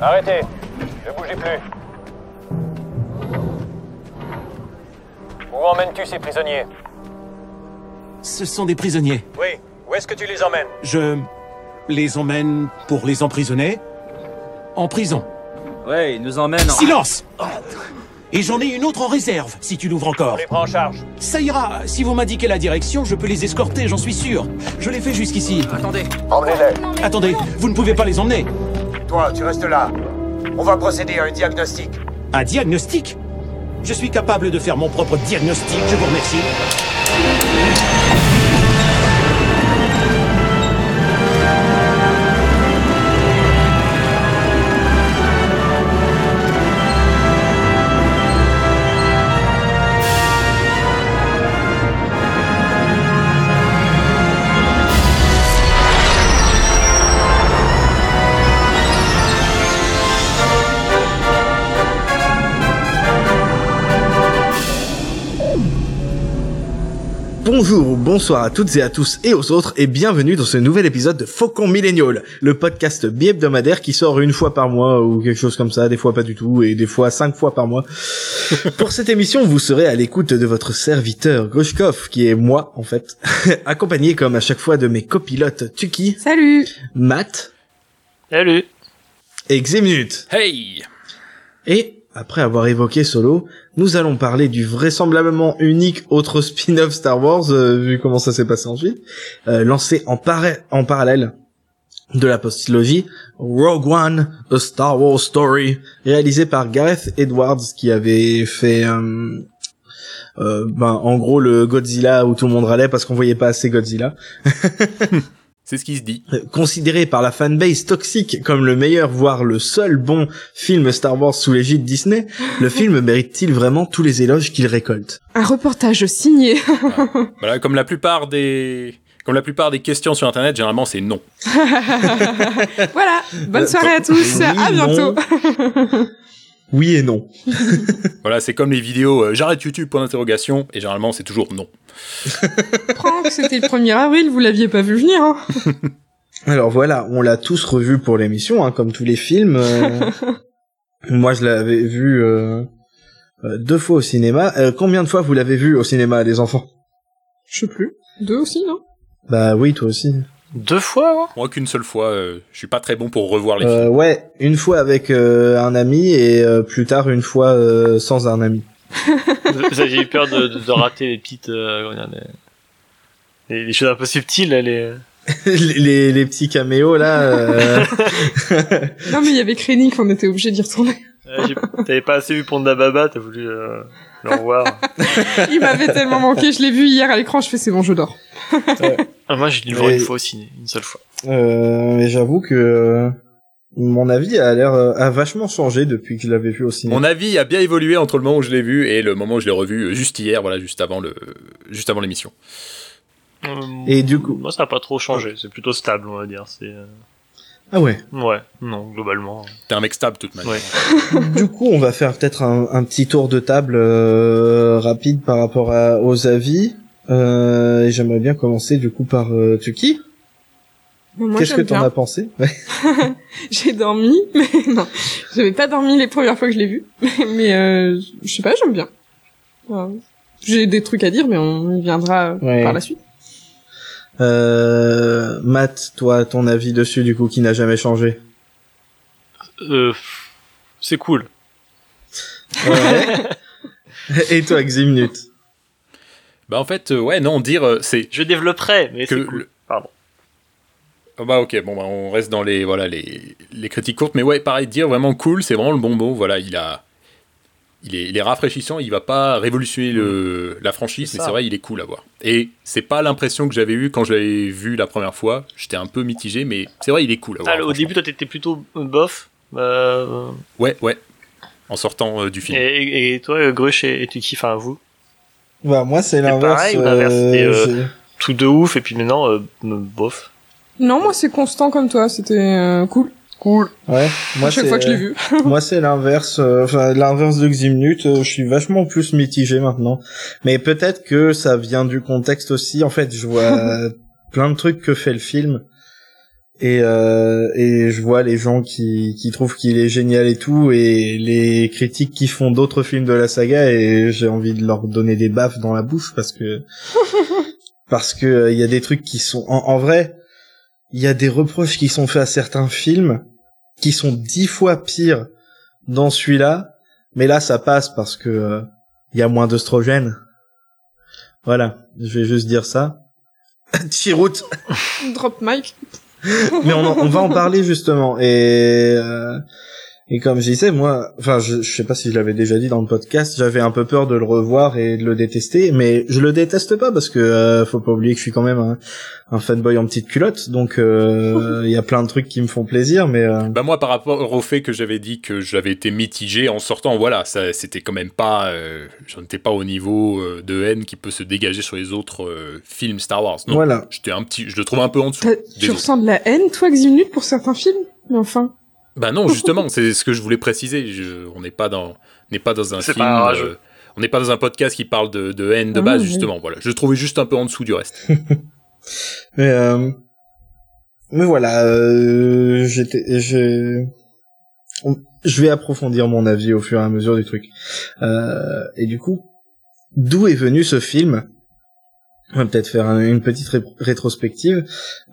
Arrêtez. Ne bougez plus. Où emmènes-tu ces prisonniers? Ce sont des prisonniers. Oui, où est-ce que tu les emmènes? Je les emmène pour les emprisonner en prison. Ouais, il nous emmène en... Silence Et j'en ai une autre en réserve, si tu l'ouvres On encore. les prend en charge. Ça ira, si vous m'indiquez la direction, je peux les escorter, j'en suis sûr. Je l'ai fait jusqu'ici. Attendez. Emmenez-les. Attendez, vous ne pouvez pas les emmener. Toi, tu restes là. On va procéder à un diagnostic. Un diagnostic? Je suis capable de faire mon propre diagnostic, je vous remercie. Bonjour ou bonsoir à toutes et à tous et aux autres et bienvenue dans ce nouvel épisode de Faucon Millennial, le podcast bi-hebdomadaire qui sort une fois par mois ou quelque chose comme ça, des fois pas du tout et des fois cinq fois par mois. Pour cette émission, vous serez à l'écoute de votre serviteur Grushkov, qui est moi en fait, accompagné comme à chaque fois de mes copilotes Tuki, Salut Matt Salut et. Hey Et, après avoir évoqué Solo, nous allons parler du vraisemblablement unique autre spin-off Star Wars, euh, vu comment ça s'est passé ensuite, euh, lancé en, para- en parallèle de la postlogie, Rogue One, A Star Wars Story, réalisé par Gareth Edwards, qui avait fait... euh, ben, en gros, le Godzilla où tout le monde râlait parce qu'on voyait pas assez Godzilla. C'est ce qui se dit. Euh, considéré par la fanbase toxique comme le meilleur, voire le seul bon film Star Wars sous l'égide Disney, le film mérite-t-il vraiment tous les éloges qu'il récolte? Un reportage signé. Voilà, comme la plupart des... Comme la plupart des questions sur Internet, généralement, c'est non. Voilà. Bonne Euh, soirée à tous. oui, À bientôt Oui et non. Voilà, c'est comme les vidéos euh, j'arrête YouTube pour d'interrogation, et généralement, c'est toujours non. Franck, c'était le 1er avril, vous l'aviez pas vu venir, hein Alors voilà, on l'a tous revu pour l'émission, hein, comme tous les films. euh, moi, je l'avais vu euh, euh, deux fois au cinéma. Euh, combien de fois vous l'avez vu au cinéma, les enfants? Je sais plus. Deux aussi, non? Bah oui, toi aussi. Deux fois hein Moi, qu'une seule fois, euh, je suis pas très bon pour revoir les Euh, films. ouais, une fois avec euh, un ami et euh, plus tard une fois euh, sans un ami. aviez eu peur de, de, de rater les petites... euh, les, les- les choses un peu subtiles, là, les... les, les, les petits caméos là. euh, Non, mais il y avait Krennic, on était obligé d'y retourner. Euh, T'avais pas assez vu Panda Baba, t'as voulu euh, le revoir. Il m'avait tellement manqué, je l'ai vu hier à l'écran, je fais c'est bon, je dors. Ah, moi, j'ai dû le voir une fois aussi, une seule fois. Euh, mais j'avoue que euh, mon avis a l'air euh, a vachement changé depuis que je l'avais vu au cinéma. Mon avis a bien évolué entre le moment où je l'ai vu et le moment où je l'ai revu juste hier, voilà, juste avant le, juste avant l'émission. Euh, Et du coup- Moi, ça a pas trop changé, c'est plutôt stable, on va dire. C'est euh, Ah ouais. Ouais, non, globalement. T'es un mec stable, de toute manière. Ouais. du coup, on va faire peut-être un, un petit tour de table euh, rapide par rapport à, aux avis. Euh, et j'aimerais bien commencer du coup par euh, Tuki. Qu'est-ce que t'en as pensé? Ouais. J'ai dormi, mais non. J'avais pas dormi les premières fois que je l'ai vu. Mais euh, je sais pas, j'aime bien. J'ai des trucs à dire, mais on y viendra Ouais. par la suite. Euh, Matt, toi, ton avis dessus du coup qui n'a jamais changé. Euh, c'est cool. Ouais. et toi, Ximnut Bah en fait, euh, ouais, non, dire euh, c'est Je développerai, mais c'est cool. le- Pardon. Oh bah ok, bon bah on reste dans les voilà les, les critiques courtes, mais ouais pareil dire vraiment cool, c'est vraiment le bon mot. Voilà, il a il est, il est rafraîchissant, il va pas révolutionner le, la franchise, mais c'est vrai il est cool à voir. Et c'est pas l'impression que j'avais eue quand je l'avais vu la première fois. J'étais un peu mitigé, mais c'est vrai il est cool à voir. Ah, au début, toi, t'étais plutôt bof. Euh, Ouais ouais. En sortant euh, du film. et, et toi, Grush et, et Tuki, enfin vous, Bah moi c'est l'inverse. euh, c'était, euh, tout de ouf, et puis maintenant, euh, bof. Non, moi c'est constant comme toi, c'était euh, cool. Cool. Ouais, moi à chaque fois que je l'ai vu. Moi, c'est l'inverse. euh, Enfin, l'inverse de Ximnut. euh, je suis vachement plus mitigé maintenant. Mais peut-être que ça vient du contexte aussi. En fait, je vois plein de trucs que fait le film. Et, euh, et je vois les gens qui, qui trouvent qu'il est génial et tout, et les critiques qui font d'autres films de la saga, et j'ai envie de leur donner des baffes dans la bouche parce que parce que euh, il y a des trucs qui sont en, en vrai, il y a des reproches qui sont faits à certains films qui sont dix fois pires dans celui-là, mais là ça passe parce que euh, il y a moins d'oestrogène. Voilà, je vais juste dire ça. Chiroute Drop mic. mais on, en- on va en parler justement et euh, et comme je disais moi enfin je, je sais pas si je l'avais déjà dit dans le podcast j'avais un peu peur de le revoir et de le détester mais je le déteste pas parce que euh, faut pas oublier que je suis quand même un, un fanboy en petite culotte donc euh, il y a plein de trucs qui me font plaisir mais euh, Bah moi, par rapport au fait que j'avais dit que j'avais été mitigé en sortant, voilà, ça, c'était quand même pas, euh, j'en étais pas au niveau euh, de haine qui peut se dégager sur les autres euh, films Star Wars. Non, voilà j'étais un petit, je le trouve un peu en dessous. Tu ressens de la haine, toi, Ximnut, pour certains films? Mais enfin. Bah non, justement, c'est ce que je voulais préciser. Je- on n'est pas dans, on n'est pas dans un C'est film. pas un rageux. euh, on n'est pas dans un podcast qui parle de, de haine de Ah base, oui, justement. Voilà, je le trouvais juste un peu en dessous du reste. mais euh, mais voilà euh, j'étais j'ai on- je vais approfondir mon avis au fur et à mesure du truc euh, et du coup d'où est venu ce film? On va peut-être faire un- une petite ré- rétrospective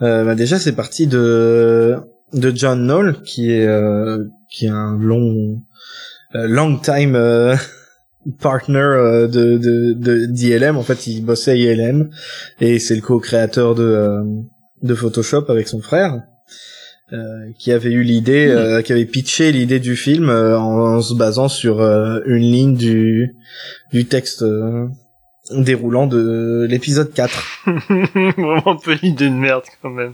euh, bah déjà c'est parti de de John Knoll qui est euh, qui est un long euh, long time euh, partner de de de d'ILM en fait il bossait à ILM et c'est le co-créateur de de Photoshop avec son frère euh, qui avait eu l'idée euh, qui avait pitché l'idée du film euh, en, en se basant sur une ligne du du texte déroulant de l'épisode 4 Vraiment un peu l'idée de merde quand même.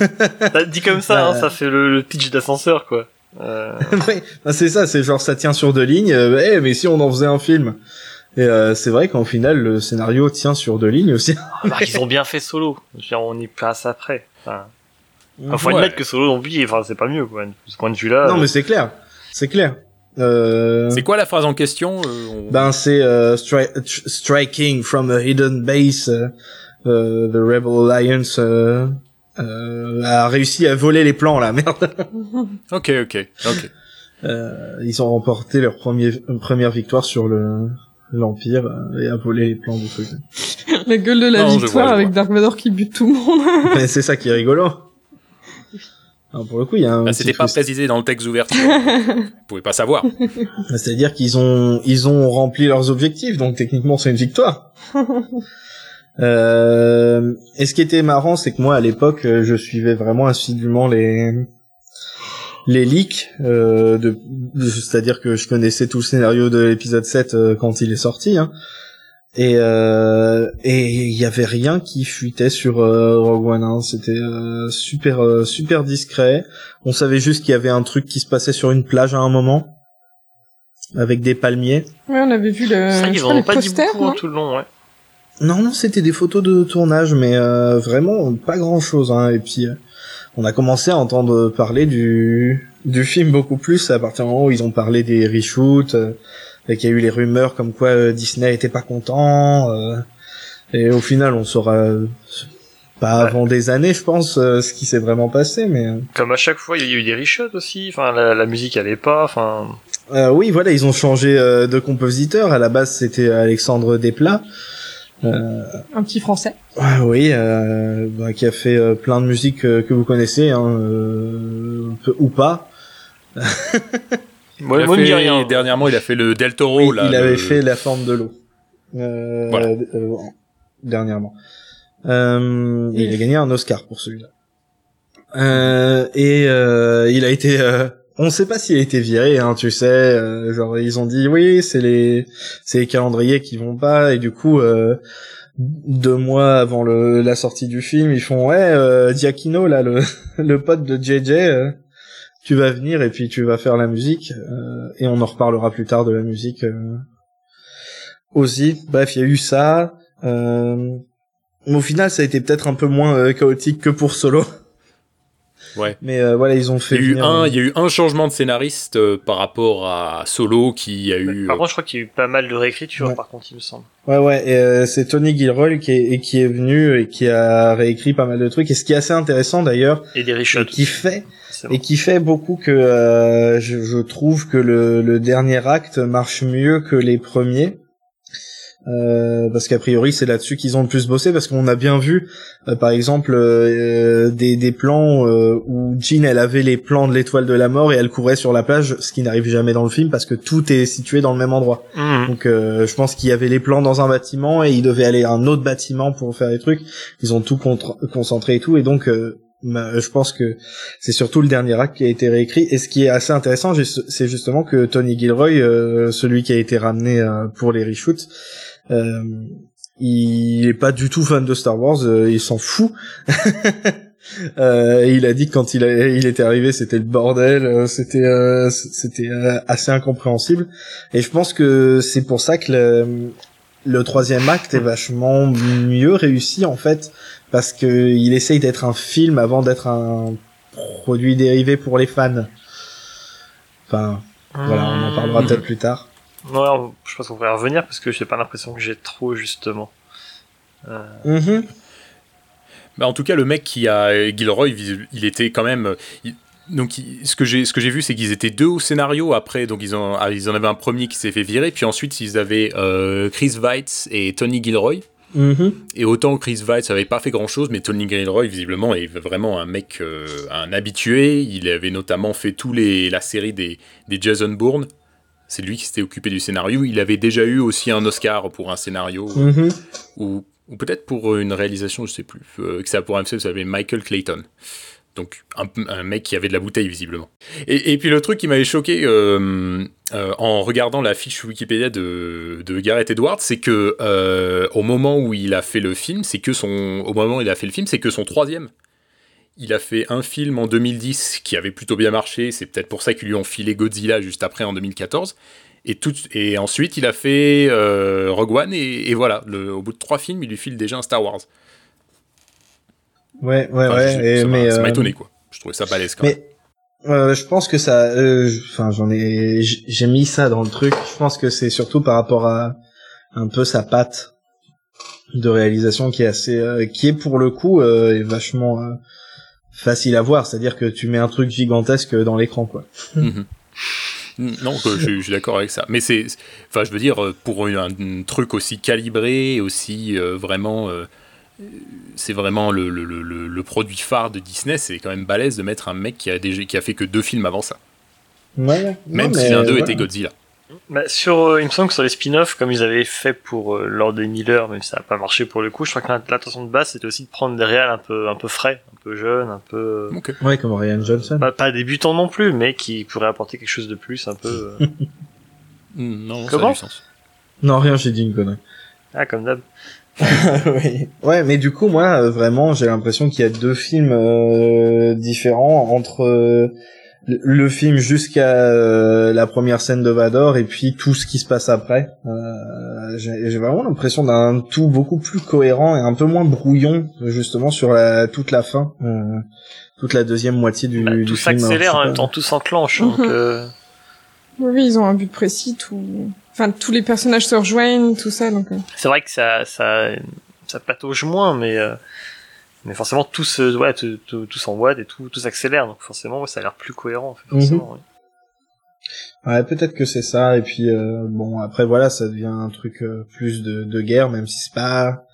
Bah, dit comme ça, Bah. hein, ça fait le, le pitch d'ascenseur quoi. Euh, Ouais, bah, c'est ça, c'est genre ça tient sur deux lignes. euh, eh, mais si on en faisait un film. Et euh, c'est vrai qu'en final le scénario tient sur deux lignes aussi. remarque, ils ont bien fait solo. Dire, on y passe après. Enfin, enfin, faut Ouais. admettre que solo non plus, enfin, c'est pas mieux quoi. De ce point de vue-là. non mais c'est clair, c'est clair. Euh... C'est quoi la phrase en question euh, on- Ben c'est euh, stri- tr- striking from a hidden base. euh, the Rebel Alliance euh, euh, a réussi à voler les plans là, merde. Ok, ok, ok. Euh, ils ont remporté leur premier, première victoire sur le l'Empire et a volé les plans du truc. La gueule de la Non, victoire vois, avec. Dark Vador qui bute tout le monde. Mais c'est ça qui est rigolo. Alors, pour le coup, il y a un Bah, C'était pas twist. précisé dans le texte d'ouverture. Vous pouvez pas savoir. C'est-à-dire qu'ils ont ils ont rempli leurs objectifs, donc techniquement c'est une victoire. euh, et ce qui était marrant, c'est que moi à l'époque, euh, je suivais vraiment assidûment les les leaks, euh, de, c'est-à-dire que je connaissais tout le scénario de l'épisode 7 euh, quand il est sorti, hein. Et euh, et il y avait rien qui fuitait sur euh, Rogue One. hein. C'était euh, super euh, super discret. On savait juste qu'il y avait un truc qui se passait sur une plage à un moment avec des palmiers. Ouais, on avait vu le. ça, ils en pas, ont pas dit posters, beaucoup hein, tout le long, ouais. Non, non, c'était des photos de tournage, mais euh, vraiment pas grand chose. Hein. Et puis, euh, on a commencé à entendre parler du du film beaucoup plus à partir du moment où ils ont parlé des reshoots, euh, et qu'il y a eu les rumeurs comme quoi euh, Disney était pas content. euh, et au final, on saura euh, pas Ouais. avant des années, je pense, euh, ce qui s'est vraiment passé. Mais euh, Comme à chaque fois, il y a eu des reshoots aussi. Enfin, la, la musique allait pas. Enfin, euh, oui, voilà, ils ont changé euh, de compositeur. À la base, c'était Alexandre Desplat. Euh, Un petit français. Ah oui, euh, bah, qui a fait euh, plein de musiques euh, que vous connaissez, hein, euh, peu- ou pas. moi, il a fait- rien. Dernièrement, il a fait le Del Toro. Oui, là, il avait le- fait La forme de l'eau. Euh, Voilà. euh, dernièrement. Euh, et il a gagné un Oscar pour celui-là. Euh, et euh, il a été... euh, on ne sait pas s'il a été viré, hein, tu sais. euh, genre, ils ont dit, oui, c'est les, c'est les calendriers qui vont pas. Et du coup... Euh, deux mois avant le, la sortie du film, ils font ouais, euh, Giacchino là, le, le pote de JJ, euh, tu vas venir et puis tu vas faire la musique euh, et on en reparlera plus tard de la musique euh, aussi. Bref, il y a eu ça. Euh, mais au final, ça a été peut-être un peu moins euh, chaotique que pour Solo. Ouais. Mais euh, voilà, ils ont fait. Il y, a eu venir, un, euh, il y a eu un changement de scénariste euh, par rapport à Solo qui a eu. Par euh, contre, je crois qu'il y a eu pas mal de réécriture, Ouais. par contre, il me semble. Ouais, ouais, et, euh, c'est Tony Gilroy qui est, et qui est venu et qui a réécrit pas mal de trucs. Et ce qui est assez intéressant d'ailleurs, Et des et reshots. qui fait Et qui fait beaucoup que euh, je, je trouve que le, le dernier acte marche mieux que les premiers. Euh, parce qu'a priori c'est là-dessus qu'ils ont le plus bossé parce qu'on a bien vu euh, par exemple euh, des, des plans euh, où Jean elle avait les plans de l'étoile de la mort et elle courait sur la plage ce qui n'arrive jamais dans le film parce que tout est situé dans le même endroit Mhm. donc euh, je pense qu'il y avait les plans dans un bâtiment et ils devaient aller à un autre bâtiment pour faire des trucs. Ils ont tout contre- concentré et tout et donc euh, je pense que c'est surtout le dernier acte qui a été réécrit. Et ce qui est assez intéressant, c'est justement que Tony Gilroy, euh, celui qui a été ramené euh, pour les reshoots, euh, il est pas du tout fan de Star Wars, euh, il s'en fout. Euh, et il a dit que quand il, était arrivé, c'était le bordel, euh, c'était euh, c'était euh, assez incompréhensible. Et je pense que c'est pour ça que le, le troisième acte est vachement mieux réussi en fait, parce que il essaye d'être un film avant d'être un produit dérivé pour les fans. Enfin, voilà, on en parlera peut-être plus tard. Ouais, on- je pense qu'on pourrait revenir parce que j'ai pas l'impression que j'ai trop, justement. Euh, Mhm. Bah, en tout cas, le mec qui a Gilroy, il il était quand même. il- donc, ce que j'ai ce que j'ai vu, c'est qu'ils étaient deux au scénario. Après, donc ils ont ah, ils en avaient un premier qui s'est fait virer, puis ensuite ils avaient euh, Chris Weitz et Tony Gilroy. Mhm. Et autant Chris Weitz avait pas fait grand chose, mais Tony Gilroy visiblement est vraiment un mec, euh, un habitué. Il avait notamment fait tous les la série des des Jason Bourne. C'est lui qui s'était occupé du scénario. Il avait déjà eu aussi un Oscar pour un scénario Mhm. ou, ou peut-être pour une réalisation, je sais plus, euh, que ça pour film, ça s'appelait Michael Clayton. Donc un, mec qui avait de la bouteille visiblement. Et, puis le truc qui m'avait choqué euh, euh, en regardant la fiche Wikipédia de, de Gareth Edwards, c'est que euh, au moment où il a fait le film, c'est que son au moment où il a fait le film, c'est que son troisième. Il a fait un film en 2010 qui avait plutôt bien marché, c'est peut-être pour ça qu'ils lui ont filé Godzilla juste après en 2014. Et, ensuite, il a fait Rogue One, et, voilà, au bout de trois films, il lui file déjà un Star Wars. Ouais, ouais, Enfin, ouais. je- et- ça m'a- mais ça m'a euh, étonné, quoi. Je trouvais ça balèze quand même. Mais euh, je pense que ça, euh, enfin j'en ai, j'ai mis ça dans le truc. Je pense que c'est surtout par rapport à un peu sa patte de réalisation qui est assez, euh, qui est pour le coup euh, est vachement euh, facile à voir. C'est-à-dire que tu mets un truc gigantesque dans l'écran, quoi. Mhm. Mm, Non, je, je suis d'accord avec ça. Mais c'est, enfin, je veux dire, euh, pour un, un truc aussi calibré, aussi euh, vraiment, euh, c'est vraiment le, le, le, produit phare de Disney. C'est quand même balèze de mettre un mec qui a déjà, qui a fait que deux films avant ça. Ouais. Même non, si mais l'un d'eux était Godzilla. Bah, sur, euh, il me semble que sur les spin-offs, comme ils avaient fait pour euh, Lord des Miller, même si ça n'a pas marché pour le coup, je crois que l'int- l'intention de base c'était aussi de prendre des réals un peu, un peu frais, un peu jeunes, un peu, euh, Ok. Ouais, comme Ryan Johnson. pas, pas débutants non plus, mais qui pourraient apporter quelque chose de plus, un peu. euh, Mm, Non, ça a Comment du sens. Non, rien, j'ai dit une connerie. Ah, comme d'hab. oui. Ouais, mais du coup, moi, euh, vraiment, j'ai l'impression qu'il y a deux films euh, différents entre euh, le- film jusqu'à euh, la première scène de Vador et puis tout ce qui se passe après. Euh, j'ai vraiment l'impression d'un tout beaucoup plus cohérent et un peu moins brouillon, justement, sur la, toute la fin, euh, toute la deuxième moitié du, Bah, du tout film. s'accélère en même temps, tout s'enclenche. euh, Oui, oui, ils ont un but précis, tout. Enfin, tous les personnages se rejoignent, tout ça, donc. euh, c'est vrai que ça, ça, ça patauge moins, mais, euh, mais forcément tout se, ouais, tout, tout, tout s'emboîte et tout, tout s'accélère, donc forcément, ouais, ça a l'air plus cohérent, en fait, Mhm. ouais. Ouais, peut-être que c'est ça. Et puis euh, bon, après voilà, ça devient un truc euh, plus de, de guerre, même si c'est pas.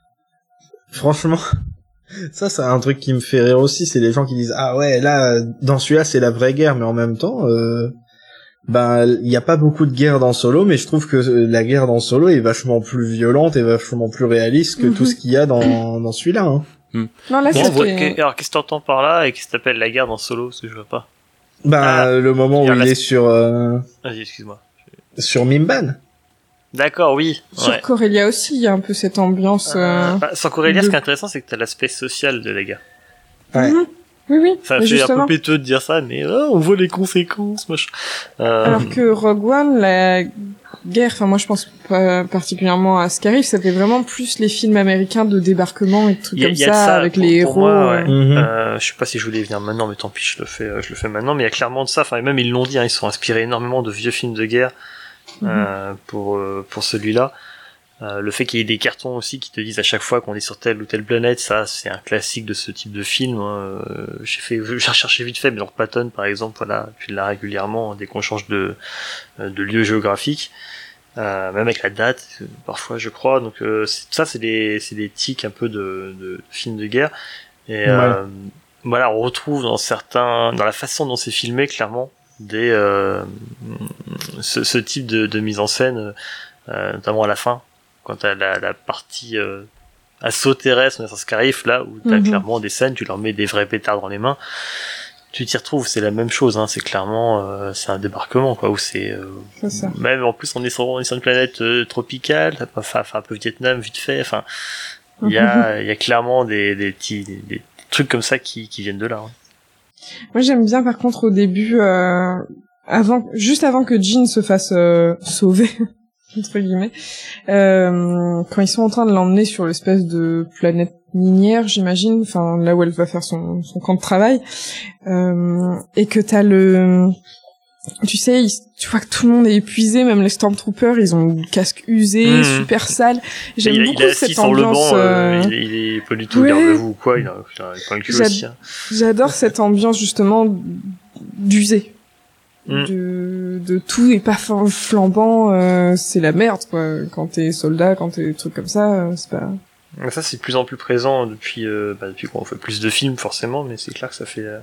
Franchement, ça c'est un truc qui me fait rire aussi. C'est les gens qui disent ah ouais là dans celui-là c'est la vraie guerre, mais en même temps, euh, ben il n'y a pas beaucoup de guerre dans Solo, mais je trouve que euh, la guerre dans Solo est vachement plus violente et vachement plus réaliste que Mhm. tout ce qu'il y a dans dans celui-là. Hein. Non, là, Bon, alors, qu'est-ce que t'entends par là et qu'est-ce que t'appelles la guerre dans Solo, parce que je vois pas. Ben Ah, le moment où il la- est sur euh, Vas-y, excuse-moi. sur Mimban. D'accord, oui. Sur Ouais. Corellia aussi, il y a un peu cette ambiance. euh, Bah, sans Corellia, de- ce qui est intéressant, c'est que t'as l'aspect social de la guerre. Ouais. mhm. Oui, oui. Ça mais fait un peu péteux de dire ça, mais oh, on voit les conséquences, machin. Euh, Alors que Rogue One, la guerre, enfin moi je pense pas particulièrement à ce qui arrive, ça fait vraiment plus les films américains de débarquement et de trucs a- comme ça, ça, avec pour- les pour héros. moi, ouais. Mhm. Euh, je sais pas si je voulais venir maintenant, mais tant pis, je le fais, euh, je le fais maintenant. Mais il y a clairement de ça. Enfin, et même ils l'ont dit, hein, ils sont inspirés énormément de vieux films de guerre euh, pour euh, pour celui-là. Euh, le fait qu'il y ait des cartons aussi qui te disent à chaque fois qu'on est sur telle ou telle planète, ça c'est un classique de ce type de film. hein. Euh, J'ai fait, j'ai recherché vite fait, mais Lord Patton par exemple, voilà, puis là régulièrement dès qu'on change de euh, de lieu géographique. Euh, même avec la date, parfois je crois. Donc euh, ça, c'est des, c'est des tics un peu de, de films de guerre. Et euh, voilà, on retrouve dans certains, dans la façon dont c'est filmé, clairement, des euh, ce, ce type de, de mise en scène, euh, notamment à la fin, quand t'as la, la partie euh, assaut terrestre, dans Scarif, là où t'as Mhm. clairement des scènes, tu leur mets des vrais pétards dans les mains. Tu t'y retrouves, c'est la même chose, hein, c'est clairement, euh, c'est un débarquement, quoi, où c'est, euh, même en plus on est sur, on est sur une planète euh, tropicale, enfin, un peu Vietnam vite fait, enfin il y a, il y a clairement des, des petits des, des trucs comme ça qui, qui viennent de là. hein. Moi j'aime bien par contre au début, euh, avant, juste avant que Jean se fasse sauver entre guillemets, euh, quand ils sont en train de l'emmener sur l'espèce de planète minière, j'imagine, enfin là où elle va faire son, son camp de travail, euh, et que t'as le, tu sais, ils- tu vois que tout le monde est épuisé, même les stormtroopers, ils ont le casque usé, Mhm. super sale. J'aime il, beaucoup il est assis cette sur le ambiance. banc, euh, euh, il, est- il est pas du tout ouais. garde-vous ou quoi, il a, il a, le cul aussi. hein. J'adore cette ambiance justement d'user. Mm. De, de tout est pas fl- flambant, euh, c'est la merde quoi. Quand t'es soldat, quand t'es des trucs comme ça, euh, c'est pas. Mais Ça c'est de plus en plus présent depuis, euh, bah, depuis qu'on fait plus de films forcément, mais c'est clair que ça fait... euh,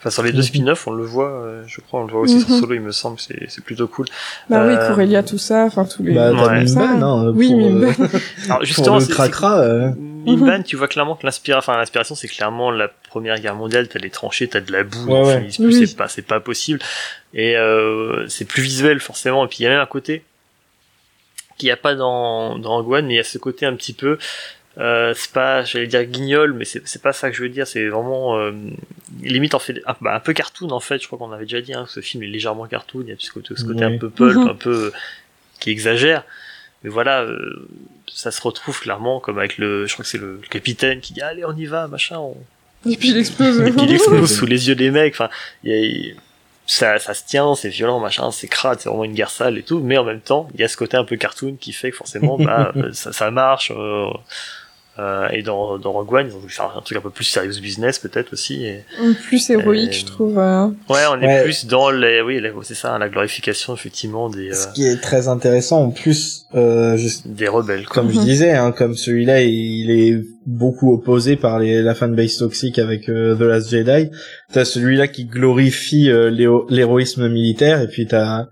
Enfin, sur les deux Mhm. spin-offs, on le voit, euh, je crois, on le voit aussi sur Mhm. Solo, il me semble, c'est c'est plutôt cool. Bah oui, Euh, Corellia, tout ça, enfin tous les. Bah, Ouais. Mimban, hein, Oui, pour, Mimban. euh, Alors pour justement, le c'est- c'est- cracra, euh, Mimban, tu vois clairement que l'inspiration, enfin l'inspiration, c'est clairement la Première Guerre mondiale. T'as les tranchées, t'as de la boue, Ouais, plus, Oui. c'est pas, c'est pas possible. Et euh, c'est plus visuel forcément. Et puis il y a même un côté qu'il n'y a pas dans dans Rogue One, mais il y a ce côté un petit peu. Euh, c'est pas, j'allais dire guignol, mais c'est c'est pas ça que je veux dire. C'est vraiment euh, limite en fait un, bah, un peu cartoon en fait. Je crois qu'on avait déjà dit hein, que ce film est légèrement cartoon. Il y a ce côté, ce côté Oui. un peu pulp, Mhm. un peu euh, qui exagère. Mais voilà, euh, ça se retrouve clairement comme avec le, je crois que c'est le, le capitaine qui dit allez on y va, machin. on- Et puis il explose. Et puis il explose sous les yeux des mecs. Enfin, il y a- il- ça, ça se tient, c'est violent, machin, c'est crade, c'est vraiment une guerre sale et tout. Mais en même temps, il y a ce côté un peu cartoon qui fait que forcément, bah, euh, ça, ça marche. euh, euh, et dans, dans Rogue One, ils ont voulu faire un truc un peu plus serious business peut-être aussi. Et... plus héroïque, je trouve. euh. Ouais, on est Ouais. plus dans les, oui, les- c'est ça, la glorification effectivement des, ce euh, qui est très intéressant en plus, euh, juste des rebelles. Quoi. comme je Mhm. disais, hein, comme celui-là, il est beaucoup opposé par les, la fanbase toxique avec euh, The Last Jedi. T'as celui-là qui glorifie euh, l'héro- l'héroïsme militaire, et puis t'as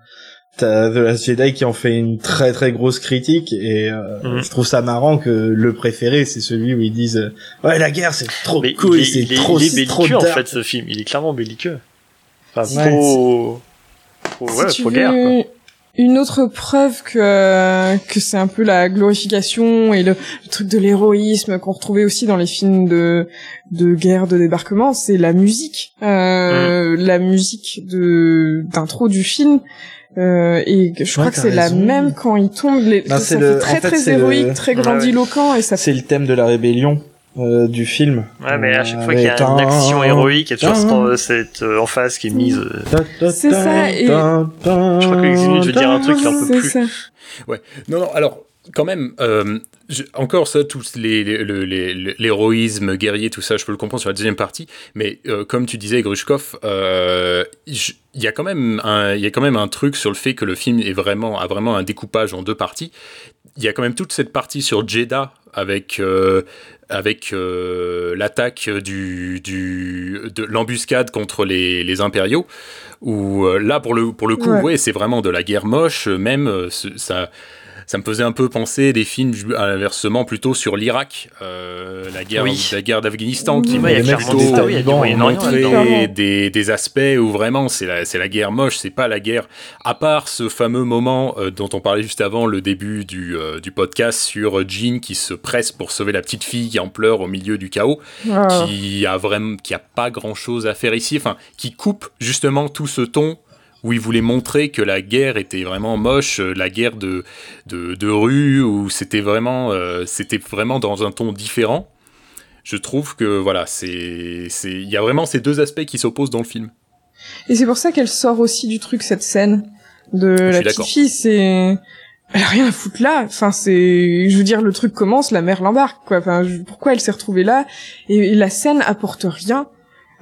t'as The Last Jedi qui en fait une très très grosse critique. Et euh, Mhm. je trouve ça marrant que le préféré, c'est celui où ils disent euh, ouais la guerre c'est trop Mais cool, il est, c'est trop il est belliqueux en fait ce film. Il est clairement belliqueux. Enfin, Ouais, pro, pro, si ouais, tu pro veux guerre. Quoi. une autre preuve que que c'est un peu la glorification et le, le truc de l'héroïsme qu'on retrouvait aussi dans les films de de guerre de débarquement, c'est la musique, euh, la musique de d'intro du film. Euh, et que je crois Ouais, que t'as c'est la même quand il tombe. Les, ça c'est fait le- très en fait, très c'est le- héroïque, très Ouais, ouais. grandiloquent et ça C'est le thème de la rébellion euh, du film. Ouais, mais à chaque Euh, fois qu'il y a une action héroïque, il y a toujours cette, euh, emphase qui est mise. euh, C'est ça, et- Je crois que je veux dire un truc qui en peut plus. ça. Non, non, alors, quand même, euh, je- encore ça, tous les, les- le- les- le- l'héroïsme guerrier, tout ça, je peux le comprendre sur la deuxième partie, mais euh, comme tu disais, Grushkov, euh, il y a quand même un, il y a quand même un truc sur le fait que le film est vraiment, a vraiment un découpage en deux parties. Il y a quand même toute cette partie sur Jeddah avec, avec l'attaque du, du, de l'embuscade contre les, les impériaux, où là, pour le, pour le coup, Ouais. ouais, c'est vraiment de la guerre moche, même, ça ça me faisait un peu penser des films à l'inversement plutôt sur l'Irak, euh, la guerre, Oui. la guerre d'Afghanistan, qui Ouais, clairement plutôt des des, des aspects où vraiment c'est la, guerre moche, c'est pas la guerre. À part ce fameux moment euh, dont on parlait juste avant le début du, euh, du podcast sur Jean qui se presse pour sauver la petite fille qui en pleure au milieu du chaos Ah. qui a vraiment qui a pas grand chose à faire ici enfin qui coupe justement tout ce ton où il voulait montrer que la guerre était vraiment moche euh, la guerre de de, de rue où c'était vraiment euh, c'était vraiment dans un ton différent je trouve que voilà c'est c'est il y a vraiment ces deux aspects qui s'opposent dans le film Et c'est pour ça qu'elle sort aussi du truc cette scène de la petite d'accord. fille. C'est elle a rien à foutre là. Enfin c'est, je veux dire, le truc commence, la mère l'embarque quoi. Enfin je- pourquoi elle s'est retrouvée là? Et la scène apporte rien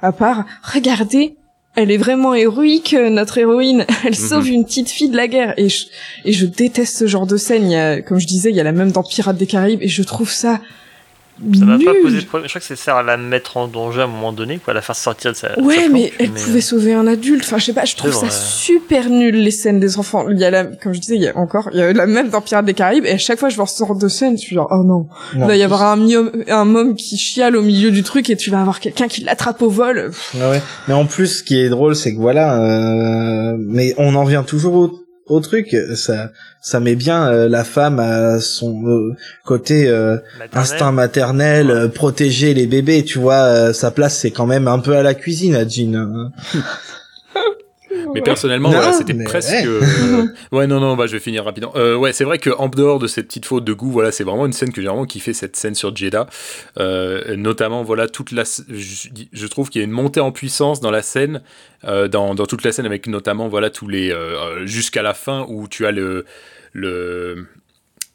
à part regardez. Elle est vraiment héroïque, notre héroïne. Elle sauve une petite fille de la guerre. Et je, et je déteste ce genre de scène. Il y a, comme je disais, il y a la même dans Pirates des Caraïbes. Et je trouve ça Ça va nul. pas poser de problème. Je crois que ça sert à la mettre en danger à un moment donné, quoi, à la faire sortir de sa. de sa Ouais, mais elle pouvait sauver un adulte. Enfin, je sais pas, je trouve C'est ça vrai. super nul, les scènes des enfants. Il y a la, comme je disais, il y a encore, il y a la même dans Pirates des Caraïbes, et à chaque fois je vois ce genre de scène, je suis genre, oh non. Il va y avoir un, un môme qui chiale au milieu du truc, et tu vas avoir quelqu'un qui l'attrape au vol. Ouais, ouais. Mais en plus, ce qui est drôle, c'est que voilà, euh, mais on en vient toujours au, au truc. Ça, ça met bien euh, la femme à son euh, côté euh, instinct maternel, euh, protéger les bébés. Tu vois, euh, sa place, c'est quand même un peu à la cuisine, à Jean. mais personnellement voilà c'était mais presque ouais. euh, ouais non non bah je vais finir rapidement. Euh, ouais c'est vrai que en dehors de cette petite faute de goût voilà c'est vraiment une scène que j'ai vraiment kiffé cette scène sur Jeddah. Euh, notamment voilà toute la je, je trouve qu'il y a une montée en puissance dans la scène euh, dans, dans toute la scène avec notamment voilà tous les euh, jusqu'à la fin où tu as le le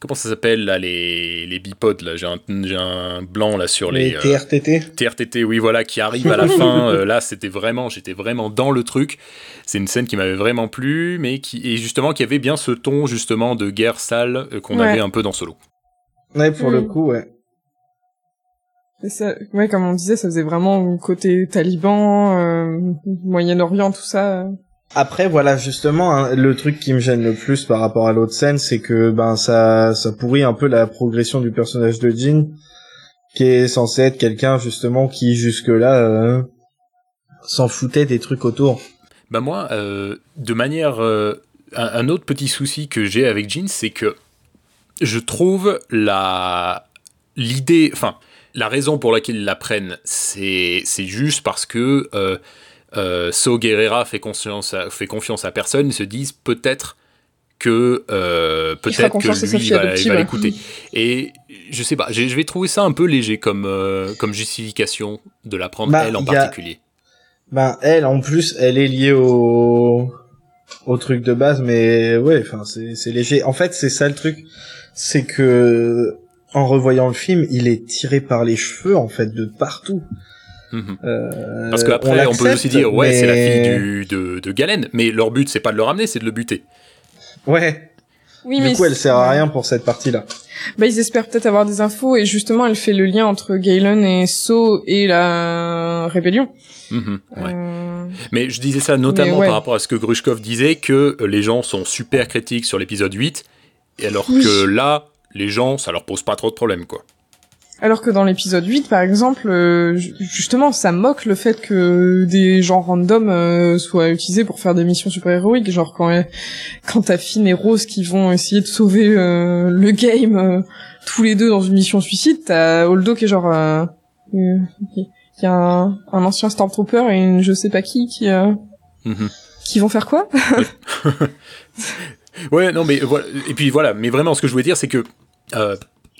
comment ça s'appelle là les les bipodes là? J'ai un j'ai un blanc là sur les, Les euh, TRTT. TRTT, oui, voilà, qui arrive à la fin. euh, là, c'était vraiment, j'étais vraiment dans le truc. C'est une scène qui m'avait vraiment plu, mais qui, et justement, qui avait bien ce ton, justement, de guerre sale euh, qu'on Ouais. avait un peu dans Solo. Ouais, pour le Mm. coup, ouais. et ça, ouais, comme on disait, ça faisait vraiment côté taliban, euh, Moyen-Orient, tout ça. Après, voilà, justement, hein, le truc qui me gêne le plus par rapport à l'autre scène, c'est que ben ça, ça pourrit un peu la progression du personnage de Jean, qui est censé être quelqu'un justement qui jusque-là euh, s'en foutait des trucs autour. Bah moi, euh, de manière... euh, un, autre petit souci que j'ai avec Jean, c'est que je trouve la l'idée... Enfin, la raison pour laquelle ils la prennent, c'est c'est juste parce que euh, So Guerrera fait, conscience à- fait confiance à personne, ils se disent peut-être que euh, peut-être que lui va, l'écouter. Et je sais pas, je vais trouver ça un peu léger comme, euh, comme justification de la prendre Bah, elle en y a- particulier. Ben elle, en plus, elle est liée au au truc de base, mais ouais, enfin c'est c'est léger. En fait, c'est ça le truc, c'est que en revoyant le film, il est tiré par les cheveux en fait de partout. Mhm. Euh, Parce qu'après, on, peut l'accepte, aussi dire, ouais, c'est la fille du, de, de Galen, mais leur but, c'est pas de le ramener, c'est de le buter. Ouais. Oui, du mais coup, elle sert à rien pour cette partie-là. Bah, ils espèrent peut-être avoir des infos, et justement, elle fait le lien entre Galen et So et la rébellion. Mhm, ouais. Euh, Mais je disais ça notamment ouais. par rapport à ce que Grushkov disait, que les gens sont super critiques sur l'épisode 8, et alors Oui. que là, les gens, ça leur pose pas trop de problèmes, quoi. Alors que dans l'épisode 8, par exemple, euh, ju- justement, ça moque le fait que des gens random euh, soient utilisés pour faire des missions super-héroïques. Genre quand, euh, quand t'as Finn et Rose qui vont essayer de sauver euh, le game tous les deux dans une mission suicide, t'as Holdo qui est genre... Qui qui a un, un ancien Stormtrooper et une je sais pas qui qui... Mhm. qui vont faire quoi? Ouais, non, mais voilà. Et puis voilà, mais vraiment, ce que je voulais dire, c'est que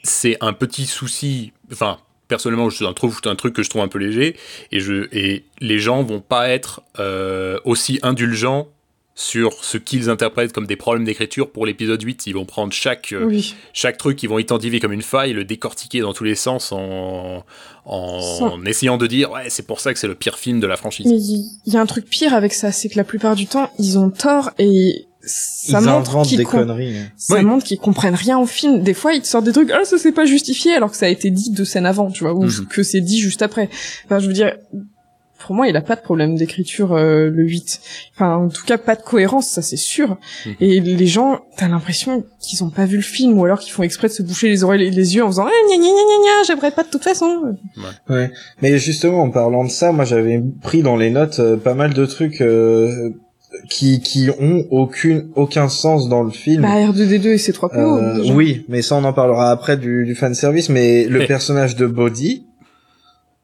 c'est un petit souci. Enfin, personnellement, je trouve un truc que je trouve un peu léger, et je et les gens vont pas être euh, aussi indulgents sur ce qu'ils interprètent comme des problèmes d'écriture pour l'épisode 8. Ils vont prendre chaque euh, Oui. chaque truc qu'ils vont identifier comme une faille, le décortiquer dans tous les sens en en Sans- essayant de dire ouais, c'est pour ça que c'est le pire film de la franchise. Mais il il y, a un truc pire avec ça, c'est que la plupart du temps, ils ont tort et ça Ils montre inventent qu'ils des conneries. hein. ça Oui. montre qu'ils comprennent rien au film. Des fois, ils te sortent des trucs, ah, ça c'est pas justifié, alors que ça a été dit deux scènes avant, tu vois, ou Mhm. que c'est dit juste après. Enfin, je veux dire, pour moi, il a pas de problème d'écriture euh, le 8. Enfin, en tout cas, pas de cohérence, ça c'est sûr. Mhm. Et les gens, t'as l'impression qu'ils ont pas vu le film ou alors qu'ils font exprès de se boucher les oreilles et les yeux en faisant ah, gna gna gna gna gna, j'aimerais pas de toute façon. Ouais. Mais justement, en parlant de ça, moi j'avais pris dans les notes euh, pas mal de trucs euh, qui qui ont aucune aucun sens dans le film. Bah R2D2 et ses trois PO. Euh, oui, mais ça on en parlera après du, du fan service. Mais le personnage de Body,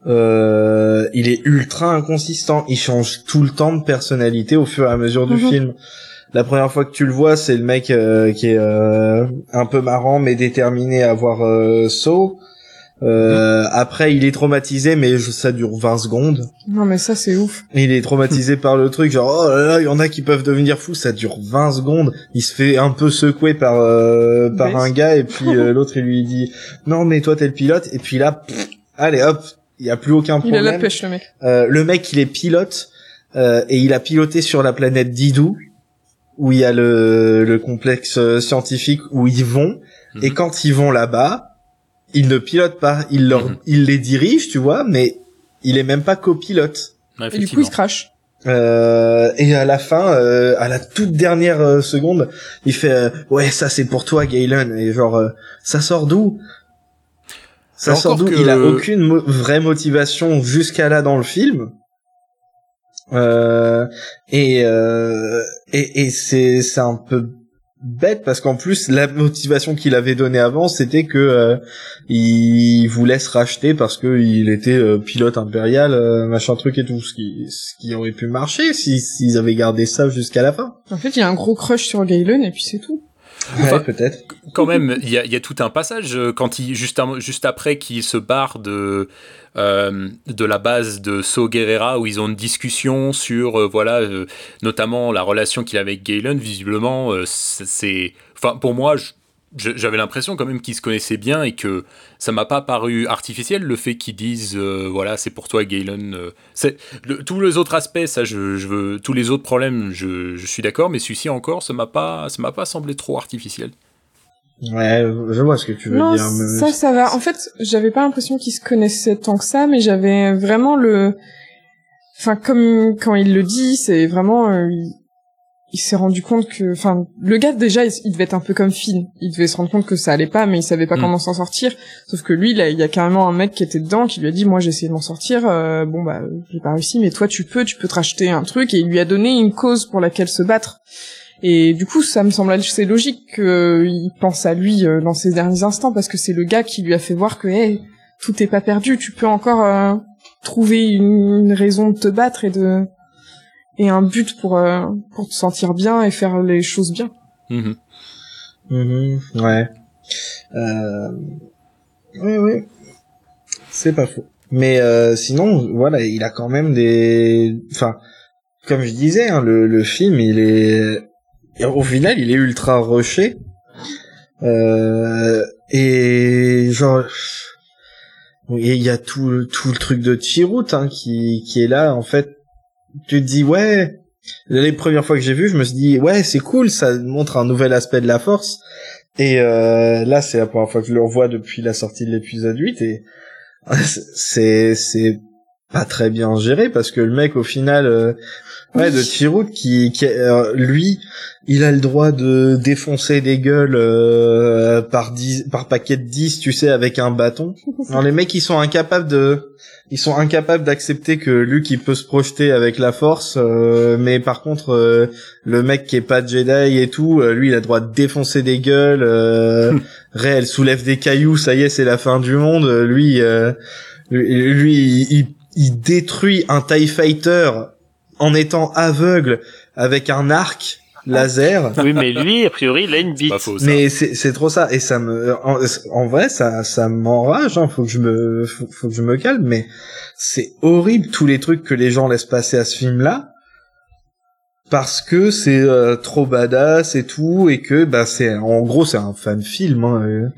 euh, il est ultra inconsistant. Il change tout le temps de personnalité au fur et à mesure du Mhm. film. La première fois que tu le vois, c'est le mec euh, qui est euh, un peu marrant mais déterminé à voir euh, Saw. Euh, Après, il est traumatisé, mais je- ça dure 20 secondes. Non mais ça c'est ouf. Il est traumatisé par le truc, genre oh là là, il y en a qui peuvent devenir fous, ça dure 20 secondes. Il se fait un peu secouer par euh, par un gars et puis euh, l'autre il lui dit non mais toi t'es le pilote et puis là pff, allez hop, il y a plus aucun Il a problème. la pêche le mec. Euh, le mec il est pilote euh, et il a piloté sur la planète Didou où il y a le le complexe euh, scientifique où ils vont et Mhm. quand ils vont là-bas, ils ne pilotent pas, il leur Mhm. il les dirige, tu vois, mais il est même pas copilote. Ouais, Et du coup il se crache. Euh, et à la fin, euh, à la toute dernière euh, seconde, il fait euh, ouais ça c'est pour toi Galen et genre euh, ça sort d'où? Ça sort d'où? que- Il a aucune mo- vraie motivation jusqu'à là dans le film. Euh, et euh, et, et c'est c'est un peu bête parce qu'en plus la motivation qu'il avait donnée avant c'était que euh, il voulait se racheter parce que il était euh, pilote impérial euh, machin truc et tout ce qui ce qui aurait pu marcher si s'ils avaient gardé ça jusqu'à la fin En fait il a un gros crush sur Galen et puis c'est tout. Enfin, ouais peut-être quand même, il y a, il y a tout un passage euh, quand il juste, un- juste après qu'il se barre de euh, de la base de So Guerrera où ils ont une discussion sur euh, voilà euh, notamment la relation qu'il a avec Galen. Visiblement, c'est- enfin pour moi. je- j'avais l'impression quand même qu'ils se connaissaient bien et que ça m'a pas paru artificiel le fait qu'ils disent euh, voilà c'est pour toi Galen euh, c'est le- tous les autres aspects ça je, je veux tous les autres problèmes je, je suis d'accord mais celui-ci encore ça m'a pas ça m'a pas semblé trop artificiel ouais je vois ce que tu veux Non, dire mais- ça, ça va. En fait, j'avais pas l'impression qu'ils se connaissaient tant que ça, mais j'avais vraiment le, enfin, comme quand il le dit, c'est vraiment, euh, il, s'est rendu compte que, enfin, le gars déjà, il, il devait être un peu comme Finn. Il devait se rendre compte que ça allait pas, mais il savait pas Mm. comment s'en sortir. Sauf que lui, là, il y a carrément un mec qui était dedans, qui lui a dit, moi, j'ai essayé de m'en sortir. euh, bon, bah, j'ai pas réussi, mais toi, tu peux, tu peux te racheter un truc, et il lui a donné une cause pour laquelle se battre. Et du coup, ça me semble assez logique qu'il pense à lui euh, dans ses derniers instants, parce que c'est le gars qui lui a fait voir que hey, tout est pas perdu, tu peux encore euh, trouver une, une raison de te battre et de et un but pour euh, pour te sentir bien et faire les choses bien. Mhm. Mhm, ouais. Euh... Oui, oui. C'est pas faux. Mais euh, sinon, voilà, il a quand même des... Enfin, comme je disais, hein, le, le film, il est... et Au final, il est ultra rushé. Euh... Et genre... Il y a tout, le- tout le truc de Chirrut hein, qui, qui est là, en fait. Tu te dis, ouais... Les premières fois que j'ai vu, je me suis dit, ouais, c'est cool, ça montre un nouvel aspect de la force. Et euh, là, c'est la première fois que je le revois depuis la sortie de l'épisode 8 et c'est c'est pas très bien géré parce que le mec au final euh, ouais de Chirrut qui qui euh, lui il a le droit de défoncer des gueules euh, par 10 par paquet de 10 tu sais avec un bâton. Alors les mecs ils sont incapables de ils sont incapables d'accepter que Luke il peut se projeter avec la force euh, mais par contre euh, le mec qui est pas Jedi et tout euh, lui il a le droit de défoncer des gueules euh, elle soulève des cailloux ça y est c'est la fin du monde lui euh, lui, lui, il, il- il détruit un TIE Fighter en étant aveugle avec un arc laser. Oui, mais lui, a priori, il a une bite. pas faux mais c'est trop ça. Et ça me en, en vrai ça ça m'enrage hein, faut que je me faut, faut que je me calme. Mais c'est horrible tous les trucs que les gens laissent passer à ce film là parce que c'est euh, trop badass et tout. Et que bah c'est en gros c'est un fan film hein, euh.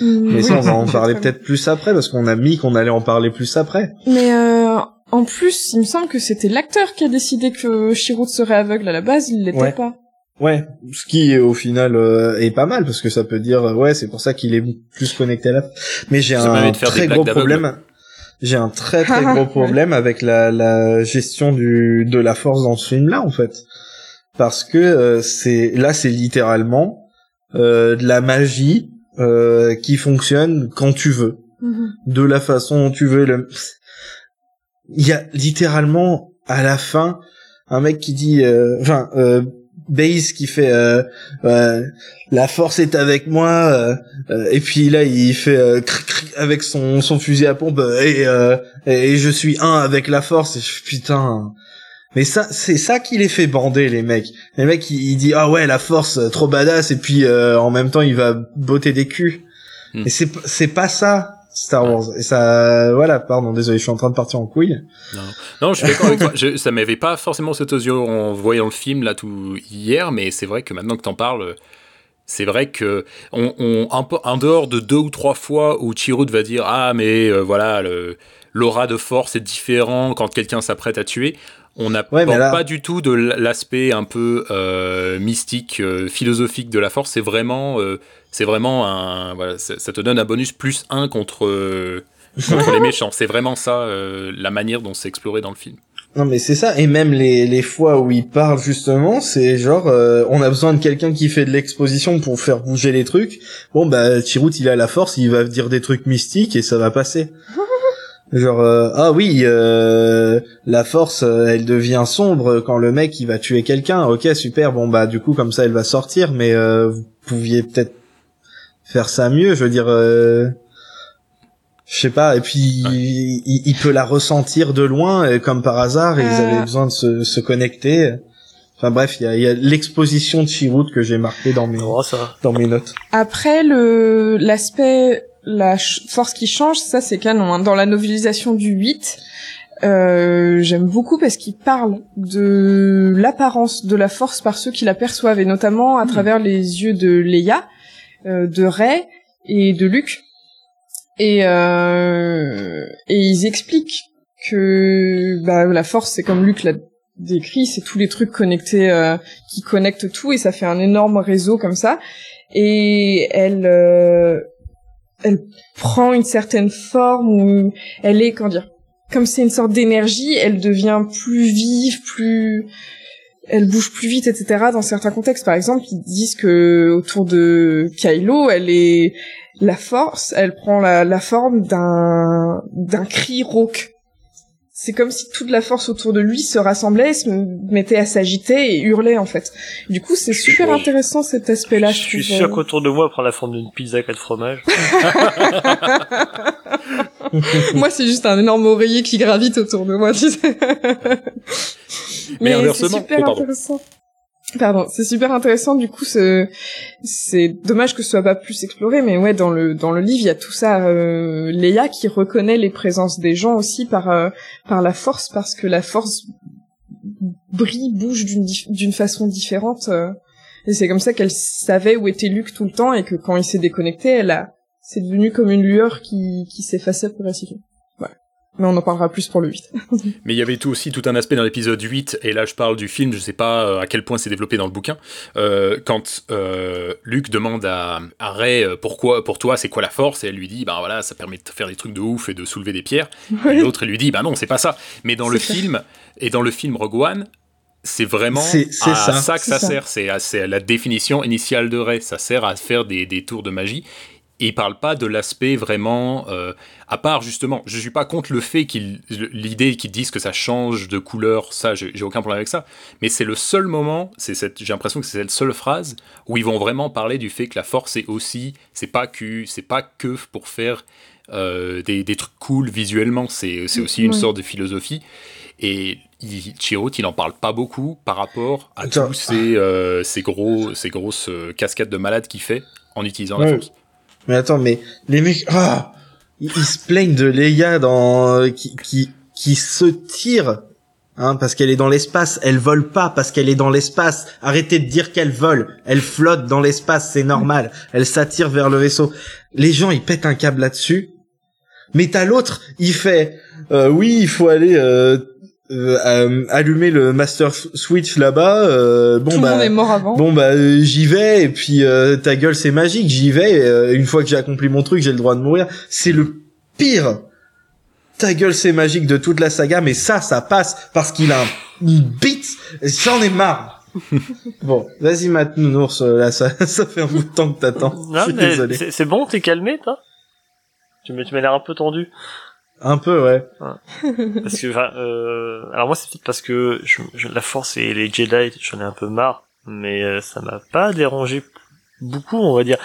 mais ça on va en parler peut-être plus après parce qu'on a mis qu'on allait en parler plus après. Mais euh, en plus, il me semble que c'était l'acteur qui a décidé que Chirrut serait aveugle à la base, il l'était Ouais. pas. ouais ce qui au final euh, est pas mal parce que ça peut dire euh, ouais c'est pour ça qu'il est plus connecté à la mais j'ai un très gros problème j'ai un très très gros problème avec la, la gestion du de la force dans ce film là en fait parce que euh, c'est là c'est littéralement euh, de la magie euh, qui fonctionne quand tu veux Mhm. de la façon dont tu veux le il y a littéralement à la fin un mec qui dit euh, enfin euh, Base qui fait euh, euh, la force est avec moi euh, euh, et puis là il fait euh, cric, cric avec son son fusil à pompe et euh, et je suis un avec la force et je putain. Mais ça c'est ça qui les fait bander les mecs. Les mecs ils, ils disent ah ouais la force trop badass et puis euh, en même temps il va botter des culs. Hmm. et c'est c'est pas ça Star Wars et ça voilà pardon désolé je suis en train de partir en couille Non, je suis d'accord avec toi. Je, ça m'avait pas forcément cet aux yeux en voyant le film là tout hier, mais c'est vrai que maintenant que t'en parles, c'est vrai que on, on un peu en dehors de deux ou trois fois où Chirrut va dire ah mais euh, voilà le- l'aura de force est différent quand quelqu'un s'apprête à tuer. On n'a Ouais, mais là- pas du tout de l'aspect un peu euh, mystique, euh, philosophique de la force. C'est vraiment, euh, c'est vraiment un, voilà, ça, te donne un bonus plus 1 contre, euh, contre les méchants. C'est vraiment ça, euh, la manière dont c'est exploré dans le film. Non mais c'est ça et même les les fois où il parle justement c'est genre euh, on a besoin de quelqu'un qui fait de l'exposition pour faire bouger les trucs bon bah Chirrut il a la force il va dire des trucs mystiques et ça va passer genre euh, ah oui euh, la force euh, elle devient sombre quand le mec il va tuer quelqu'un ok super bon bah du coup comme ça elle va sortir mais euh, vous pouviez peut-être faire ça mieux je veux dire euh, je sais pas, et puis il, il peut la ressentir de loin, comme par hasard, et ils avaient besoin de se, se connecter. Enfin bref, il y a, il y a l'exposition de Chirrut que j'ai marqué dans mes, Oh, ça dans mes notes. Après le l'aspect la force qui change, ça c'est canon. hein. Dans la novelisation du 8, euh, j'aime beaucoup parce qu'il parle de l'apparence de la force par ceux qui la perçoivent et notamment à travers les yeux de Leia, euh, de Rey et de Luke. Et euh, et ils expliquent que bah, la force c'est comme Luke l'a décrit, c'est tous les trucs connectés euh, qui connectent tout et ça fait un énorme réseau comme ça et elle euh, elle prend une certaine forme où elle est comment dire comme c'est une sorte d'énergie elle devient plus vive plus elle bouge plus vite etc dans certains contextes. Par exemple ils disent que autour de Kylo elle est la force elle prend la, la forme d'un d'un cri rauque c'est comme si toute la force autour de lui se rassemblait, se mettait à s'agiter et hurlait en fait. Du coup, c'est super Oui. intéressant cet aspect-là. je suis trouve, sûr euh. qu'autour de moi, prend la forme d'une pizza à quatre fromages. moi, c'est juste un énorme oreiller qui gravite autour de moi, tu sais. Mais inversement- c'est super oh, intéressant. Pardon, c'est super intéressant. Du coup, c'est dommage que ce soit pas plus exploré, mais ouais, dans le dans le livre, il y a tout ça. Euh, Leia qui reconnaît les présences des gens aussi par euh, par la force, parce que la force brille, bouge d'une d'une façon différente. euh, et c'est comme ça qu'elle savait où était Luke tout le temps, et que quand il s'est déconnecté, elle a c'est devenu comme une lueur qui qui s'effaçait progressivement. Mais on en parlera plus pour le 8. Mais il y avait tout aussi tout un aspect dans l'épisode 8, et là je parle du film, je sais pas euh, à quel point c'est développé dans le bouquin, euh, quand euh, Luke demande à, à Rey euh, pourquoi, pour toi c'est quoi la force, et elle lui dit, ben voilà, ça permet de faire des trucs de ouf et de soulever des pierres, et l'autre elle lui dit, bah non, c'est pas ça. Mais dans le film, et dans le film Rogue One, c'est vraiment C'est- c'est à ça. ça que ça, ça. sert, c'est à, c'est à la définition initiale de Rey, ça sert à faire des, des tours de magie. Et il parle pas de l'aspect vraiment, euh, à part justement, je suis pas contre le fait qu'il, l'idée qu'ils disent que ça change de couleur, ça, j'ai aucun problème avec ça. Mais c'est le seul moment, c'est cette, j'ai l'impression que c'est cette seule phrase où ils vont vraiment parler du fait que la force est aussi, c'est pas que, c'est pas que pour faire euh, des, des trucs cool visuellement, c'est, c'est aussi une sorte de philosophie. Et il, Chirrut, il en parle pas beaucoup par rapport à tous ces, euh, ces gros, ces grosses cascades de malades qu'il fait en utilisant la force. Mais attends, mais les mecs, ah, ils, se plaignent de Leia dans euh, qui qui qui se tire, hein, parce qu'elle est dans l'espace. Elle vole pas parce qu'elle est dans l'espace. Arrêtez de dire qu'elle vole. Elle flotte dans l'espace, c'est normal. Elle s'attire vers le vaisseau. Les gens, ils pètent un câble là-dessus. Mais t'as l'autre, il fait, euh, oui, il faut aller euh, euh, euh, allumer le master switch là-bas. euh, bon Tout bah. le monde est mort avant. Bon bah euh, j'y vais et puis euh, ta gueule c'est magique, j'y vais. et, euh, une fois que j'ai accompli mon truc, j'ai le droit de mourir. C'est le pire. ta gueule c'est magique de toute la saga, mais ça, ça passe parce qu'il a un- une bite. J'en ai marre. bon, vas-y euh, là ça, ça fait un bout de temps que t'attends. Je Non, suis mais désolé. c'est c'est bon, t'es calmé, toi? Tu m'as tu m'as l'air un peu tendu. Un peu, ouais. Parce que, euh, alors moi c'est peut-être parce que je, je- la Force et les Jedi, j'en ai un peu marre, mais euh, ça m'a pas dérangé beaucoup, on va dire.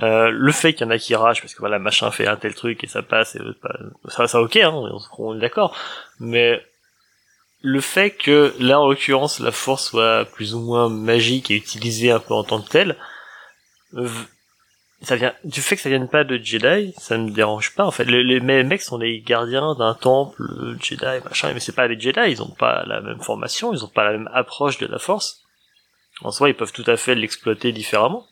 Euh, le fait qu'il y en a qui ragent parce que voilà machin fait un tel truc et ça passe et l'autre pas, ça ça ok hein, on, est d'accord. Mais le fait que là en l'occurrence la Force soit plus ou moins magique et utilisée un peu en tant que telle, euh, ça vient du fait que ça vienne pas de Jedi, ça me dérange pas en fait. Les, les me- mecs sont les gardiens d'un temple euh, Jedi machin, mais c'est pas des Jedi, ils ont pas la même formation, ils ont pas la même approche de la Force. En soi, ils peuvent tout à fait l'exploiter différemment.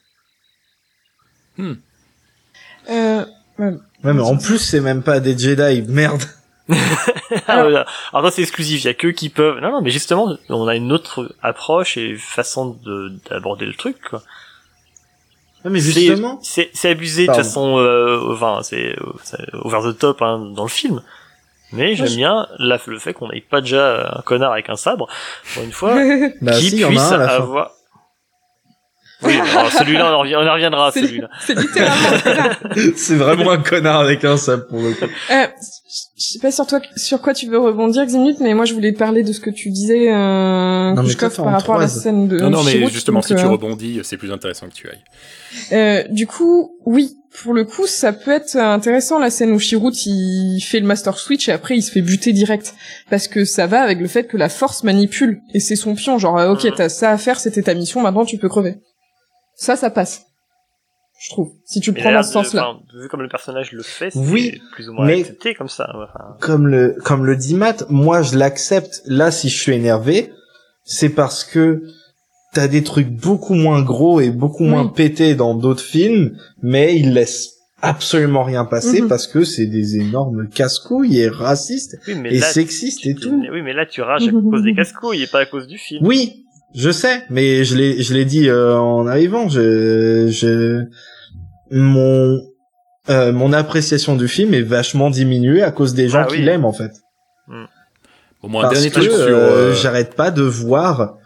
Euh, Ouais, mais en plus c'est même pas des Jedi, merde. Ah, voilà. Alors ça c'est exclusif, il y a que qui peuvent. Non non, mais justement, on a une autre approche et façon de d'aborder le truc. Quoi. Ouais, mais C'est- justement, c'est c'est abusé de Pardon. toute façon, euh, enfin c'est euh, c'est over the top hein, dans le film. Mais j'aime bien la, le fait qu'on n'ait pas déjà un connard avec un sabre, pour une fois, bah qui si, puisse avoir. Oui, celui-là, on en revient- on en reviendra celui-là. c'est littéralement c'est vraiment un connard avec un sable pour le coup. Euh, je sais pas sur toi, sur quoi tu veux rebondir, Ximut, mais moi je voulais te parler de ce que tu disais, euh, Kushkov, par en rapport à la scène de Non, non, mais justement, donc, si tu euh, rebondis, c'est plus intéressant que tu ailles. Euh, du coup, oui, pour le coup, ça peut être intéressant la scène où Chirrut il fait le Master Switch et après il se fait buter direct parce que ça va avec le fait que la Force manipule et c'est son pion, genre euh, ok Mhm. t'as ça à faire, c'était ta mission, maintenant tu peux crever. Ça, ça passe, je trouve. Si tu le prends dans ce sens-là. Vu comme le personnage le fait, c'est Oui, plus ou moins mais- accepté comme ça. Enfin, Comme le, comme le dit Matt, moi je l'accepte. Là, si je suis énervé, c'est parce que t'as des trucs beaucoup moins gros et beaucoup moins pétés dans d'autres films, mais ils laissent absolument rien passer Mhm. parce que c'est des énormes casse-couilles et racistes oui, et là, sexistes et tout. Oui, mais là tu rages à cause des casse-couilles et pas à cause du film. Oui, je sais, mais je l'ai, je l'ai dit euh, en arrivant. Je, je, mon, euh, mon appréciation du film est vachement diminuée à cause des gens Ah qui oui. l'aiment en fait. Bon, moi, un Parce dernier que truc sur... euh, euh, j'arrête pas de voir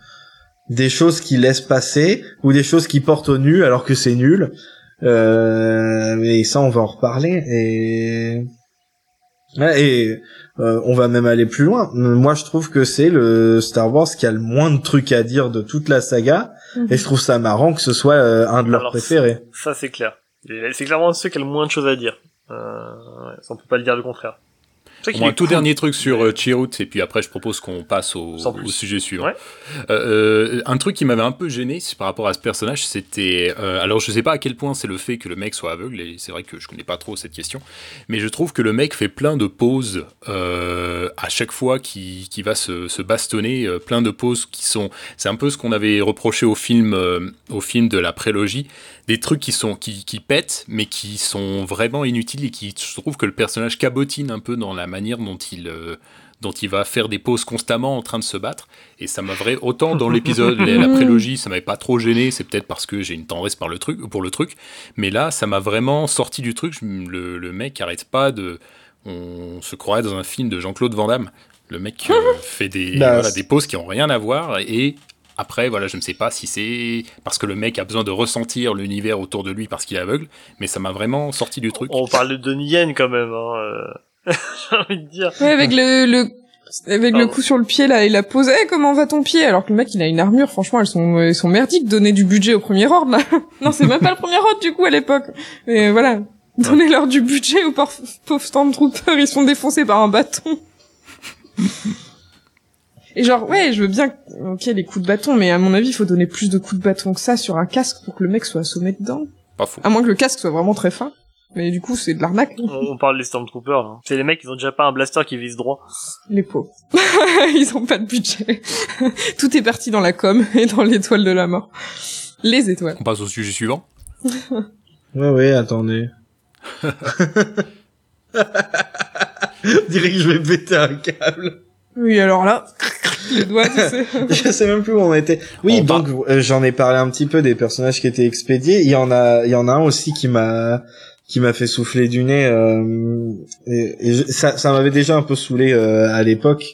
des choses qui laissent passer ou des choses qui portent au nu alors que c'est nul. Euh, mais ça, on va en reparler et et euh, on va même aller plus loin. Moi, je trouve que c'est le Star Wars qui a le moins de trucs à dire de toute la saga, Mhm. et je trouve ça marrant que ce soit euh, un de leurs Alors, préférés. Ça, c'est clair. Et C'est clairement ceux qui ont le moins de choses à dire. Euh, ouais, ça, on peut pas le dire le contraire. Bon, un tout cool. dernier truc sur euh, Chirrut, et puis après je propose qu'on passe au, sujet suivant. Ouais. Euh, euh, un truc qui m'avait un peu gêné par rapport à ce personnage, c'était... euh, alors je sais pas à quel point c'est le fait que le mec soit aveugle, et c'est vrai que je connais pas trop cette question, mais je trouve que le mec fait plein de pauses à chaque fois qu'il qu'il va se, se bastonner, plein de pauses qui sont... C'est un peu ce qu'on avait reproché au film, au film de la prélogie, des trucs qui sont qui, qui pètent mais qui sont vraiment inutiles et qui je trouve que le personnage cabotine un peu dans la manière dont il euh, dont il va faire des pauses constamment en train de se battre. Et ça m'a vrai autant dans l'épisode la, prélogie ça m'avait pas trop gêné c'est peut-être parce que j'ai une tendresse par le truc pour le truc. Mais là ça m'a vraiment sorti du truc. Le, le mec arrête pas de on se croirait dans un film de Jean-Claude Van Damme. Le mec euh, fait des Bah, voilà, des pauses qui ont rien à voir et après, voilà, je ne sais pas si c'est parce que le mec a besoin de ressentir l'univers autour de lui parce qu'il est aveugle, mais ça m'a vraiment sorti du truc. On parle de Donnie Yen quand même. Hein, euh. J'ai envie de dire. Ouais, avec le, le, avec le coup sur le pied, là, il a posé, Eh, comment va ton pied? Alors que le mec, il a une armure, franchement, elles sont, elles sont merdiques, donner du budget au premier ordre, là. non, c'est même pas le premier ordre, du coup, à l'époque. Mais voilà. Donnez-leur du budget aux pauvres, pauvres Stormtroopers, ils sont défoncés par un bâton. Et genre, ouais, je veux bien, ok, les coups de bâton, mais à mon avis, il faut donner plus de coups de bâton que ça sur un casque pour que le mec soit assommé dedans. Pas faux. À moins que le casque soit vraiment très fin. Mais du coup, c'est de l'arnaque. On, on parle des Stormtroopers. Là. C'est les mecs, ils ont déjà pas un blaster qui vise droit. Les pauvres. Ils ont pas de budget. Tout est parti dans la com et dans l'étoile de la mort. Les étoiles. On passe au sujet suivant. Ouais, ouais, attendez. On dirait que je vais péter un câble. Oui, alors là, les doigts, tu sais. je sais même plus où on était. Oui, On donc euh, j'en ai parlé un petit peu des personnages qui étaient expédiés. Il y en a, il y en a un aussi qui m'a qui m'a fait souffler du nez. euh, et, et je- ça, ça m'avait déjà un peu saoulé euh, à l'époque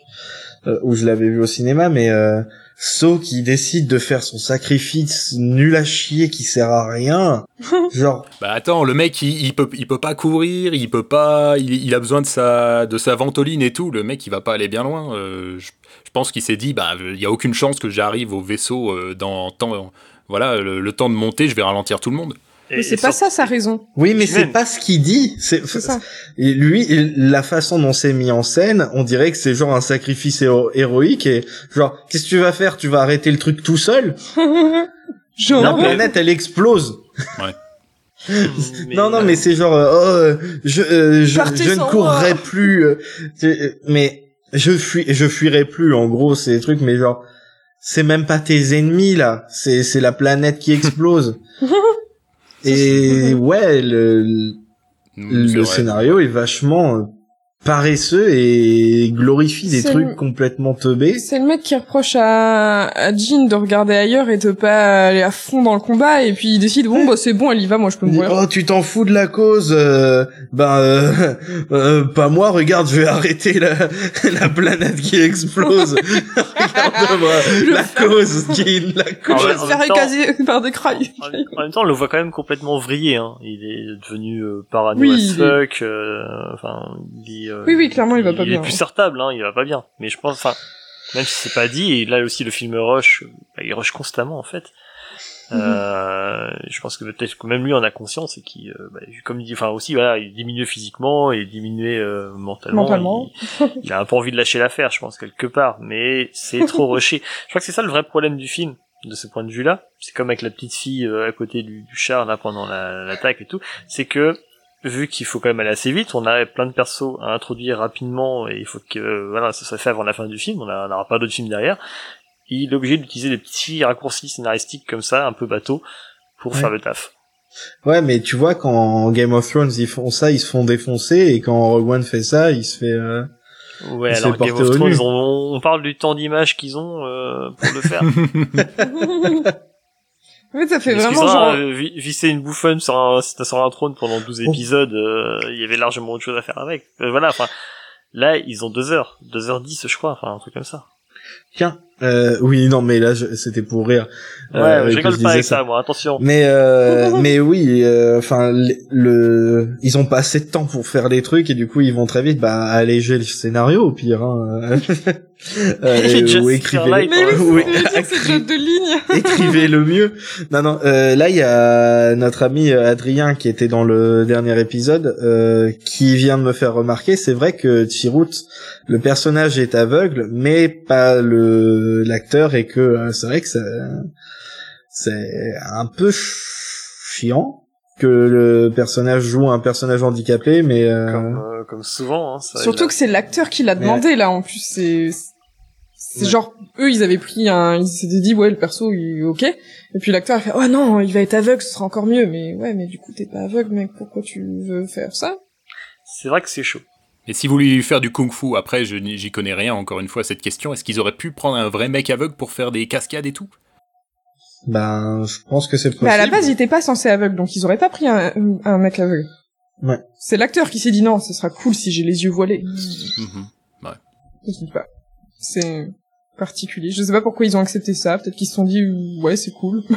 euh, où je l'avais vu au cinéma, mais euh, So qui décide de faire son sacrifice nul à chier qui sert à rien, genre Bah attends, le mec il, il peut il peut pas courir, il peut pas, il, il a besoin de sa de sa ventoline et tout. Le mec il va pas aller bien loin. Euh, je, je pense qu'il s'est dit bah il y a aucune chance que j'arrive au vaisseau euh, dans temps voilà le, le temps de monter, je vais ralentir tout le monde. Et- Mais c'est pas ça sa raison. oui, mais c'est pas ce qu'il dit. C'est. Et lui, il- la façon dont c'est mis en scène, on dirait que c'est genre un sacrifice héro- héroïque et genre, qu'est-ce que tu vas faire? Tu vas arrêter le truc tout seul? Genre. La planète, elle explose. Mais- non, non, mais c'est genre, euh, oh, euh, je, euh, je, ne courrai moi. plus. euh, mais je fuis, je fuirai plus. En gros, c'est des trucs, mais genre, c'est même pas tes ennemis là. C'est, c'est la planète qui explose. et ouais, le, le scénario est vachement euh, paresseux et glorifie des trucs le- complètement teubés. C'est le mec qui reproche à, à Jean de regarder ailleurs et de pas aller à fond dans le combat et puis il décide bon bah c'est bon elle y va moi je peux mourir. oh tu t'en fous de la cause euh, ben euh, euh, pas moi regarde je vais arrêter la, la planète qui explose regarde-moi la cause Jean la cause je vais se faire temps- écaser par des crailles. En même- en même temps, on le voit quand même complètement vrillé. Hein. Il est devenu euh, parano Oui, fuck. euh, enfin, il est, euh, Oui, oui, clairement, il va pas Il bien, est plus sortable, hein. Il va pas bien. Mais je pense, enfin, même si c'est pas dit, et là aussi le film rush, bah, il rush constamment en fait. Mhm. Euh, je pense que peut-être que même lui en a conscience et qui, euh, bah, comme il dit, enfin aussi voilà, il diminue physiquement et diminué euh, mentalement. Mentalement. Il, il a un peu envie de lâcher l'affaire, je pense quelque part, mais c'est trop rushé. Je crois que c'est ça le vrai problème du film, de ce point de vue-là. C'est comme avec la petite fille à côté du, du char là pendant la- l'attaque et tout. C'est que vu qu'il faut quand même aller assez vite, on a plein de persos à introduire rapidement et il faut que euh, voilà ça soit fait avant la fin du film. On n'aura pas d'autres films derrière. Il est obligé d'utiliser des petits raccourcis scénaristiques comme ça, un peu bateau, pour Ouais. faire le taf. ouais mais tu vois quand Game of Thrones ils font ça ils se font défoncer et quand Rogue One fait ça il se fait euh, Ouais, alors Game of Thrones, on, on parle du temps d'image qu'ils ont euh, pour le faire. Fait ça fait vraiment genre euh, vi- visser une bouffonne sur un, sur un trône pendant 12 Oh. épisodes, euh, il y avait largement autre chose à faire avec. Euh, voilà, enfin, là, ils ont 2 heures, 2 heures 10 je crois, enfin, un truc comme ça. tiens euh, oui non mais là c'était pour rire Ouais, Euh, je rigole pas avec ça, moi, attention. Mais euh, mais oui, euh, enfin le, le- ils ont pas assez de temps pour faire les trucs et du coup ils vont très vite bah alléger le scénario au pire hein. Euh, ou écrivez Mais oui, de ligne. écrivez le mieux. Non non, euh, là il y a notre ami euh, Adrien qui était dans le dernier épisode euh, qui vient de me faire remarquer, c'est vrai que Chirrut le personnage est aveugle mais pas le l'acteur et que euh, c'est vrai que ça c'est un peu ch- chiant que le personnage joue un personnage handicapé mais euh, Comme, euh, comme souvent, hein, ça, Surtout que c'est l'acteur qui l'a demandé là en plus c'est c'est Ouais. genre eux ils avaient pris un ils s'étaient dit ouais le perso il est ok et puis l'acteur a fait oh non il va être aveugle ce sera encore mieux mais ouais mais du coup t'es pas aveugle mec pourquoi tu veux faire ça? C'est vrai que c'est chaud. Et si vous voulez faire du kung-fu, après, je n'y- j'y connais rien, encore une fois, cette question, est-ce qu'ils auraient pu prendre un vrai mec aveugle pour faire des cascades et tout? Ben je pense que c'est possible. mais à la base il était pas censé aveugle donc ils auraient pas pris un, un mec aveugle Ouais. c'est l'acteur qui s'est dit non ce sera cool si j'ai les yeux voilés Mhm. je sais pas c'est particulier je sais pas pourquoi ils ont accepté ça peut-être qu'ils se sont dit ouais c'est cool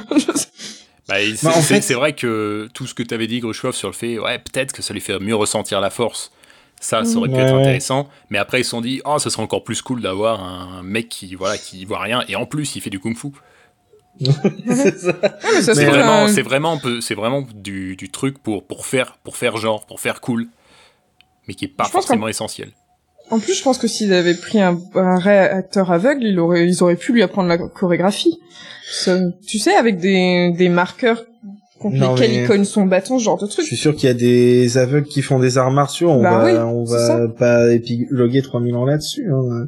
Bah, c'est Bah, en c'est- fait- vrai que tout ce que tu avais dit, Grushkov, sur le fait, ouais, peut-être que ça lui fait mieux ressentir la force. Ça, ça aurait pu Ouais, être intéressant. Mais après, ils se sont dit, oh, ça serait encore plus cool d'avoir un mec qui, voilà, qui voit rien. Et en plus, il fait du kung-fu. c'est ça. Ouais, mais ça se C'est trouve, vraiment, c'est vraiment, peu- c'est vraiment du, du truc pour, pour faire, pour faire genre, pour faire cool. Mais qui est pas forcément essentiel. En plus, je pense que s'ils avaient pris un, un acteur aveugle, ils auraient, ils auraient pu lui apprendre la chorégraphie. Ça- tu sais, avec des, des marqueurs contre Non, lesquels mais- il cogne son bâton, ce genre de Je truc. suis sûr qu'il y a des aveugles qui font des arts martiaux. On Bah va, oui, on va ça. pas épiloguer 3000 ans là-dessus. hein.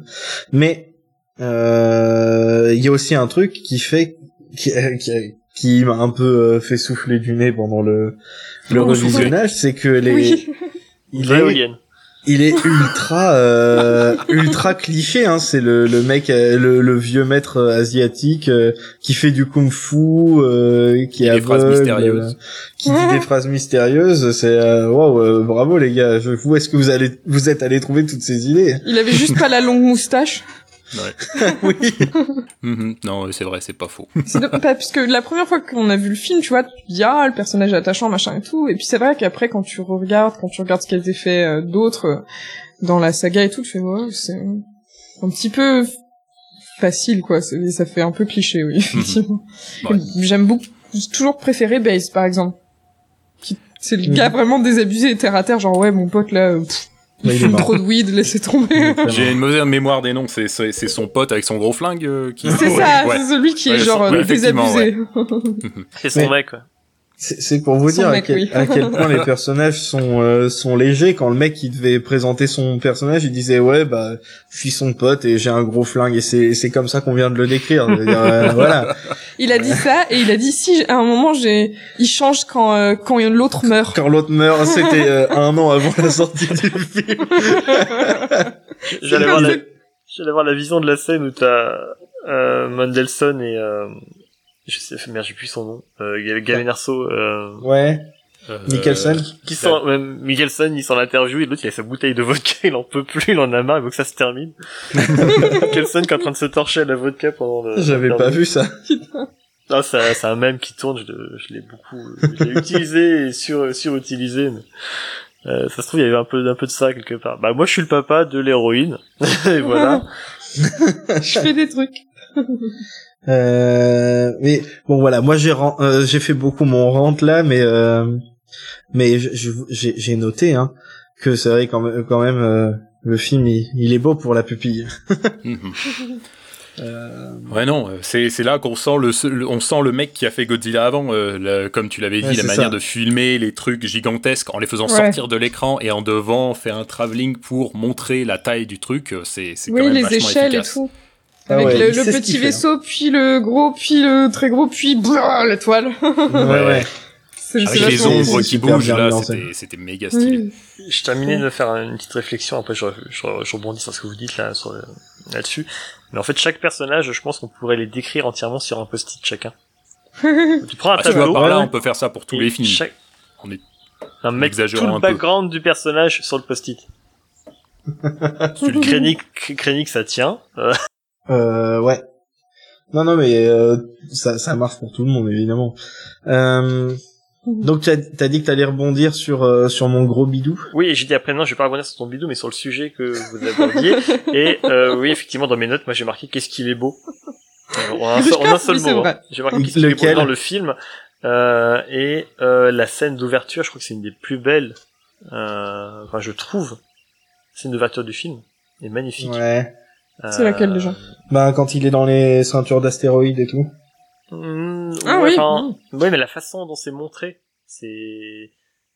Mais euh, il y a aussi un truc qui fait qui, qui, qui m'a un peu euh, fait souffler du nez pendant le le Oh, revisionnage, c'est que les Oui. il est. il est ultra euh, ultra cliché hein c'est le, le mec euh, le, le vieux maître euh, asiatique euh, qui fait du kung-fu euh, qui est des phrases aveugle, mystérieuses. euh, qui dit des phrases mystérieuses c'est euh, waouh euh, bravo les gars je où est-ce que vous allez vous êtes allés trouver toutes ces idées? Il avait juste pas la longue moustache. oui Mhm. Non, c'est vrai, c'est pas faux. C'est de- pas- parce que la première fois qu'on a vu le film, tu vois, tu te dis ah le personnage est attachant machin et tout, et puis c'est vrai qu'après quand tu regardes, quand tu regardes ce a été fait euh, d'autres euh, dans la saga et tout, tu fais ouais c'est un petit peu facile quoi, ça fait un peu cliché oui effectivement. Ouais. J'aime beaucoup, j'ai toujours préféré Base par exemple. Qui- C'est le Mhm. gars vraiment désabusé et terre à terre, genre ouais mon pote là, euh, pff, Trop de weed, laissez tomber. J'ai une mauvaise mémoire des noms. C'est c'est c'est son pote avec son gros flingue euh, qui. C'est Ouais, ça, ouais. c'est celui qui Ouais, est genre ouais, euh, effectivement, désabusé. C'est son mec, quoi. C'est c'est pour vous Son dire mec, à, quel, oui. à quel point les personnages sont euh, sont légers. Quand le mec qui devait présenter son personnage, il disait ouais bah je suis son pote et j'ai un gros flingue et c'est c'est comme ça qu'on vient de le décrire. Je veux dire, euh, voilà. Il a dit ça et il a dit si à un moment j'ai il change quand euh, quand l'autre meurt. Quand l'autre meurt, c'était euh, un an avant la sortie du film. J'allais voir, la... j'allais voir la vision de la scène où t'as euh, Mandelson et euh... je sais merde j'ai plus son nom euh, il y avait Gavin Erso euh... Ouais. Euh, Nicholson. qui sont ouais, Mickelson il s'en interview et l'autre il a sa bouteille de vodka il en peut plus il en a marre il veut que ça se termine Mickelson qui est en train de se torcher à la vodka pendant le J'avais pas vu ça. Ah, c'est c'est un mème qui tourne, je l'ai beaucoup, je l'ai utilisé et sur, surutilisé, mais, euh, ça se trouve, il y avait un peu, un peu de ça quelque part. Bah, moi, je suis le papa de l'héroïne. et voilà. Je fais des trucs. Euh, mais bon voilà, moi j'ai euh, j'ai fait beaucoup mon rente là, mais euh, mais j'ai j'ai noté hein que c'est vrai quand même quand même euh, le film il, il est beau pour la pupille. mhm. Euh, Ouais non, c'est c'est là qu'on sent le, on sent le mec qui a fait Godzilla avant, euh, le- comme tu l'avais dit, Ouais, la manière ça. de filmer les trucs gigantesques en les faisant Ouais. sortir de l'écran et en devant faire un travelling pour montrer la taille du truc, c'est c'est quand Oui, même les vachement échelles efficace. et tout. Ah Avec ouais, le, le petit fait, hein. vaisseau, puis le gros, puis le très gros, puis brrr, l'étoile. ouais ouais. C'est Avec les ombres qui bougent là, c'était c'était méga stylé. Oui. Je terminais de faire une petite réflexion, après je, je, je rebondis sur ce que vous dites là, sur le- là-dessus. Mais en fait, chaque personnage, je pense qu'on pourrait les décrire entièrement sur un post-it chacun. Tu prends un Ah, tu vois, tableau, par là, ouais. on peut faire ça pour tous les films. chaque- On est- un mec, tout le un peu. background du personnage sur le post-it. Krennic, Krennic, ça tient. Euh, ouais. Non non mais euh, ça ça marche pour tout le monde évidemment. Euh, donc t'as as dit que t'allais rebondir sur euh, sur mon gros bidou. Oui, j'ai dit après, non, je vais pas revenir sur ton bidou, mais sur le sujet que vous abordiez. et euh, oui, effectivement, dans mes notes, moi j'ai marqué qu'est-ce qu'il est beau. En un seul, en un seul Oui, c'est mot. hein. J'ai marqué qu'est-ce qu'il est beau dans le film. Euh, et euh, la scène d'ouverture, je crois que c'est une des plus belles. Euh, enfin, je trouve. Scène d'ouverture du film est magnifique. Ouais. C'est laquelle, déjà? Bah quand il est dans les ceintures d'astéroïdes et tout. Mmh, Ah ouais, oui. enfin, ouais, mais la façon dont c'est montré, c'est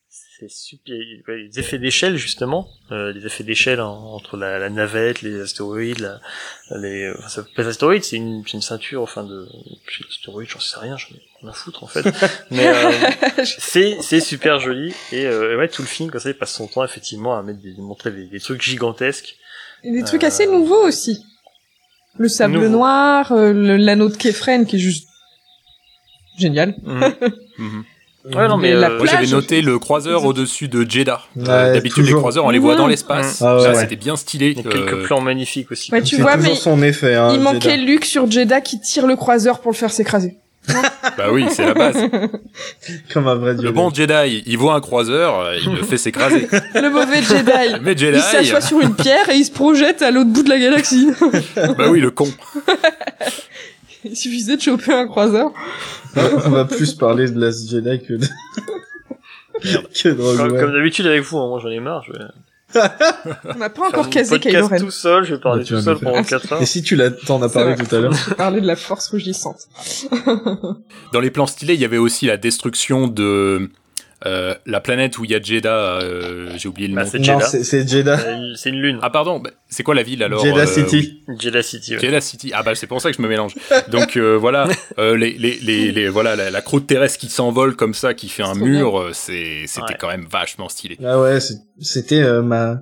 c'est super. Les effets d'échelle justement, euh, les effets d'échelle en- entre la, la navette, les astéroïdes, la, les, enfin, ça, les astéroïdes, c'est une, c'est une ceinture, enfin de, astéroïdes, j'en sais rien, j'en ai rien à foutre en fait. mais euh, c'est c'est super joli et euh, ouais, tout le film comme ça, il passe son temps effectivement à mettre des, montrer des, des trucs gigantesques. Et des trucs Euh, assez nouveaux aussi. Le sable Nouveau. noir, euh, l'anneau de Kefren qui est juste génial. Mhm. Mhm. Ouais, non, mais Et la euh, Moi, j'avais noté le croiseur au-dessus de Jeddah. Euh, Ouais, D'habitude, les croiseurs, on les voit dans l'espace. Ah ouais, Ça, ouais. c'était bien stylé. il y a quelques Euh, plans magnifiques aussi. Ouais, tu C'est vois, toujours mais son effet. Hein, il manquait. Luke sur Jeddah qui tire le croiseur pour le faire s'écraser. Bah oui, c'est la base. Comme un vrai dieu. Le bon Jedi, il voit un croiseur, euh, il le fait s'écraser. Le mauvais Jedi. Mais Jedi, Il s'assoit sur une pierre et il se projette à l'autre bout de la galaxie. bah oui, le con. Il suffisait de choper un croiseur. On va plus parler de Last Jedi que de... que de Rogue Comme, d'habitude avec vous, hein, moi j'en ai marre. Je vais On n'a pas encore casé podcast Kylo Ren. tout seul, je vais parler tout seul pendant 4 heures. Et si tu l'as, t'en as parlé tout à l'heure. Je parlais de la force rougissante. Dans les plans stylés, il y avait aussi la destruction de euh, la planète où il y a Jeddah. euh, J'ai oublié le Bah, nom. c'est Jeddah. c'est Jeddah. C'est une lune. Ah pardon, bah, c'est quoi la ville alors Jeddah euh, City. Jeddah City. Ouais. Jeddah City. Ah bah c'est pour ça que je me mélange. Donc euh, voilà, euh, les, les, les, les- voilà la, la croûte terrestre qui s'envole comme ça, qui fait un mur, c'est c'était Ouais. quand même vachement stylé. Ah ouais, c'était euh, ma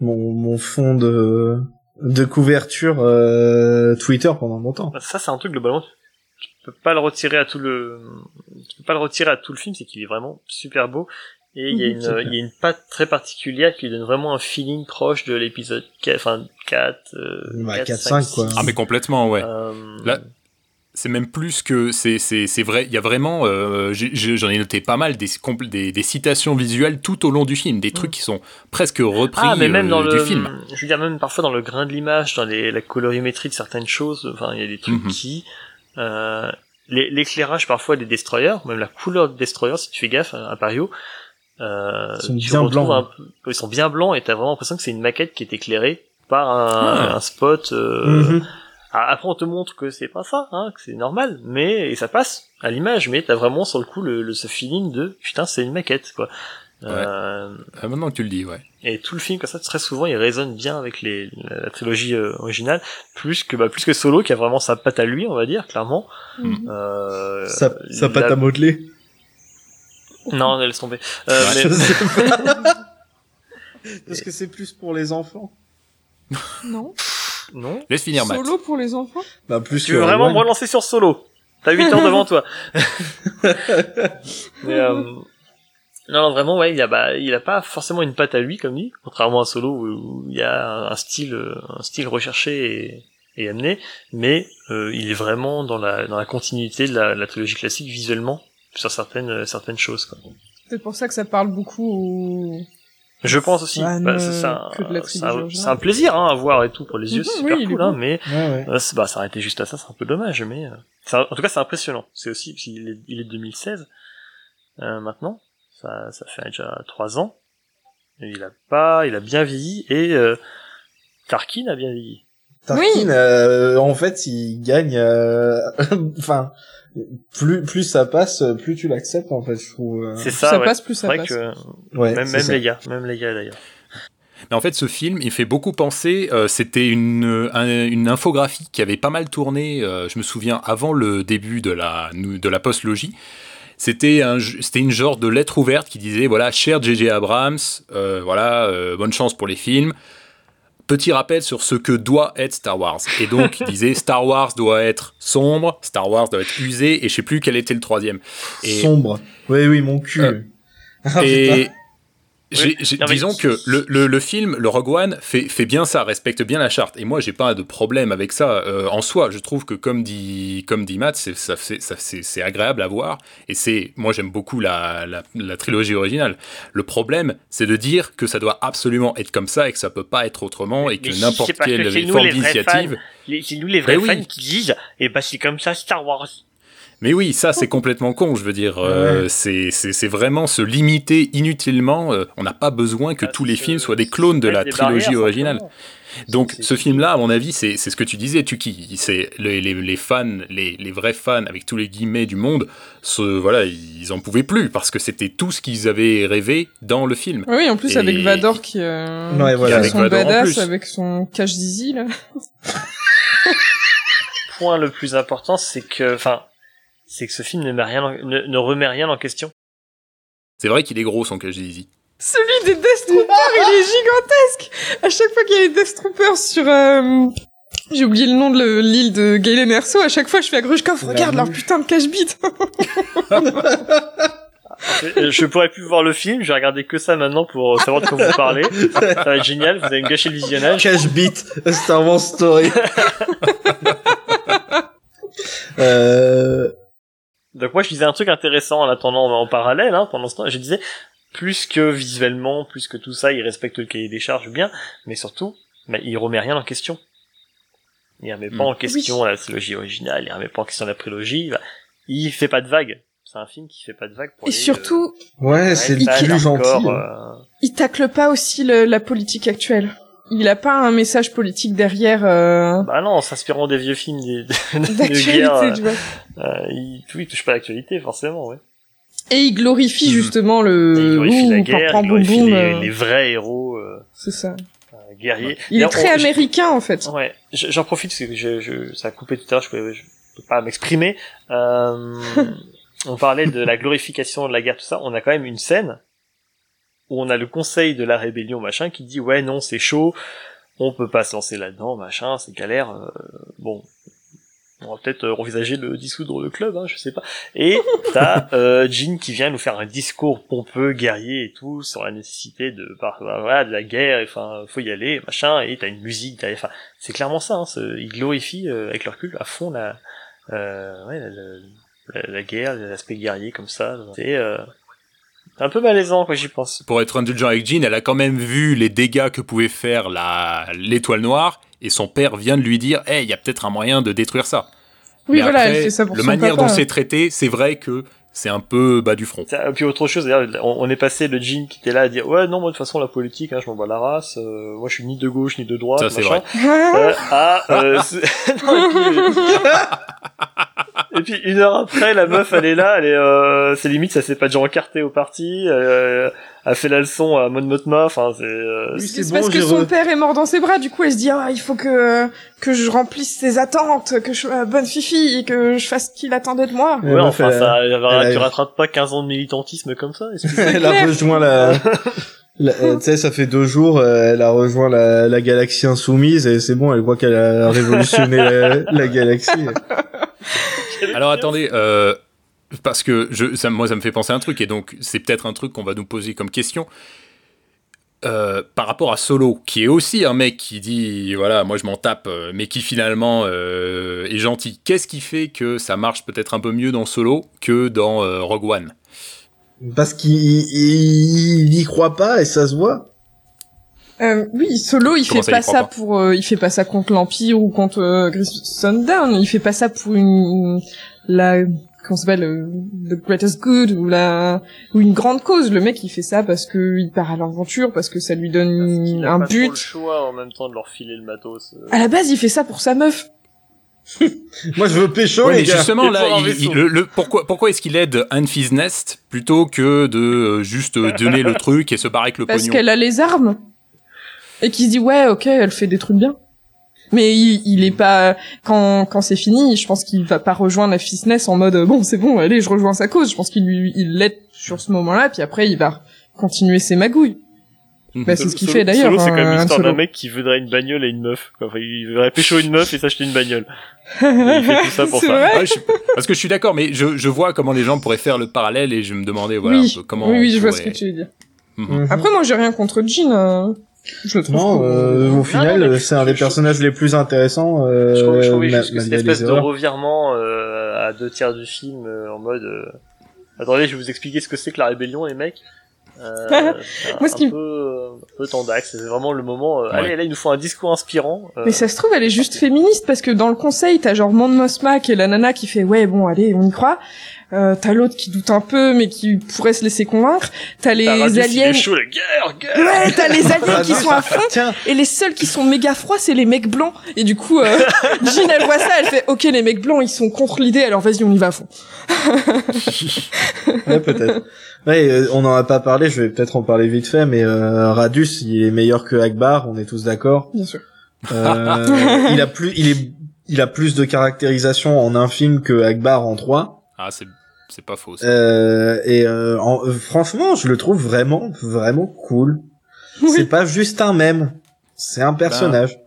mon, mon fond de, de couverture euh, Twitter pendant longtemps. Ça, c'est un truc globalement. Tu peux pas le retirer à tout le, tu peux pas le retirer à tout le film, c'est qu'il est vraiment super beau. Et il y a Mhm, une, il y a une patte très particulière qui lui donne vraiment un feeling proche de l'épisode 4, enfin 4, euh, Ouais, 4, 4, 5, 5, quoi. Ah mais complètement ouais. Euh, Là, c'est même plus que c'est c'est c'est vrai il y a vraiment euh, j'en ai noté pas mal des, des des citations visuelles tout au long du film des trucs qui sont presque repris ah, mais même euh, dans du le, film je veux dire même parfois dans le grain de l'image, dans les, la colorimétrie de certaines choses, enfin il y a des trucs Mhm. qui, euh, l'é- l'éclairage parfois des destroyers, même la couleur des destroyers, si tu fais gaffe à Pario, euh, Ils sont bien blancs, un peu- ils sont bien blancs et t'as vraiment l'impression que c'est une maquette qui est éclairée par un, Ah. un spot. Euh, Mhm. Après on te montre que c'est pas ça, hein, que c'est normal, mais et ça passe à l'image, mais t'as vraiment sur le coup le, le- ce feeling de putain c'est une maquette quoi. Euh, Ah, maintenant que tu le dis ouais et tout le film comme ça très souvent il résonne bien avec les, la, la trilogie euh, originale plus que bah, plus que Solo qui a vraiment sa patte à lui on va dire clairement Mhm. euh, ça la- pâte à modeler. non laisse tomber euh, Ouais. mais- Je sais pas. Parce que c'est plus pour les enfants. Non. non laisse finir Matt Solo pour les enfants? Bah, plus tu veux vraiment me relancer sur Solo? T'as 8 ans devant toi mais euh, non, non, vraiment, ouais, il a, bah, il a pas forcément une patte à lui, comme dit, contrairement à Solo où, où il y a un style, un style recherché et, et amené, mais euh, il est vraiment dans la, dans la continuité de la, la trilogie classique visuellement sur certaines, certaines choses. Quoi. C'est pour ça que ça parle beaucoup aux... Je pense aussi. Bah, c'est un, de un- un plaisir hein, à voir et tout pour les yeux, Mhm, c'est oui, super il cool, hein, mais Ouais, ouais. euh, bah, s'arrêter juste à ça, c'est un peu dommage, mais euh, un- en tout cas c'est impressionnant. C'est aussi parce qu'il est, il est de 2016 euh, maintenant, ça, ça fait déjà trois ans. Et il a pas, il a bien vieilli et euh, Tarkin a bien vieilli. Tarkin, Oui. euh, en fait, il gagne. euh, Enfin, plus plus ça passe, plus tu l'acceptes en fait. Je trouve. euh. C'est Plus ça, ça ouais. passe, plus C'est ça vrai passe. que Ouais, même, c'est même ça. les gars, même les gars d'ailleurs. Mais en fait, ce film, il fait beaucoup penser. euh, C'était une, un- une infographie qui avait pas mal tourné. euh, je me souviens avant le début de la de la postlogie. C'était un, c'était une genre de lettre ouverte qui disait voilà, cher J.J. Abrams, euh, voilà, euh, bonne chance pour les films. Petit rappel sur ce que doit être Star Wars. Et donc, il disait Star Wars doit être sombre, Star Wars doit être usé, et je sais plus quel était le troisième. Et, Sombre. Oui, oui, mon cul. Euh, Ah, et j'ai- j'ai- Non, mais- disons que le, le, le film, le Rogue One, fait, fait bien ça, respecte bien la charte. Et moi, j'ai pas de problème avec ça euh, en soi. Je trouve que, comme dit, comme dit Matt, c'est, c'est, c'est, c'est agréable à voir. Et c'est, moi, j'aime beaucoup la, la, la trilogie originale. Le problème, c'est de dire que ça doit absolument être comme ça et que ça peut pas être autrement et que n'importe parce que quelle c'est nous, forme les vrais d'initiative. fans. Les- nous les vrais Ben oui. fans qui disent, et bah c'est comme ça Star Wars. Mais oui, ça c'est complètement con, je veux dire. euh, c'est, vraiment se limiter inutilement. euh, on n'a pas besoin que tous les films soient des clones de la trilogie barrières, originale. Donc ce film-là, à mon avis, c'est c'est ce que tu disais, Tuki. C'est les, les, les fans, les, les vrais fans, avec tous les guillemets du monde, se, voilà, ils en pouvaient plus parce que c'était tout ce qu'ils avaient rêvé dans le film. Oui, en plus Et- avec Vador qui, euh, Ouais, voilà. Avec son Vador badass avec son cache zizi là. point le plus important, c'est que, enfin, c'est que ce film ne, met rien en- ne, ne remet rien en question. C'est vrai qu'il est gros son cache Easy. Celui des Death Troopers, il est gigantesque. À chaque fois qu'il y a les Death Troopers sur, euh, j'ai oublié le nom de le- l'île de Galen Erso, à chaque fois je fais à Grushkov, regarde leur putain de cache-bite. Euh, je pourrais plus voir le film, je vais regarder que ça maintenant pour savoir de quoi vous parlez. Ça va être génial, vous allez me gâcher le visionnage. Cash Beat, Star Wars Story. euh, Donc moi je disais un truc intéressant en attendant en parallèle, hein, pendant ce temps, je disais, plus que visuellement, plus que tout ça, il respecte le cahier des charges bien, mais surtout, bah, il remet rien en question. Il remet pas Mm. en question la trilogie originale, il remet pas en question la prélogie, bah, il fait pas de vagues. C'est un film qui fait pas de vagues pour Et les, surtout, ouais, c'est plus gentil. hein. euh, il tacle pas aussi le- la politique actuelle. Il a pas un message politique derrière, euh, Bah non, en s'inspirant des vieux films des, de, guerre, euh, tu vois. euh, il, oui, il touche pas l'actualité, forcément, ouais. Et il glorifie Mhm. justement Il le, glorifie la guerre, il glorifie boum, les, euh, les vrais héros euh, c'est ça. euh, guerriers. Il est très on- américain en fait. Ouais, j'en profite parce que je, je, ça a coupé tout à l'heure, je peux, je peux pas m'exprimer. Euh, on parlait de la glorification de la guerre, tout ça. On a quand même une scène où on a le conseil de la rébellion machin qui dit ouais non c'est chaud, on peut pas se lancer là-dedans machin, c'est galère. euh, bon, on va peut-être euh, envisager de dissoudre le club, hein, je sais pas. Et t'as euh, Jean qui vient nous faire un discours pompeux, guerrier et tout sur la nécessité de bah, voilà de la guerre, enfin faut y aller machin. Et t'as une musique, t'as- enfin c'est clairement ça. Hein, ils glorifient euh, avec leur cul à fond la euh, ouais, la, la- la- la guerre, l'aspect guerrier comme ça. C'est euh, un peu malaisant quand j'y pense. Pour être indulgent avec Jean, elle a quand même vu les dégâts que pouvait faire la l'étoile noire, et son père vient de lui dire, hey, il y a peut-être un moyen de détruire ça. Oui, Mais voilà, après, elle fait ça pour La manière papa. dont c'est traité, c'est vrai que c'est un peu bas du front. Et puis autre chose, d'ailleurs, on, on est passé le Jean qui était là à dire ouais non moi de toute façon la politique, hein, je m'en bats la race, euh, moi je suis ni de gauche ni de droite. Ça, c'est vrai. Euh, ah, euh, c'est- non, et, puis... et puis une heure après, la meuf elle est là, elle est, euh, c'est limite ça s'est pas déjà encarté au parti, euh, elle fait la leçon à Mon Motma, enfin c'est. euh, Oui, C'est c'est parce que son re- père est mort dans ses bras, du coup elle se dit ah il faut que que je remplisse ses attentes, que je sois bonne fifi et que je fasse ce qu'il attendait de moi. Ouais, a enfin, ça, elle tu a- rattrapes pas 15 ans de militantisme comme ça. elle a rejoint la, euh, tu sais, ça fait deux jours, euh, elle a rejoint la, la galaxie insoumise et c'est bon, elle croit qu'elle a révolutionné la, la galaxie. Alors attendez, euh, parce que je, ça, moi ça me fait penser à un truc, et donc c'est peut-être un truc qu'on va nous poser comme question. Euh, par rapport à Solo, qui est aussi un mec qui dit voilà, moi je m'en tape, euh, mais qui finalement euh, est gentil. Qu'est-ce qui fait que ça marche peut-être un peu mieux dans Solo que dans euh, Rogue One? Parce qu'il il, il y croit pas et ça se voit. Euh, oui, Solo, il Comment fait ça, pas ça pas pour, euh, il fait pas ça contre l'Empire ou contre euh, Gris Sundown. Il fait pas ça pour une la comment ça s'appelle euh, the greatest good ou la ou une grande cause. Le mec, il fait ça parce que il part à l'aventure, parce que ça lui donne Il a un pas trop le but. choix en même temps de leur filer le matos. euh. À la base, il fait ça pour sa meuf. Moi, je veux pécho, Ouais, les mais gars. justement là, il- le, le- pourquoi, pourquoi est-ce qu'il aide Anne's Nest plutôt que de euh, juste donner le truc et se barrer avec le Parce pognon qu'elle a les armes. Et qui se dit, ouais, ok, elle fait des trucs bien. Mais il, il est pas, quand, quand c'est fini, je pense qu'il va pas rejoindre la Fitness en mode, bon, c'est bon, allez, je rejoins sa cause. Je pense qu'il lui, il l'aide sur ce moment-là, puis après, il va continuer ses magouilles. Mhm. Bah, c'est ce qu'il fait d'ailleurs. Solo, c'est quand même hein, l'histoire d'un mec qui voudrait une bagnole et une meuf. quoi. Enfin, il voudrait pécho une meuf et s'acheter une bagnole. il fait tout ça pour C'est ça. vrai Ouais, je- parce que je suis d'accord, mais je, je vois comment les gens pourraient faire le parallèle et je me demandais voilà oui, un peu comment. oui, oui, je vois ce que tu veux dire. Mhm. Après, moi, j'ai rien contre Jean. hein. Je le trouve Non, cool. euh, au final, non, mais c'est un des je- personnages les plus intéressants. Euh, Je trouve, je trouvais ma- juste que cette espèce de revirement euh, à deux tiers du film euh, en mode. euh, Attendez, je vais vous expliquer ce que c'est que la rébellion, les mecs. Euh, c'est Moi, ce un, qui peu, un peu tendax. C'est vraiment le moment. euh, Ouais. Allez, là, il nous faut un discours inspirant. euh, Mais ça se trouve, elle est juste féministe parce que dans le conseil, t'as genre Mon Mothma qui est la nana qui fait ouais bon allez on y croit. Euh, t'as l'autre qui doute un peu mais qui pourrait se laisser convaincre. T'as les aliens. chaud, la guerre, guerre. Ouais, t'as les aliens qui sont à fond Tiens, et les seuls qui sont méga froids c'est les mecs blancs et du coup euh, Jean elle voit ça elle fait ok les mecs blancs ils sont contre l'idée alors vas-y on y va à fond. ouais, peut-être. Ouais, euh, on en a pas parlé, je vais peut-être en parler vite fait, mais euh, Radius, il est meilleur que Akbar, on est tous d'accord. Bien sûr. Euh, il a plus, il est, il a plus de caractérisation en un film que Akbar en trois. Ah, c'est c'est pas faux. ça. Euh, et euh, en- franchement, je le trouve vraiment, vraiment cool. Oui. C'est pas juste un mème, c'est un personnage.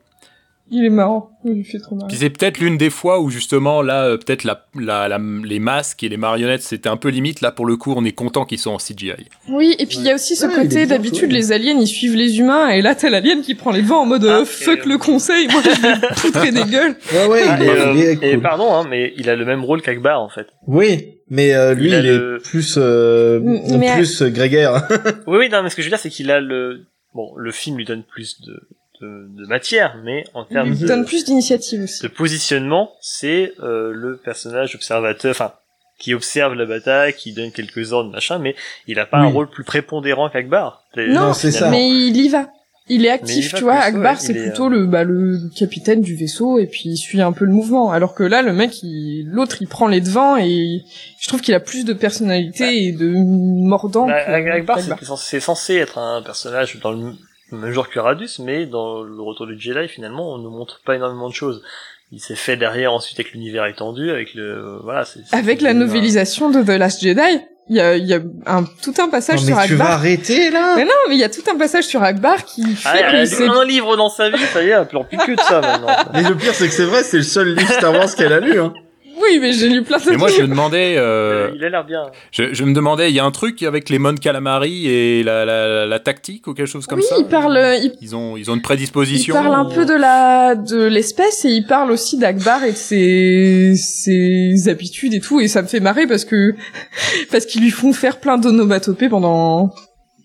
Il est marrant. Il fait trop. Puis c'est peut-être l'une des fois où justement là, euh, peut-être la, la, la- les masques et les marionnettes c'était un peu limite. Là pour le coup, on est content qu'ils soient en CGI. Oui, et puis il y a aussi ce Ouais, côté d'habitude les aliens ils suivent les humains et là t'as l'alien qui prend les devants en mode Ah, euh, et, fuck euh, le conseil, moi je vais poutrer des gueules. Ouais, ouais, Ah, il, et, est, euh, il est et pardon, hein, mais il a le même rôle qu'Akbar en fait. Oui, mais euh, lui, Il est le- plus, euh, mais- plus euh, grégaire. Oui, oui, non, mais ce que je veux dire, c'est qu'il a le. Bon, le film lui donne plus de, de, de matière, mais en termes Il de, donne plus d'initiative aussi. de positionnement, c'est euh, le personnage observateur, enfin, qui observe la bataille, qui donne quelques ordres, machin, mais il a pas un rôle plus prépondérant qu'Akbar. Non, c'est ça. Mais il y va. Il est il actif, tu vois. Akbar, ouais, c'est est, plutôt le, bah, le capitaine du vaisseau et puis il suit un peu le mouvement. Alors que là, le mec, il, l'autre, il prend les devants et je trouve qu'il a plus de personnalité et de mordant. Bah, Akbar, qu'Akbar. c'est censé- c'est censé être un personnage dans le même genre que Radus, mais dans le retour du Jedi, finalement, on ne montre pas énormément de choses. Il s'est fait derrière ensuite avec l'univers étendu, avec le, voilà, c'est, c'est Avec la un- novélisation de The Last Jedi. Il y a, il y a un, tout un passage Non, sur mais tu vas Akbar. arrêter là Mais non, mais il y a tout un passage sur Akbar qui fait Ah, elle a que lu c'est un livre dans sa vie, ça y est, elle pleure plus que de ça maintenant. Mais le pire c'est que c'est vrai, c'est le seul livre Star Wars qu'elle a lu. Hein. Oui, mais j'ai lu plein de Mais moi, je me demandais, euh, Il a l'air bien. je, je me demandais, il y a un truc avec les Mon Calamari et la, la, la tactique ou quelque chose comme Oui, ça il parle, il, Ils ont, ils ont une il prédisposition. parle un ou- peu de la de l'espèce et il parle aussi d'Akbar et de ses ses habitudes et tout et ça me fait marrer parce que parce qu'ils lui font faire plein d'onomatopées pendant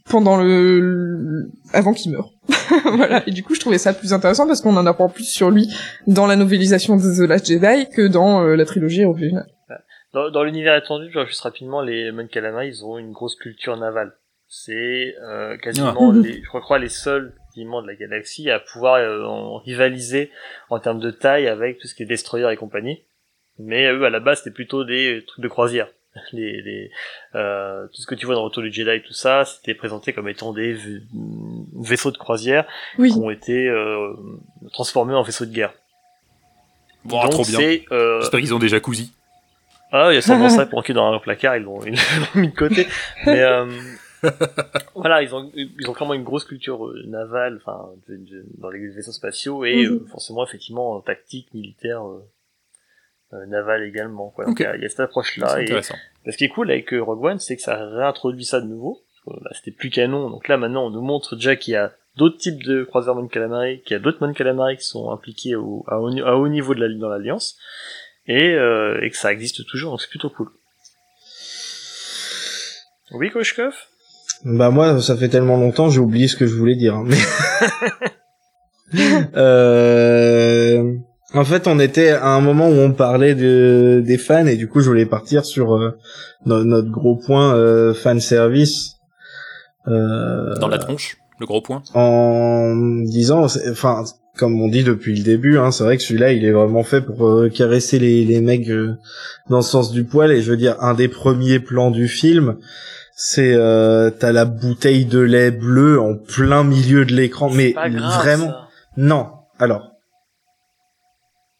pendant le, le- avant qu'il meure. voilà. Et du coup, je trouvais ça plus intéressant parce qu'on en apprend plus sur lui dans la novélisation de The Last Jedi que dans euh, la trilogie originale. Dans, dans l'univers étendu, je vois juste rapidement, les Mon Calamari, ils ont une grosse culture navale. C'est euh, quasiment, Ah. les, je crois, crois, les seuls quasiment de la galaxie à pouvoir euh, en rivaliser en termes de taille avec tout ce qui est destroyer et compagnie. Mais eux, à la base, c'était plutôt des trucs de croisière. Les, les, euh, tout ce que tu vois dans Retour du Jedi, tout ça, c'était présenté comme étant des vaisseaux de croisière Oui. qui ont été euh, transformés en vaisseaux de guerre. Bon, Donc trop bien. euh, J'espère qu'ils ont des jacuzzi. ah, il y a sûrement ça pour dans un placard, ils l'ont mis de côté. Mais euh, voilà, ils ont ils ont clairement une grosse culture euh, navale, enfin dans les vaisseaux spatiaux et Mhm. euh, forcément effectivement tactique militaire euh, euh, navale également. Quoi. Donc il y a- il y, a cette approche C'est là. Et intéressant. ce qui est cool avec euh, Rogue One, c'est que ça réintroduit ça de nouveau. Que, Là, c'était plus canon. Donc là, maintenant, on nous montre déjà qu'il y a d'autres types de croiseurs Mon Calamari, qu'il y a d'autres Mon Calamari qui sont impliqués au, à, haut, à haut niveau de la, dans l'Alliance. Et, euh, et que ça existe toujours, donc c'est plutôt cool. Oui, Koshkov? Bah moi, ça fait tellement longtemps, j'ai oublié ce que je voulais dire. hein, Mais euh... en fait, on était à un moment où on parlait de des fans et du coup, je voulais partir sur euh, no- notre gros point euh, fan service. Euh, Dans la tronche, le gros point. en disant, enfin, comme on dit depuis le début, hein, c'est vrai que celui-là, il est vraiment fait pour euh, caresser les, les mecs euh, dans le sens du poil. Et je veux dire, un des premiers plans du film, c'est euh, t'as la bouteille de lait bleu en plein milieu de l'écran, mais Pas grave, vraiment, ça. non. Alors,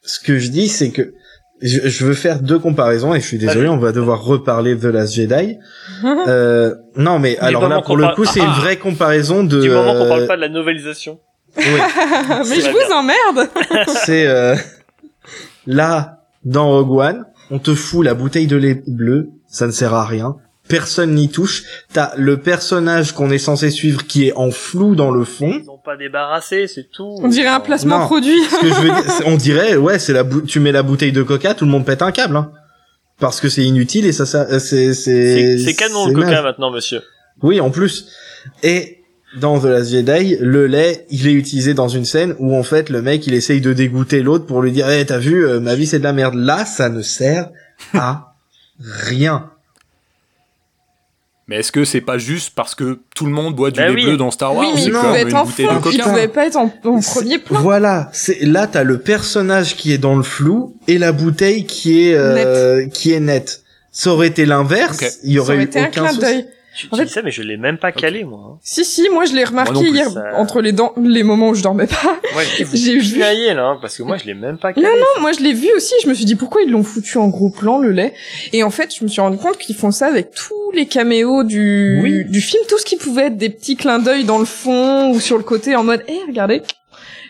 ce que je dis, c'est que je, je veux faire deux comparaisons et je suis désolé, on va devoir reparler de The Last Jedi. Euh, non, mais alors là, pour le parle- coup, c'est une Ah. vraie comparaison de. Du moment qu'on euh, parle pas de la novelisation. oui. mais je vous emmerde. c'est euh, là dans Rogue One, on te fout la bouteille de lait bleu, ça ne sert à rien. Personne n'y touche. T'as le personnage qu'on est censé suivre qui est en flou dans le fond. Ils ont pas débarrassé, c'est tout. On dirait un placement Non. produit. Ce que je veux dire, c'est- on dirait, ouais, c'est la tu mets la bouteille de Coca, tout le monde pète un câble, hein. Parce que c'est inutile et ça, ça euh, c'est, c'est, C'est canon le coca maintenant, monsieur. Oui, en plus. Et dans The Last Jedi, le lait, il est utilisé dans une scène où en fait le mec, il essaye de dégoûter l'autre pour lui dire, eh, t'as vu, euh, ma vie c'est de la merde. Là, ça ne sert à rien. Mais est-ce que c'est pas juste parce que tout le monde boit du Bah lait oui. bleu dans Star Wars oui, mais il pouvait être en fond. Il pouvait pas être en, premier plan. Voilà, c'est là t'as le personnage qui est dans le flou et la bouteille qui est euh, qui est nette. Ça aurait été l'inverse, il y Ça aurait, aurait eu été un aucun clin souci. d'œil. Tu, En fait- ça, mais je l'ai même pas calé, moi. hein. Si, si, moi je l'ai remarqué plus, hier, ça- entre les, dents, les moments où je dormais pas. Ouais, J'ai vu. criez, là, hein, parce que moi, je l'ai même pas calé. Non, non, moi je l'ai vu aussi, je me suis dit pourquoi ils l'ont foutu en gros plan le lait? Et en fait, je me suis rendu compte qu'ils font ça avec tous les caméos du, Oui. du film, tout ce qui pouvait être des petits clins d'œil dans le fond ou sur le côté en mode, eh, regardez.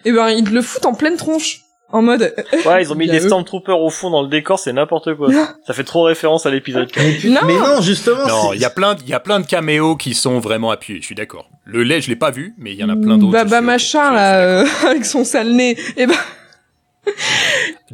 Et ben, ils le foutent en pleine tronche. En mode, Ouais, ils ont mis Il des. Stormtroopers au fond dans le décor, c'est n'importe quoi. ça fait trop référence à l'épisode 4. Mais, pu- Non. mais non, justement. Non, il y a plein, de- il y a plein de caméos qui sont vraiment appuyés. Je suis d'accord. Le lait, je l'ai pas vu, mais il y en a plein d'autres. Baba machin là, euh, avec son sale nez. Et ben,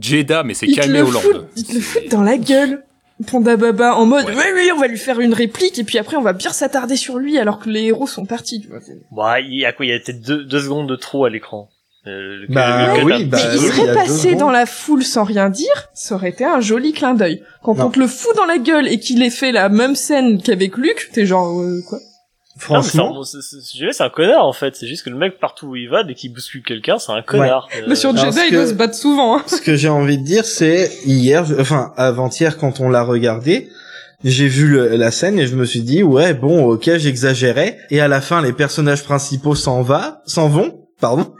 Jeddah, mais c'est ils te le caméo foutent, ils te le foutent dans la gueule. Ponda Baba en mode, Ouais. oui, oui, on va lui faire une réplique et puis après on va bien s'attarder sur lui alors que les héros sont partis. tu vois. Bon, il y a quoi Il y a peut-être deux, deux secondes de trop à l'écran. Euh, Bah oui, bah mais il serait passé dans la foule sans rien dire, ça aurait été un joli clin d'œil. Quand Non. on te le fout dans la gueule et qu'il ait fait la même scène qu'avec Luke, t'es genre euh, quoi Non, mais c'est Franchement, un- c'est- un connard en fait. C'est juste que le mec partout où il va, dès qu'il bouscule quelqu'un, c'est un connard. Euh, Mais sur Jedi, il doit se battre souvent. Hein. ce que j'ai envie de dire, c'est hier, enfin avant-hier quand on l'a regardé, j'ai vu le- la scène et je me suis dit ouais bon ok j'exagérais et à la fin les personnages principaux s'en va, s'en vont, pardon.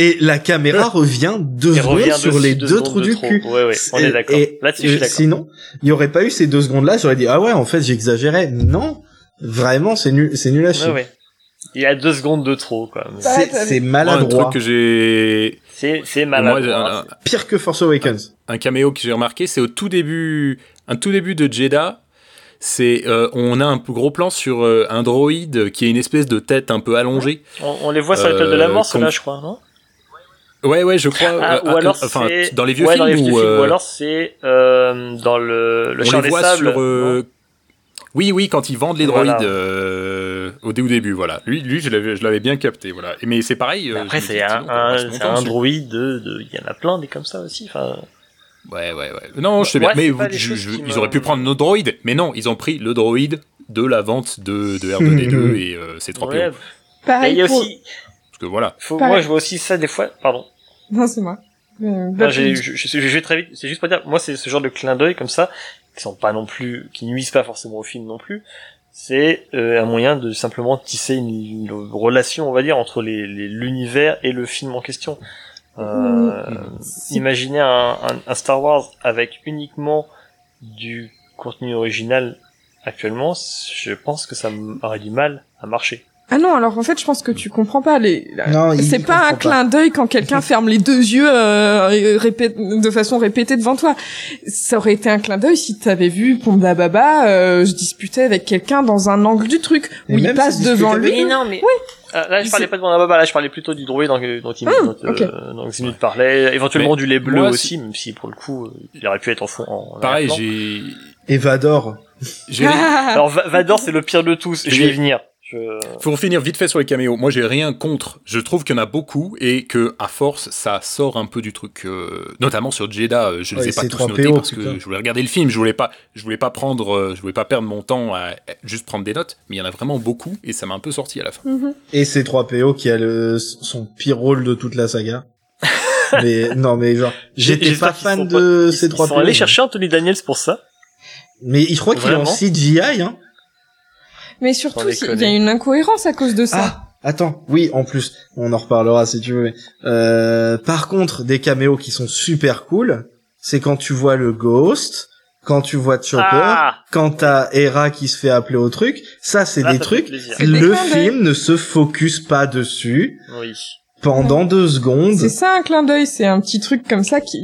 Et la caméra revient deux secondes revient sur les deux trous de du trop. cul. Ouais, ouais, on est d'accord. et- Là-dessus, je suis euh, d'accord. Sinon, il n'y aurait pas eu ces deux secondes-là, j'aurais dit ah ouais, en fait j'exagérais. Non, vraiment c'est nul, c'est nul à chier. Ouais, ouais. Il y a deux secondes de trop, quoi. Mais C'est c'est Moi, un maladroit, truc que j'ai. C'est, c'est Moi, maladroit. un, pire que Force Awakens. un caméo que j'ai remarqué, c'est au tout début, un tout début de Jeddah. C'est, euh, on a un gros plan sur euh, un droïde qui a une espèce de tête un peu allongée. On, on les voit sur l'étoile de la Euh, mort, ceux-là, com- je crois, non? Ouais, ouais, je crois. Ah, euh, ou alors enfin, c'est... dans les vieux ouais, films dans les vieux où, films. euh, Ou alors c'est euh, dans le, le on char les des voit sables. sur. euh, Oui, oui, quand ils vendent les Voilà. droïdes euh, au, dé- au début, voilà. Lui, lui, je l'avais, je l'avais bien capté, voilà. Mais c'est pareil. Mais Après, c'est un, un, un droïde de, de- Il y en a plein des comme ça aussi. Enfin, Ouais, ouais, ouais. Non, je sais bien. Ouais, mais vous- je- je- ils me- auraient pu prendre nos droïdes. Mais non, ils ont pris le droïde de la vente de, de R2D2 et euh, c'est 3 ouais. Pareil il y a pour... aussi. Parce que voilà. Faut, moi, je vois aussi ça des fois. Pardon. Non, c'est moi. Euh, Non, j'ai- je, je, je vais très vite. C'est juste pour dire, moi, c'est ce genre de clin d'œil comme ça, qui sont pas non plus, qui nuisent pas forcément au film non plus. C'est euh, un moyen de simplement tisser une, une relation, on va dire, entre les- les- l'univers et le film en question. Euh, Imaginez un, un, un Star Wars avec uniquement du contenu original actuellement, je pense que ça aurait du mal à marcher. Ah non, alors en fait, je pense que tu comprends pas les. Non, il- C'est pas un clin d'œil quand quelqu'un ferme les deux yeux euh, et répète de façon répétée devant toi. Ça aurait été un clin d'œil si t'avais vu Ponda Baba euh, se disputer avec quelqu'un dans un angle du truc Et où il passe se devant lui. Mais non, mais Euh, là, je parlais pas de Wanda Baba, là, je parlais plutôt du droïde dont, dont, il, Ah, dont, euh, ok. dont parlait, éventuellement Mais du lait bleu moi, aussi, même si pour le coup, euh, il aurait pu être en fond. En Pareil, j'ai. Et Vador. j'ai- Alors Va- Vador, c'est le pire de tous. Je vais y venir. Je... Pour finir vite fait sur les caméos, moi j'ai rien contre. Je trouve qu'il y en a beaucoup et que à force ça sort un peu du truc. euh, notamment sur Jeddah, euh, je les Ouais, ai pas c'est tous 3 notés PO, parce putain. que je voulais regarder le film. Je voulais pas, je voulais pas prendre, euh, je voulais pas perdre mon temps à juste prendre des notes. Mais il y en a vraiment beaucoup et ça m'a un peu sorti à la fin. Mhm. Et c'est 3PO qui a le, son pire rôle de toute la saga. mais, non, mais genre, j'étais pas fan de pas- ces ils- 3PO. Ils sont allés chercher Anthony Daniels pour ça. Mais je crois qu'il est en CGI, hein. Mais surtout, il y a une incohérence à cause de ça. Ah, attends, oui, en plus, on en reparlera si tu veux. Mais, euh, par contre, des caméos qui sont super cool, c'est quand tu vois le Ghost, quand tu vois Chopper, Ah quand t'as Hera qui se fait appeler au truc, ça c'est des trucs. Le film ne se focus pas dessus Oui. pendant deux secondes. C'est ça un clin d'œil, c'est un petit truc comme ça qui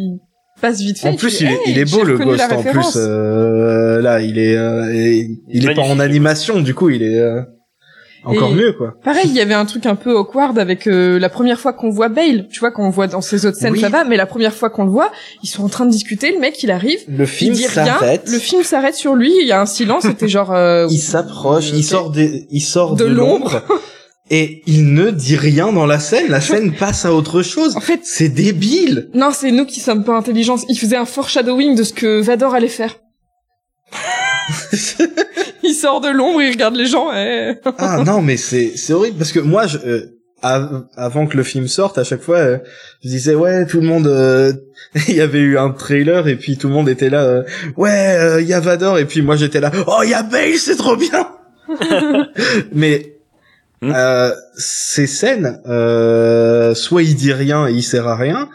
passe vite fait. En plus, il dis, est, Hey, il est beau le Ghost en plus. euh, là, il est, euh, il, il est pas en animation, du coup, il est euh, encore Et- mieux quoi. Pareil, il y avait un truc un peu awkward avec euh, la première fois qu'on voit Bale. Tu vois, quand on voit dans ces autres scènes, Oui. ça va, mais la première fois qu'on le voit, ils sont en train de discuter, le mec, il arrive, Le il film s'arrête. le film s'arrête sur lui, il y a un silence, c'était genre... euh, il s'approche, il sort des, il sort De de, l'ombre et il ne dit rien dans la scène. La scène passe à autre chose. En fait, C'est débile. non, c'est nous qui sommes pas intelligents. Il faisait un foreshadowing de ce que Vador allait faire. il sort de l'ombre, il regarde les gens, et... ah non, mais c'est c'est horrible parce que moi, je, euh, av- avant que le film sorte, à chaque fois, euh, je disais ouais, tout le monde. euh, Il y avait eu un trailer et puis tout le monde était là. ouais, il y a Vador et puis moi j'étais là. Oh, il y a Bale, c'est trop bien. mais Euh, ces scènes, euh, soit il dit rien et il sert à rien,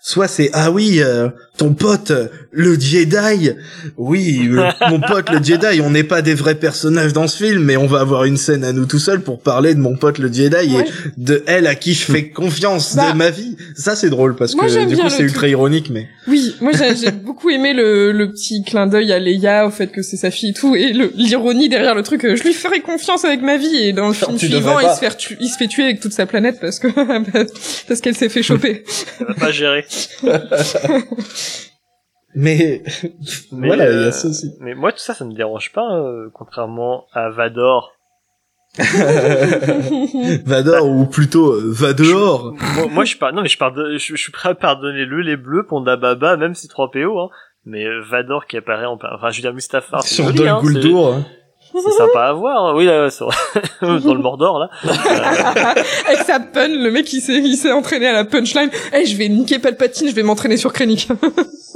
soit c'est ah oui, euh, ton pote euh, le Jedi, oui, euh, mon pote le Jedi, on n'est pas des vrais personnages dans ce film, mais on va avoir une scène à nous tout seuls pour parler de mon pote le Jedi Ouais. et de elle à qui je fais confiance Bah, de ma vie. Ça c'est drôle parce moi, que du coup c'est ultra ironique, mais Oui, moi j'ai beaucoup aimé le, le petit clin d'œil à Leia, au fait que c'est sa fille et tout, et l'ironie derrière le truc, euh, je lui ferai confiance avec ma vie, et dans le film Tu suivant, il se, fait tu- il se fait tuer avec toute sa planète parce que parce qu'elle s'est fait choper. Pas gérer. mais, Mais, voilà, il y euh, a ça aussi. Mais moi, tout ça, ça me dérange pas, euh, contrairement à Vador. Vador ou plutôt euh, va dehors. moi, moi, je pars, non, mais je, pardonne, je, je suis prêt à pardonner le les bleus, Ponda Baba, même si 3PO, hein. Mais euh, Vador qui apparaît en, enfin, je veux dire, Mustafar, Sur Dol hein, Guldur. hein. C'est sympa à voir. Oui, là, vrai. dans le Mordor, là. Euh, avec sa pun, le mec il s'est il s'est entraîné à la punchline. Eh, je vais niquer Palpatine, je vais m'entraîner sur Krennic.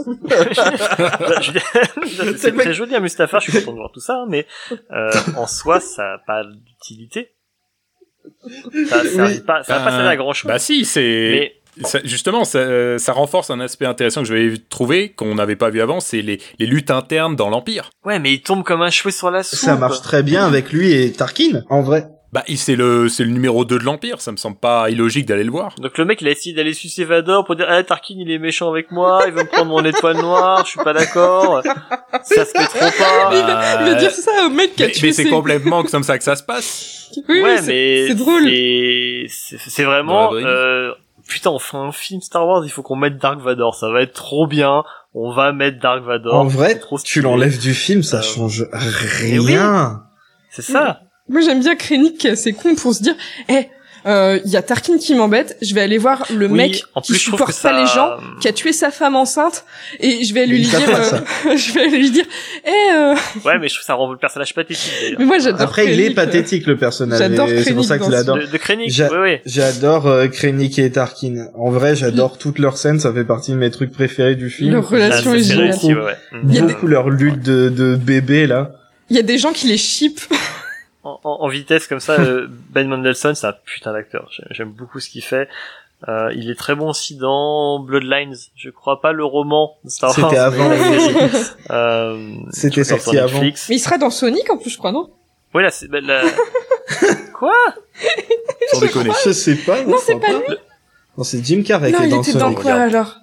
je veux dire, c'est très joli, hein, Mustafar, je suis content de voir tout ça, hein, mais euh, en soi, ça n'a pas d'utilité. Ça, ça, Oui. pas, ça va pas servir à grand chose. Bah si, c'est. mais ça- justement, ça, ça renforce un aspect intéressant que j'avais trouvé, qu'on n'avait pas vu avant, c'est les, les luttes internes dans l'Empire. Ouais, mais il tombe comme un cheveu sur la soupe. Ça marche très bien avec lui et Tarkin, en vrai. Bah, il- c'est le, c'est le numéro 2 de l'Empire, ça me semble pas illogique d'aller le voir. Donc le mec, il a essayé d'aller sucer Vador pour dire, ah, Tarkin, il est méchant avec moi, il veut me prendre mon étoile noire, je suis pas d'accord. Ça se fait trop pas. Il va, il va dire ça au mec qui a mais, tué mais c'est complètement comme ça que ça se passe. Oui, ouais, mais c'est drôle. c'est- vraiment, vie. euh, putain, on fait un film Star Wars, il faut qu'on mette Dark Vador, ça va être trop bien. On va mettre Dark Vador. en vrai, c'est trop tu l'enlèves du film, ça Euh, change oui. rien. C'est ça. Moi, j'aime bien Krennic qui est assez con pour se dire, eh, il y a Tarkin qui m'embête, je vais aller voir le Oui, mec en qui supporte pas ça- les gens, qui a tué sa femme enceinte, et je vais lui dire, euh, je vais lui dire, eh, euh, Ouais, mais je trouve ça rend le personnage pathétique mais moi j'adore Après, il est euh, pathétique le personnage. J'adore C'est pour ça que je dans ce- l'adore. De, de Krennic, J'a- ouais, ouais. J'adore euh, Krennic et Tarkin. En vrai, j'adore toutes leurs scènes. Ça fait partie de mes trucs préférés du film. Leur relation est géniale. réussi, ouais, Beaucoup leur lutte de, de bébé là. Il y a des gens qui les ship. En, en- en vitesse comme ça, euh, Ben Mendelsohn, c'est un putain d'acteur. J'ai- J'aime beaucoup ce qu'il fait. Euh, il est très bon aussi dans Bloodlines. Je crois pas le roman de Star Wars. C'était avant. Euh, C'était sorti avant. Netflix. Mais il sera dans Sonic en plus, je crois, non? Oui, là, c'est ben, la... Quoi? Sans déconner. Je sais pas. Non, c'est pas Non, c'est Jim Carrey Non, qui est il dans était Sonic. dans quoi alors?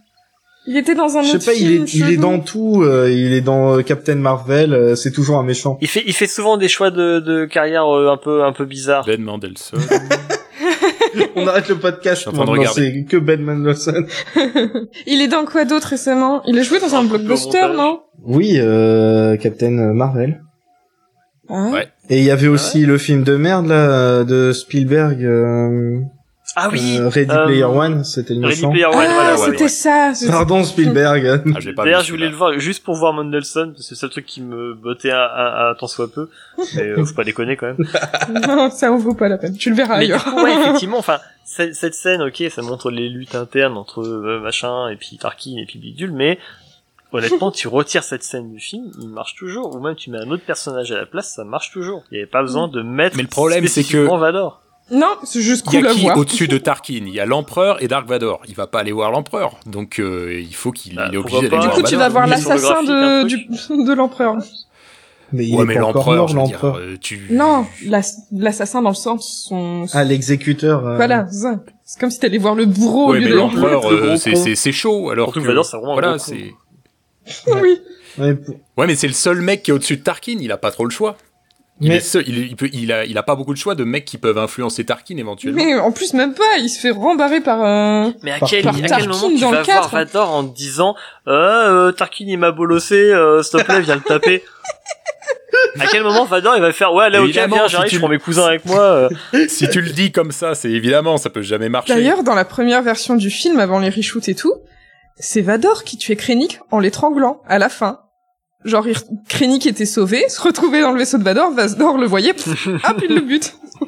Il était dans un Je sais autre pas, il film. est, il est dans tout. euh, il est dans euh, Captain Marvel. euh, c'est toujours un méchant. Il fait, il fait souvent des choix de, de carrière euh, un peu, un peu bizarres. Ben Mendelsohn. On arrête le podcast. suis en train de maintenant, regarder. C'est que Ben Mendelsohn. Il est dans quoi d'autre récemment? Il a joué dans un Un peu au blockbuster, montage. non? Oui, euh, Captain Marvel. Ah. Ouais. Et il y avait aussi le film de merde là de Spielberg. Euh, Ah oui. euh, Ready euh, Player One, c'était le Ready. Player One, Ah, voilà, ouais, c'était ouais. ça. Pardon Spielberg. Ah, D'ailleurs, je voulais le voir juste pour voir Mendelsohn, parce que c'est le seul truc qui me bottait à, à, à tant soit peu. Mais euh, faut pas déconner quand même. non, ça en vaut pas la peine. Tu le verras Mais du ailleurs. coup, ouais, effectivement, enfin, cette, cette scène, ok, ça montre les luttes internes entre euh, machin et puis Tarkin et puis Bidule, mais honnêtement, tu retires cette scène du film, il marche toujours, ou même tu mets un autre personnage à la place, ça marche toujours. Il n'y avait pas besoin de mettre Mais le problème, c'est que- Vador. Non, c'est juste Il y cool a à qui voir. au-dessus de Tarkin? Il y a l'empereur et Dark Vador. Il va pas aller voir l'empereur, donc euh, il faut qu'il Bah, il est obligé d'aller Du voir coup, tu vas voir l'assassin de, du, de l'empereur. Mais il Ouais, est mais pas encore l'empereur, mort je veux dire, l'empereur. euh, tu. Non, l'ass- l'assassin dans le sens son. Ah l'exécuteur. euh, Voilà, c'est comme si t'allais voir le bourreau au Ouais, lieu mais de l'empereur, euh, c'est- c'est chaud. Alors que que Vador, c'est vraiment un voilà, c'est. Oui. Ouais, mais c'est le seul mec qui est au-dessus de Tarkin. Il a pas trop le choix. Il, Mais- est seul- il, il peut, il a, il a pas beaucoup de choix de mecs qui peuvent influencer Tarkin éventuellement. Mais en plus, même pas. Il se fait rembarrer par un. Mais à Par- quel, par à quel moment tu dans vas le voir 4? Vador en disant euh, euh, Tarkin il m'a bolossé, euh, s'il te plaît viens le taper À quel moment Vador il va faire ouais allez ok viens si j'arrive tu je prends le- mes cousins avec moi euh. si tu le dis comme ça, c'est évidemment, ça peut jamais marcher. D'ailleurs, dans la première version du film, avant les reshoots et tout, c'est Vador qui tuait Krennic en l'étranglant à la fin. Genre, Krennic était sauvé, se retrouvait dans le vaisseau de Vador, Vador le voyait, pff, hop, il le bute.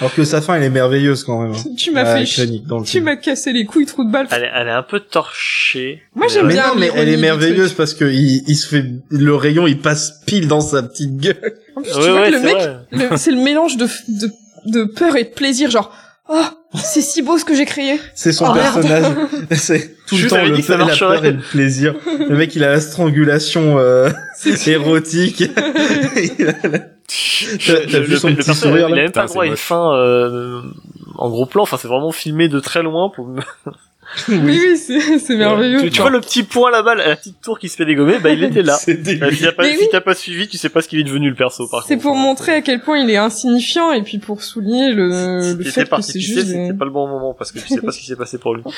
Alors que sa fin elle est merveilleuse quand même. hein. Tu m'as Ah, fait chier. Krennic dans le Tu m'as cassé les couilles, trou de balle. elle, est, elle est un peu torchée Moi, Mais j'aime bien non, mais elle est merveilleuse parce que il, il se fait le rayon, il passe pile dans sa petite gueule. En plus, Ouais, tu vois ouais, que le c'est mec, c'est le mélange de, de, de peur et de plaisir, genre, oh, c'est si beau ce que j'ai créé. C'est son Oh, personnage. C'est tout le temps le que ça la peur et le plaisir. Le mec, il a la strangulation euh, érotique. Il a la- T'as vu son le petit sourire il a même pas droit à une fin euh, en gros plan enfin c'est vraiment filmé de très loin pour me- Oui, oui, c'est, merveilleux. tu, tu vois le petit point là-bas la petite tour qui se fait dégommer bah il était là dégueu. si t'as pas, si oui. pas suivi tu sais pas ce qu'il est devenu le perso par C'est pour montrer à quel point il est insignifiant et puis pour souligner le, si le fait que c'est juste. c'était pas le bon moment parce que tu sais pas ce qui s'est passé pour lui.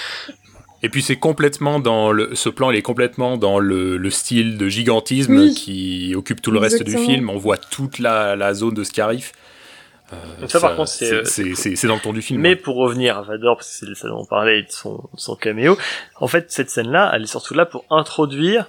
Et puis c'est complètement dans le, ce plan, il est complètement dans le, le style de gigantisme Oui. qui occupe tout le reste du film. On voit toute la, la zone de Scarif. Euh, Donc ça, par contre, c'est, euh, c'est c'est c'est- c'est dans le ton du film. Mais pour revenir à Vador, parce que c'est ça dont on parlait de son, de son caméo, en fait, cette scène-là, elle est surtout là pour introduire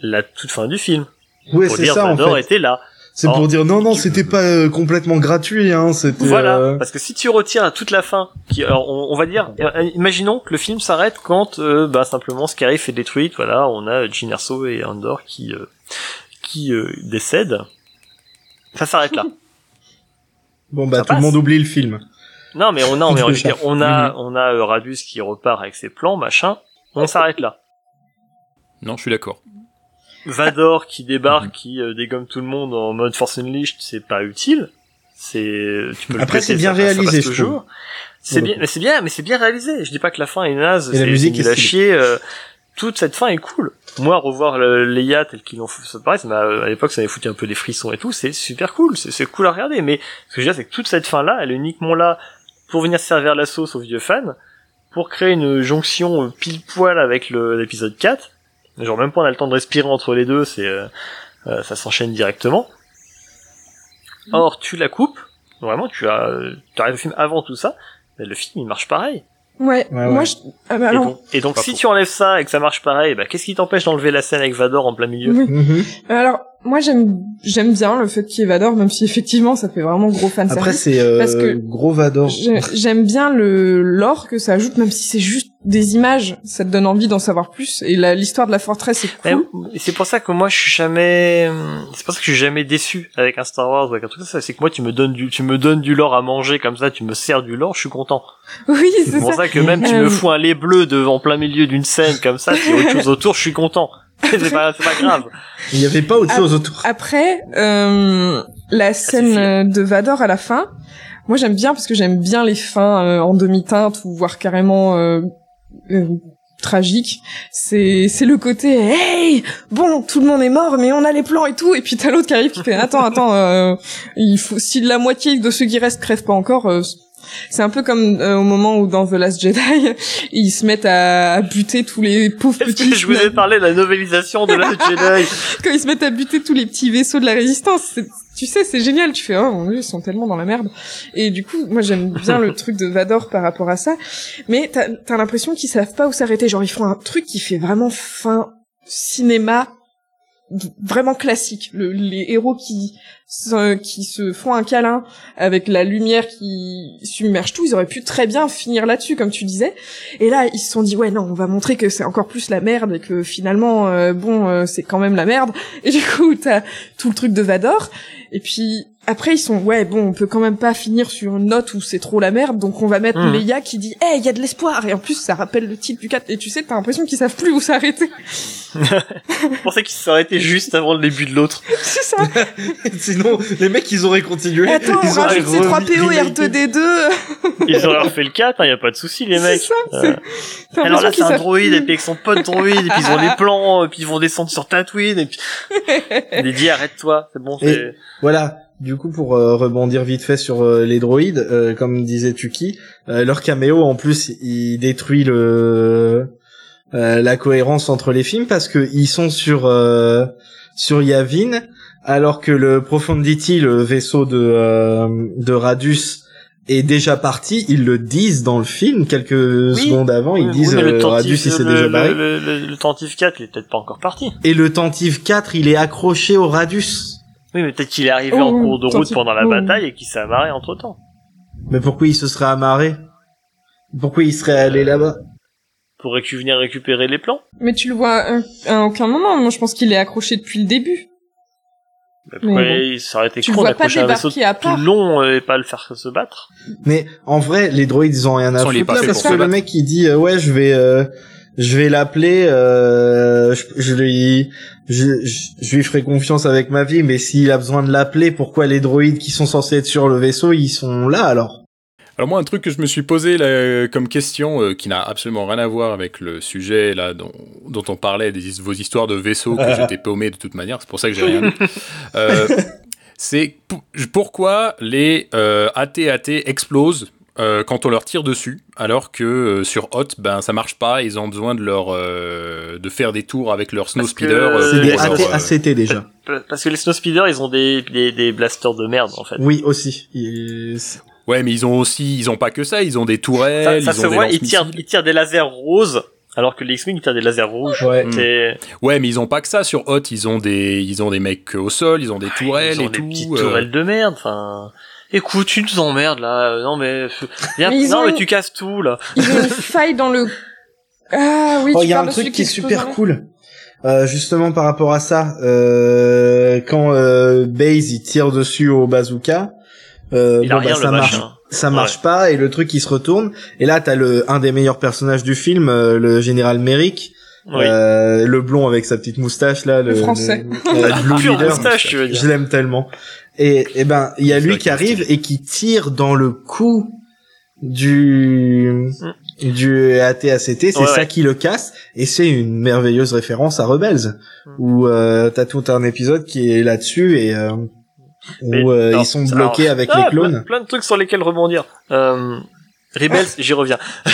la toute fin du film. Ouais, pour c'est dire ça en Vador fait. était là. C'est Oh. pour dire non, non, c'était pas euh, complètement gratuit, hein. C'était. Voilà. euh, Parce que si tu retires toute la fin, qui, alors on, on va dire, euh, imaginons que le film s'arrête quand, euh, bah, simplement Scarif est détruite, voilà, on a Jyn Erso et Andor qui, euh, qui euh, décèdent. Ça s'arrête là. Bon bah Ça tout le monde oublie le film. Non, mais on a, mais, je dire, on a, on a euh, Radius qui repart avec ses plans, machin. On s'arrête là. Non, je suis d'accord. Vador qui Mhm. débarque, qui euh, dégomme tout le monde en mode Force Unleashed, c'est pas utile. C'est, tu peux Après, c'est bien ça passe- ça réalisé, je trouve. C'est bien, mais c'est bien, mais c'est bien réalisé. Je dis pas que la fin est naze, Et la c'est musique c'est est chier. euh, toute cette fin est cool. Moi, revoir le, Leia tel qu'ils l'ont fait, ça pareil, ça à l'époque, ça m'avait foutu un peu des frissons et tout. C'est super cool, c'est c'est cool à regarder. Mais ce que je veux dire, c'est que toute cette fin là, elle est uniquement là pour venir servir la sauce aux vieux fans, pour créer une jonction pile poil avec l'épisode 4. Genre même pas on a le temps de respirer entre les deux, c'est euh, euh, ça s'enchaîne directement. Or tu la coupes, vraiment tu as tu arrives au film avant tout ça, mais le film il marche pareil. Ouais, Ouais, moi ouais. je... ah bah Et alors, donc, et donc si faux. tu enlèves ça et que ça marche pareil, bah qu'est-ce qui t'empêche d'enlever la scène avec Vador en plein milieu? Oui. Mhm. alors moi j'aime j'aime bien le fait qu'il y ait Vador, même si effectivement ça fait vraiment gros fan Après, c'est euh, Parce que- gros Vador. J'ai- J'aime bien le lore que ça ajoute, même si c'est juste des images, ça te donne envie d'en savoir plus. Et l'histoire de la forteresse est cool. Et c'est pour ça que moi je suis jamais, c'est pour ça que je suis jamais déçu avec un Star Wars ou avec un truc comme ça. C'est que moi tu me donnes du, tu me donnes du lore à manger comme ça, tu me sers du lore, je suis content. Oui, c'est C'est pour ça. ça que même tu Euh, me fous un lait bleu de, en plein milieu d'une scène comme ça, a autre chose autour, je suis content. c'est pas, c'est pas grave. Il y avait pas autre chose autour. Après, euh, la scène euh, de Vador à la fin, moi j'aime bien parce que j'aime bien les fins euh, en demi-teinte ou voire carrément euh, euh, tragiques. C'est c'est le côté hey bon tout le monde est mort mais on a les plans et tout et puis t'as l'autre qui arrive qui fait attends attends euh, il faut si la moitié de ceux qui restent crèvent pas encore euh, c'est un peu comme euh, au moment où dans The Last Jedi, ils se mettent à, buter tous les pauvres Est-ce petits que je vous ai parlé de la novélisation de la Jedi quand ils se mettent à buter tous les petits vaisseaux de la résistance. c'est- Tu sais, c'est génial. Tu fais, oh mon dieu, ils sont tellement dans la merde. Et du coup, moi, j'aime bien le truc de Vador par rapport à ça. Mais t'as as, l'impression qu'ils savent pas où s'arrêter. Genre, ils font un truc qui fait vraiment fin cinéma vraiment classique. Le, les héros qui qui se font un câlin avec la lumière qui submerge tout, ils auraient pu très bien finir là-dessus, comme tu disais. Et là, ils se sont dit, ouais, non, on va montrer que c'est encore plus la merde et que finalement, euh, bon, euh, c'est quand même la merde. Et du coup, t'as tout le truc de Vador. Et puis, après, ils sont, ouais, bon, on peut quand même pas finir sur une note où c'est trop la merde, donc on va mettre Mhm. Leia qui dit, hey, il y a de l'espoir. Et en plus, ça rappelle le titre du 4. Et tu sais, t'as l'impression qu'ils savent plus où s'arrêter. Je pensais qu'il s'aurait été juste avant le début de l'autre. c'est ça. Sinon, les mecs, ils auraient continué. Attends, on ils auraient rajoute C3PO et remis- R2D2. Ils auraient refait le 4, hein, y a pas de souci les C'est mecs. ça, Euh, Alors là, c'est un droïde, et puis avec son pote droïde, et puis ils ont les plans, et puis ils vont descendre sur Tatooine, et puis... Il est dit, arrête-toi, c'est bon, c'est... Voilà. Du coup, pour euh, rebondir vite fait sur euh, les droïdes, euh, comme disait Tuki, euh, leur caméo en plus, il détruit le euh, la cohérence entre les films parce que ils sont sur euh, sur Yavin, alors que le Profundity, le vaisseau de euh, de Radius, est déjà parti. Ils le disent dans le film quelques Oui. secondes avant. Ils Oui, disent oui, le euh, Tantive- Radius, il s'est le- déjà barré. Le, le, le Tantive 4, il est peut-être pas encore parti. Et le Tantive 4, il est accroché au Radius. Oui, mais peut-être qu'il est arrivé Oh, en cours de route pendant la oh. bataille et qu'il s'est amarré entre temps. Mais pourquoi il se serait amarré? Pourquoi il serait allé là-bas? Pour venir récupérer les plans? Mais tu le vois à, à aucun moment. Moi, je pense qu'il est accroché depuis le début. Mais pourquoi Mais il s'aurait été Tu con d'accrocher un vaisseau à tout long et pas le faire se battre. Mais en vrai, les droïdes ils ont rien à foutre. parce pour que le mec il dit euh, ouais je vais euh, je vais l'appeler euh, je, je lui je, je, je lui ferai confiance avec ma vie mais s'il a besoin de l'appeler pourquoi les droïdes qui sont censés être sur le vaisseau ils sont là alors? Alors moi, un truc que je me suis posé là, comme question, euh, qui n'a absolument rien à voir avec le sujet là dont, dont on parlait, des, vos histoires de vaisseaux, que j'étais paumé de toute manière, c'est pour ça que j'ai rien dit. Euh, c'est pou- pourquoi les euh, AT-AT explosent euh, quand on leur tire dessus, alors que euh, sur Hot, ben ça marche pas, ils ont besoin de leur euh, de faire des tours avec leur snow speeder. euh, c'est Euh, des leur, AT, euh, ACT déjà Parce que les Snowspeeders, ils ont des, des, des blasters de merde, en fait. oui aussi Ouais, mais ils ont aussi, ils ont pas que ça, ils ont des Ça, tourelles, ça ils se ont des voit, ils tirent, ils tirent des lasers roses, alors que les X-Wing, ils tirent des lasers rouges. ouais Mm. Ouais, mais ils ont pas que ça sur Hot, ils ont des ils ont des mecs au sol, ils ont des tourelles ils ont et des tout. petites euh, tourelles de merde, enfin... Écoute, tu nous emmerdes, là. Euh, Non, mais... Viens, Mais ils non, ont- mais tu casses tout, là. Il y a une faille dans le... Ah oui, Oh, tu il y a un truc qui est super cool. Euh, justement par rapport à ça, euh, quand euh, Baze il tire dessus au bazooka, euh, bon, bah, ça marche machin. ça marche pas et le truc il se retourne et là t'as le un des meilleurs personnages du film euh, le général Merrick Oui. euh, le blond avec sa petite moustache là le, Le français. le- euh, Blue Pure Leader. moustache, tu veux dire. je l'aime tellement et et ben il y a lui qui arrive et qui tire dans le cou du du ATACT c'est Ouais, ça ouais. qui le casse et c'est une merveilleuse référence à Rebels Mm. où euh, t'as tout un épisode qui est là-dessus et euh, où euh, ils sont alors, bloqués avec ah, les clones Plein, plein de trucs sur lesquels rebondir. Euh, Rebels, j'y reviens.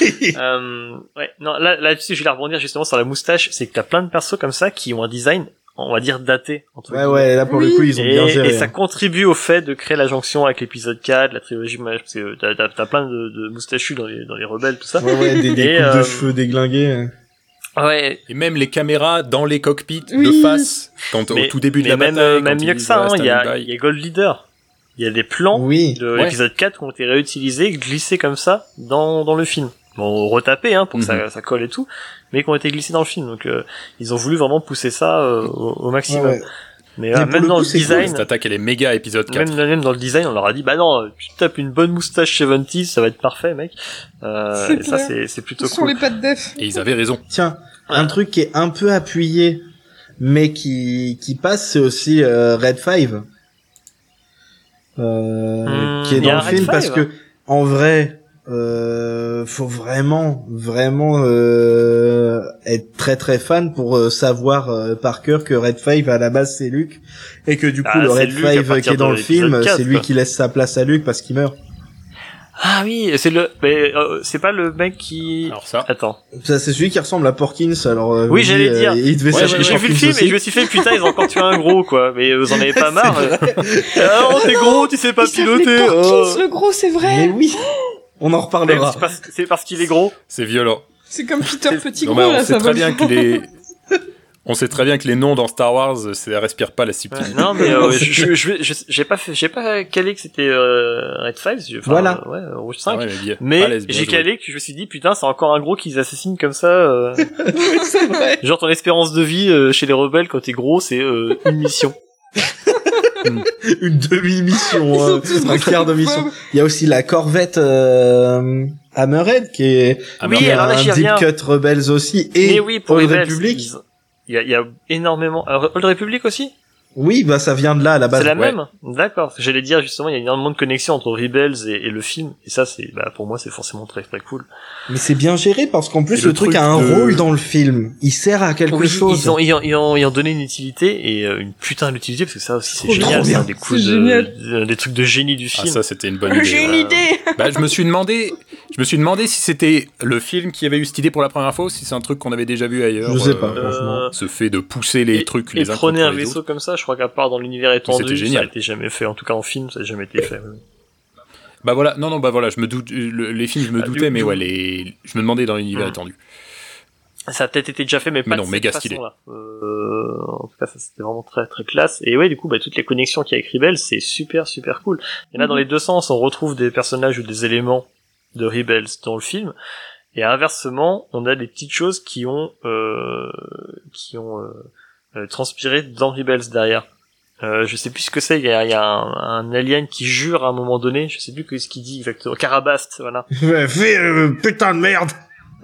euh, ouais, non, là, là-dessus, je vais rebondir justement sur la moustache. C'est que t'as plein de persos comme ça qui ont un design, on va dire daté. Entre Ouais, ouais, là pour le coup, ils ont et, bien géré. et ça hein. contribue au fait de créer la jonction avec l'épisode 4, la trilogie, parce que t'as, t'as, plein de, de moustachus dans les, dans les rebelles, tout ça. Ouais, ouais, des, des Et, coupes de euh, cheveux déglingués. Hein. Ouais, Et même les caméras dans les cockpits de face, quand mais, au tout début de la même, bataille, euh, quand même ils mieux que ça, hein, il y by. il y a Gold Leader. Il y a des plans Oui. de Ouais. l'épisode 4 qui ont été réutilisés, glissés comme ça dans, dans le film. Bon, retapés, hein, pour que Mhm. ça, ça colle et tout, mais qui ont été glissés dans le film. Donc, euh, ils ont voulu vraiment pousser ça euh, au, au maximum. Ouais, ouais. Mais euh, même le dans coup, le c'est cool, design, Cette attaque, elle est méga épisode 4. même, même dans le design, on leur a dit, bah non, tu tapes une bonne moustache 70, ça va être parfait, mec. Euh, C'est et ça, clair. c'est, c'est plutôt Sur cool. les pattes def. Et ils avaient raison. Tiens, un truc qui est un peu appuyé, mais qui, qui passe, c'est aussi euh, Red 5. Euh, Hmm, qui est dans le film parce Five que en vrai euh, faut vraiment vraiment euh, être très très fan pour euh, savoir euh, par cœur que Red 5 à la base c'est Luke et que du coup Ah, le Red Luke 5 qui est dans le film l'épisode 4, c'est lui qui laisse sa place à Luke parce qu'il meurt Ah oui, c'est le, mais, euh, c'est pas le mec qui, Alors ça, attends. ça c'est celui qui ressemble à Porkins alors euh, Oui, j'allais dis, dire. euh, il devait Ouais, j'ai, vu le film aussi. et je me suis fait putain ils ont encore tué un gros quoi mais vous en avez pas marre euh. ah non t'es gros tu sais pas Il piloter Porkins, oh. le gros, c'est mais vrai. oui on en reparlera c'est parce, qu'il est gros c'est violent. C'est comme Peter Petit Non, Gros, on là, sait ça très bien que les... On sait très bien que les noms dans Star Wars, ça respire pas la Ouais, subtilité. non mais euh, je, je, je, je- j'ai pas fait j'ai pas calé que c'était euh, Red 5 enfin, Voilà. euh, ouais Rouge 5 Ah ouais, mais j'ai calé que je me suis dit putain c'est encore un gros qu'ils assassinent comme ça euh. c'est vrai. genre ton espérance de vie euh, chez les rebelles quand t'es gros c'est euh, une mission une demi-mission, tous un quart de mission. Il y a aussi la corvette euh, Hammerhead qui est, Ah, Oui, qui alors là, un deep cut Rebels aussi et mais oui pour Old Rebels, Republic. il y a, il y a énormément euh, Old Republic aussi? Oui, bah ça vient de là à la base. C'est la ouais. même D'accord. J'allais dire justement, il y a énormément de connexions entre Rebels et, et le film. Et ça, c'est, bah, pour moi, c'est forcément très très cool. Mais c'est bien géré parce qu'en plus le, le truc, truc a un de- rôle dans le film. Il sert à quelque Oui, chose. ils ont, ils ont, ils ont, ils ont donné une utilité et euh, une putain d'utilité parce que ça aussi c'est génial. C'est un bien. des coups de, des trucs de génie du Ah, film. ça, c'était une bonne idée. J'ai une idée. Bah, je me suis demandé, je me suis demandé si c'était le film qui avait eu cette idée pour la première fois ou si c'est un truc qu'on avait déjà vu ailleurs. Je sais pas, euh, franchement. Ce fait de pousser les et, trucs et les uns prenez un les vaisseau autres. comme ça, je crois qu'à part dans l'univers étendu, c'était ça a été jamais fait. En tout cas en film, ça a jamais été fait. Bah voilà, non non bah voilà, je me doute, le- les films je me Ah, doutais, du- mais du- ouais les, je me demandais dans l'univers Hmm. étendu. Ça a peut-être été déjà fait, mais pas Mais non, de méga cette stylé. façon-là. Euh, en tout cas, ça c'était vraiment très très classe. Et ouais, du coup, bah, toutes les connexions qu'il y a avec Rebels, c'est super super cool. Il y en a dans les deux sens. On retrouve des personnages ou des éléments de Rebels dans le film. Et inversement, on a des petites choses qui ont euh, qui ont euh, euh, transpiré dans Rebels derrière. Euh, je sais plus ce que c'est. Il y a, y a un, un alien qui jure à un moment donné. Je sais plus ce qu'il dit exactement. Carabast, voilà. Fais euh, putain de merde.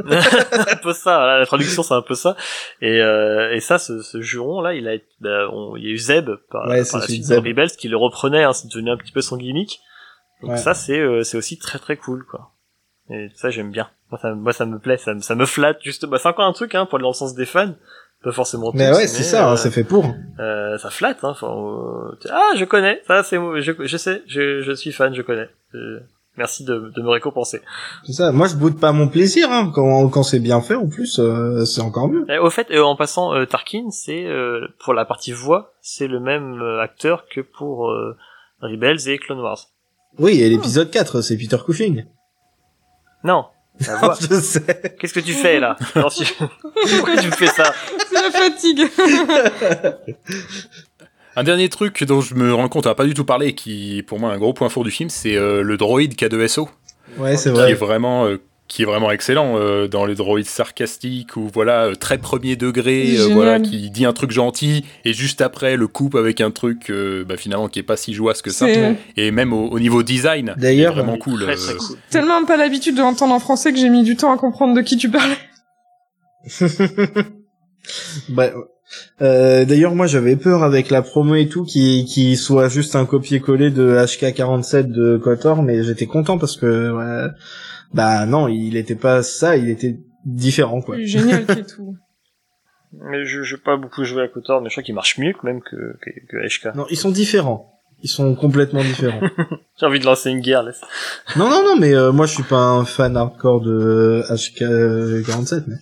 un peu ça, voilà, la traduction c'est un peu ça. Et, euh, et ça, ce, ce juron là, il a, bah, on- il y a eu Zeb par, Ouais, par la suite de de Zeb. Rebels qui le reprenait, hein, c'est devenu un petit peu son gimmick. Donc Ouais. ça c'est euh, c'est aussi très très cool quoi. Et ça j'aime bien. Moi ça, moi ça me plaît, ça, me- ça me flatte juste. Bah, c'est encore un truc hein, pour aller dans le sens des fans. Pas forcément Mais tous, ouais, c'est ça, euh, hein, c'est fait pour. euh, ça flatte. Hein, enfin, euh, ah, je connais. Ça c'est je, je sais, je, je suis fan, je connais. Euh, merci de, de me récompenser. C'est ça. Moi, je boude pas mon plaisir hein, quand, quand c'est bien fait. En plus, euh, c'est encore mieux. Euh, au fait, euh, en passant, euh, Tarkin, c'est euh, pour la partie voix, c'est le même euh, acteur que pour euh, Rebels et Clone Wars. Oui, et l'épisode 4, c'est Peter Cushing. Non, la voix. je sais. Qu'est-ce que tu fais là? Non, tu- Pourquoi tu me fais ça? C'est la fatigue. Un dernier truc dont je me rends compte, on n'a pas du tout parlé, et qui pour moi est un gros point fort du film, c'est euh, le droïde K2SO, Ouais, c'est qui est vrai. vraiment, euh, qui est vraiment excellent euh, dans les droïdes sarcastiques ou voilà euh, très premier degré, euh, voilà qui dit un truc gentil et juste après le coupe avec un truc euh, bah, finalement qui est pas si joyeux que ça. Et même au, au niveau design, D'ailleurs, vraiment cool. Très, très euh, cool. tellement pas l'habitude de l'entendre en français que j'ai mis du temps à comprendre de qui tu parlais. Bah, euh, D'ailleurs, moi, j'avais peur avec la promo et tout qui qui soit juste un copier-coller de HK47 de Kotor, mais j'étais content parce que ouais, bah non, il était pas ça, il était différent quoi. Génial qui est tout. Mais je j'ai pas beaucoup joué à Kotor, mais je crois qu'il marche mieux que même que, que, que HK. Non, ils sont différents. Ils sont complètement différents. J'ai envie de lancer une guerre, laisse. non, non, non, mais euh, moi, je suis pas un fan hardcore de HK47, mais.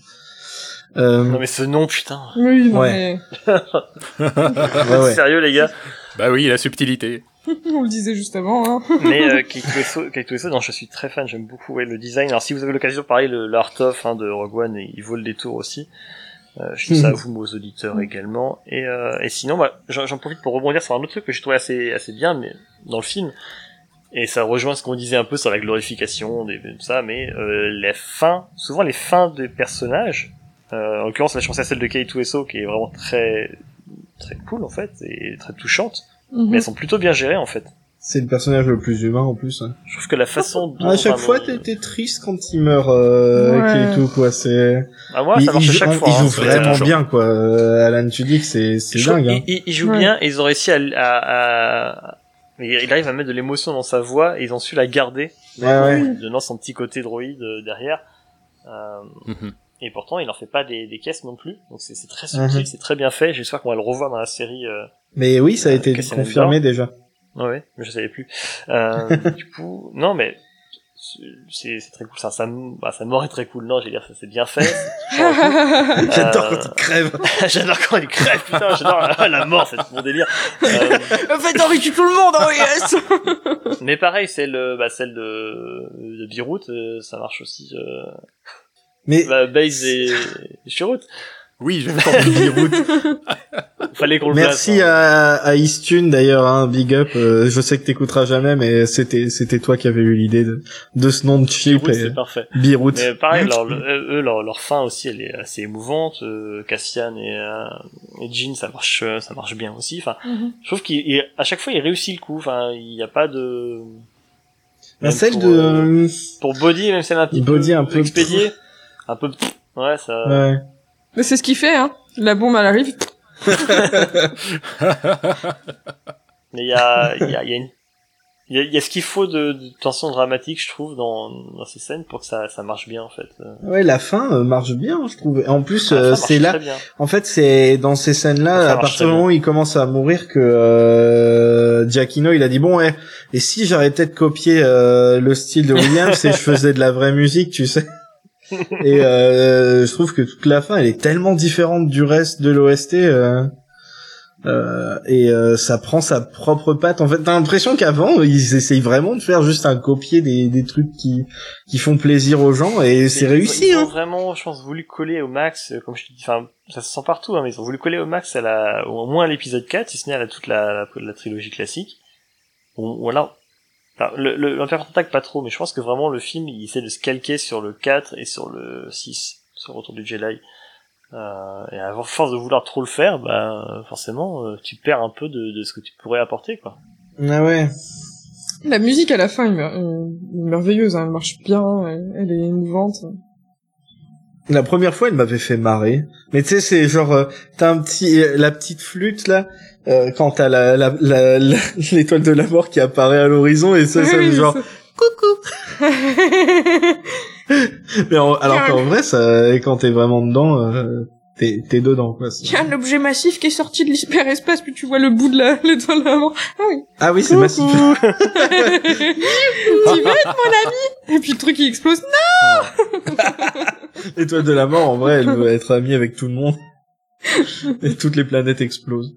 Euh, Non mais ce nom, putain. Oui, non, Ouais. mais ouais, ouais. Sérieux les gars? Bah oui, la subtilité. on le disait juste avant. Hein. Mais euh, Keitueso, Keitueso, non, je suis très fan, j'aime beaucoup ouais, le design. Alors si vous avez l'occasion, pareil, l'Art of hein, de Rogue One, il vaut le détour aussi. Euh, je dis ça à vous, aux auditeurs également. Et, euh, et sinon, bah, j'en profite pour rebondir sur un autre truc que j'ai trouvé assez, assez bien mais dans le film. Et ça rejoint ce qu'on disait un peu sur la glorification, des, tout ça, mais euh, les fins, souvent les fins des personnages, euh, en l'occurrence là je pensais à celle de K2SO qui est vraiment très très cool en fait, et très touchante, Mhm. mais elles sont plutôt bien gérées en fait. C'est le personnage le plus humain en plus. hein. Je trouve que la façon dont... À chaque fois, le- t'es t'es triste quand il meurt, euh, Ouais. tout quoi. C'est. Ah, moi, il, ça marche il chaque fois. il hein, joue c'est vraiment bien quoi. Euh, Alan Tudyk, c'est c'est Je trouve dingue. Hein. Il, il- il joue Ouais. bien et ils ont réussi à, à, à- il il arrive à mettre de l'émotion dans sa voix et ils ont su la garder, Ouais, ouais. donnant son petit côté droïde euh, derrière. Euh, Mhm. et pourtant, il en fait pas des, des caisses non plus, donc c'est c'est très subtil, Mhm. c'est très bien fait. J'espère qu'on va le revoir dans la série. Euh... Mais oui, ça a Euh, été confirmé déjà. Ouais, mais je savais plus. Euh, du coup, non, mais c'est c'est très cool. Ça, ça, bah, sa mort est très cool. Non, j'ai dire, ça c'est bien fait. J'adore Euh, quand il crève. j'adore quand il crève, putain, j'adore la, la mort, c'est mon délire. Euh, Faites Henri tue tout le monde, oh yes mais pareil, celle, bah, celle de, de Beirut, euh, ça marche aussi. Euh, Mais bah, Base et, Chirrut. Oui, je vais compris Beirut. Fallait qu'on le merci place, hein. à, à Eastune d'ailleurs, hein, big up. euh, je sais que t'écouteras jamais, mais c'était c'était toi qui avais eu l'idée de, de ce nom de chip Beirut, c'est parfait. Beirut. Mais pareil, leur, le- eux, leur, leur fin aussi, elle est assez émouvante. Euh, Cassian et, euh, et Jean, ça marche, euh, ça marche bien aussi. Enfin, Mhm. je trouve qu'à chaque fois, il réussit le coup. Enfin, il n'y a pas de. Même celle pour, de euh, pour Body, même celle un petit Body peu, un peu- expédiée, un peu. Ouais, ça. ouais. Mais c'est ce qu'il fait, hein. La bombe, elle arrive. Mais il y a, il y a, il y a une. Il y a, y a ce qu'il faut de, de tension dramatique, je trouve, dans, dans ces scènes pour que ça, ça marche bien, en fait. Ouais, la fin euh, marche bien, je trouve. Et en plus, fin euh, marche c'est là, très bien. En fait, c'est dans ces scènes-là, à partir du moment où il commence à mourir, que euh, Giacchino, il a dit bon, ouais, et si j'arrêtais de copier euh, le style de Williams et je faisais de la vraie musique, tu sais? Et euh, je trouve que toute la fin, elle est tellement différente du reste de l'OST. euh, euh, et euh, ça prend sa propre patte. En fait, t'as l'impression qu'avant, ils essayent vraiment de faire juste un copier des, des trucs qui qui font plaisir aux gens, et c'est réussi. Ils ont Hein. vraiment, je pense, voulu coller au max, comme je te dis, enfin, ça se sent partout, hein, mais ils ont voulu coller au max à la, au moins à l'épisode 4, si ce n'est à la, toute la, la, la trilogie classique. Ou, ou alors, enfin, le, le, l'Empire Contact pas trop, mais je pense que vraiment le film, il essaie de se calquer sur le 4 et sur le 6, sur Retour du Jedi. Euh, et à force de vouloir trop le faire, bah, forcément, euh, tu perds un peu de, de ce que tu pourrais apporter, quoi. Ah ouais. La musique à la fin est, mer- euh, merveilleuse, hein. elle marche bien, elle, elle est émouvante. La première fois, elle m'avait fait marrer. Mais tu sais, c'est genre, euh, t'as un petit, euh, la petite flûte là, euh, quand t'as la, la, la, l'étoile de la mort qui apparaît à l'horizon et ça, ça Oui, genre, ça- mais en- alors qu'en vrai, ça, quand t'es vraiment dedans, euh, t'es, t'es dedans quoi. Il y a un objet massif qui est sorti de l'hyperespace, puis tu vois le bout de la, l'étoile de la mort. Ah oui. Ah oui, c'est massif. tu veux être mon ami? Et puis le truc il explose. L'étoile de la mort, en vrai, elle veut être amie avec tout le monde. Et toutes les planètes explosent.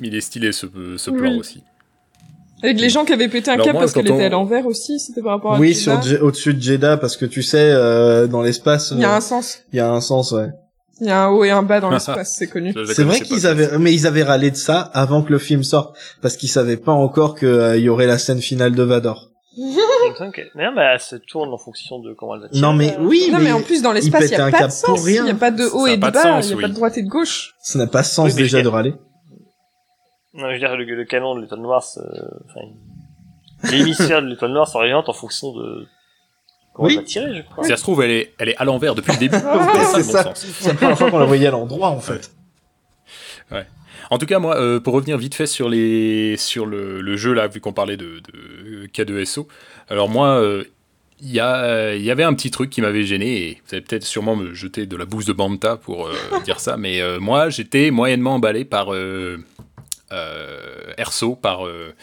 Il est stylé ce, ce Oui. plan aussi. Avec les gens qui avaient pété un Alors câble moi, parce qu'elle on- était à l'envers aussi, c'était par rapport à Oui, Jeddah. sur Je- au-dessus de Jeddah, parce que tu sais, euh, dans l'espace, Il y a euh, un sens. il y a un sens, ouais. Il y a un haut et un bas dans l'espace, c'est connu. C'est vrai qu'ils avaient, mais ils avaient râlé de ça avant que le film sorte, parce qu'ils savaient pas encore qu'il y aurait la scène finale de Vador. Mais non, mais elle se tourne en fonction de comment elle va tirer. Non mais oui, non, mais, en plus, dans l'espace, il pète y a pas de pour sens. Il rien. y a pas de haut et de bas. sens, Il y a oui. pas de droite et de gauche. ça n'a pas sens Oui, déjà de râler. Non, je veux dire, le, le canon de l'étoile noire, il- l'hémisphère de l'étoile noire s'oriente en fonction de comment Oui. elle va tirer, je crois. Si ça se trouve, elle est, elle est à l'envers depuis le début. Ouais, C'est ça. C'est la première fois qu'on la voyait à l'endroit en fait. En tout cas, moi, euh, pour revenir vite fait sur, les, sur le, le jeu, là, vu qu'on parlait de, de K2SO, alors moi, euh, il y, a- il y avait un petit truc qui m'avait gêné, et vous allez peut-être sûrement me jeter de la bouse de Banta pour euh, dire ça, mais euh, moi, j'étais moyennement emballé par euh, euh, Erso, par euh,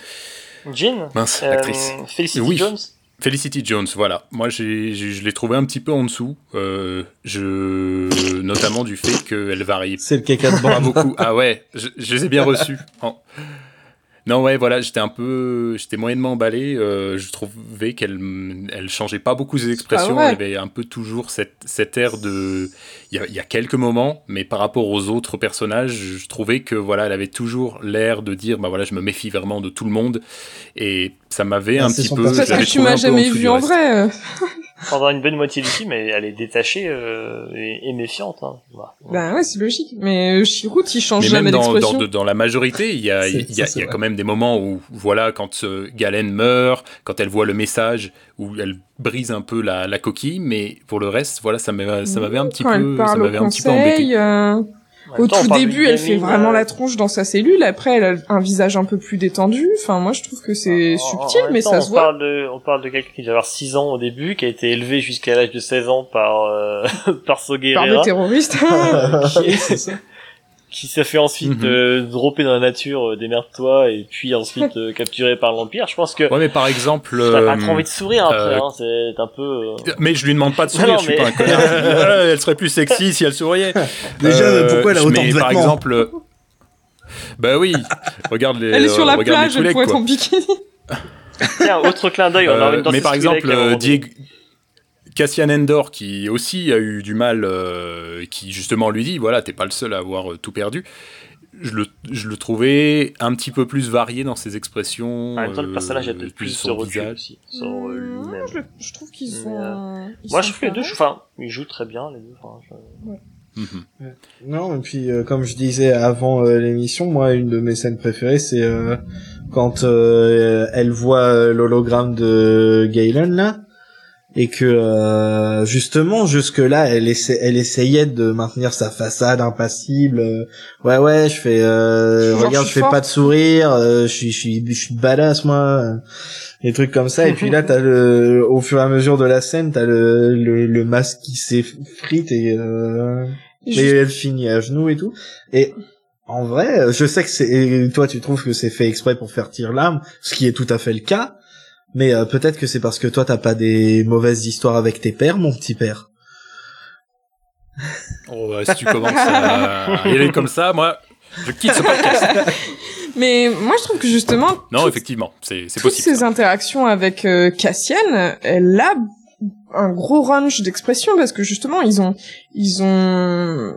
Jean, mince, euh, l'actrice. Felicity Oui. Jones. Felicity Jones, voilà. Moi, j'ai, j'ai- je l'ai trouvé un petit peu en dessous, euh, je, notamment du fait qu'elle varie C'est le caca de bande. beaucoup. Ah ouais, je, je les ai bien reçus. En- Non ouais, voilà, j'étais un peu, j'étais moyennement emballé. euh, je trouvais qu'elle, elle changeait pas beaucoup ses expressions. Elle avait un peu toujours cette, cette air de, il y, a, il y a quelques moments, mais par rapport aux autres personnages, je trouvais que voilà, elle avait toujours l'air de dire, bah voilà, je me méfie vraiment de tout le monde, et ça m'avait Ah, un petit peu. Parce que tu m'as jamais vu en reste. vrai. Euh. Pendant une bonne moitié du film, elle, elle est détachée euh, et, et méfiante. Hein. Bah, Ben ouais, c'est logique. Mais euh, Chirrut, il change Mais jamais même dans, dans, dans la majorité, il y a, C'est- il y a, ça, c'est il y a vrai. quand même des moments où, voilà, quand euh, Galen meurt, quand elle voit le message, où elle brise un peu la, la coquille, mais pour le reste, voilà, ça m'avait ça m'avait un petit Quand peu, ça m'avait un petit peu embêté. euh, au temps, tout début, elle fait vraiment euh, la tronche dans sa cellule. Après, elle a un visage un peu plus détendu. Enfin, moi, je trouve que c'est en- subtil, mais temps, ça on se voit. Parle de, on parle de quelqu'un qui doit avoir 6 ans au début, qui a été élevé jusqu'à l'âge de 16 ans par, euh, par So Par des terroristes. qui, c'est ça. Qui s'est fait ensuite euh, dropper dans la nature, euh, démerde-toi, et puis ensuite euh, capturé par l'Empire. Je pense que Ouais, mais par exemple, t'as pas euh, trop envie de sourire après, euh, hein, c'est un peu... euh, mais je lui demande pas de sourire, non, je suis mais- pas un connard. elle serait plus sexy si elle souriait. Déjà, Euh, pourquoi elle a autant mais de Par vêtements exemple, euh, bah oui, regarde les. Elle est sur euh, la regarde les plage, elle pourrait quoi. être en bikini. Tiens, autre clin d'œil, on a Euh, une dans mais par exemple. Diego- Cassian Endor, qui aussi a eu du mal, euh, qui justement lui dit voilà, t'es pas le seul à avoir euh, tout perdu. Je le, je le trouvais un petit peu plus varié dans ses expressions. En même temps, le euh, personnage a peut-être plus de recul visage. aussi, sur euh, Non, lui-même. je, trouve qu'ils sont. euh, ils Moi, sont je trouve les deux, je- enfin, ils jouent très bien, les deux. Enfin, je- Mhm. Non, et puis euh, comme je disais avant euh, l'émission, moi une de mes scènes préférées c'est euh, quand euh, elle voit euh, l'hologramme de Galen là et que euh, justement jusque là elle essa- elle essayait de maintenir sa façade impassible. euh, ouais ouais, je fais euh, Genre, regarde, je je fais pas de sourire, euh, je suis je suis je suis badass moi. Des trucs comme ça et puis là t'as le au fur et à mesure de la scène t'as le, le le masque qui s'effrite et euh, et elle finit à genoux et tout. Et en vrai, je sais que c'est et toi tu trouves que c'est fait exprès pour faire tirer l'arme, ce qui est tout à fait le cas. Mais euh, peut-être que c'est parce que toi t'as pas des mauvaises histoires avec tes pères, mon petit père. Oh, ouais, si tu commences à y aller comme ça, moi, je quitte ce podcast. Mais moi, je trouve que justement. Non, toutes- effectivement, c'est c'est toutes possible. ces interactions avec euh, Cassian, elle a un gros range d'expression parce que justement ils ont ils ont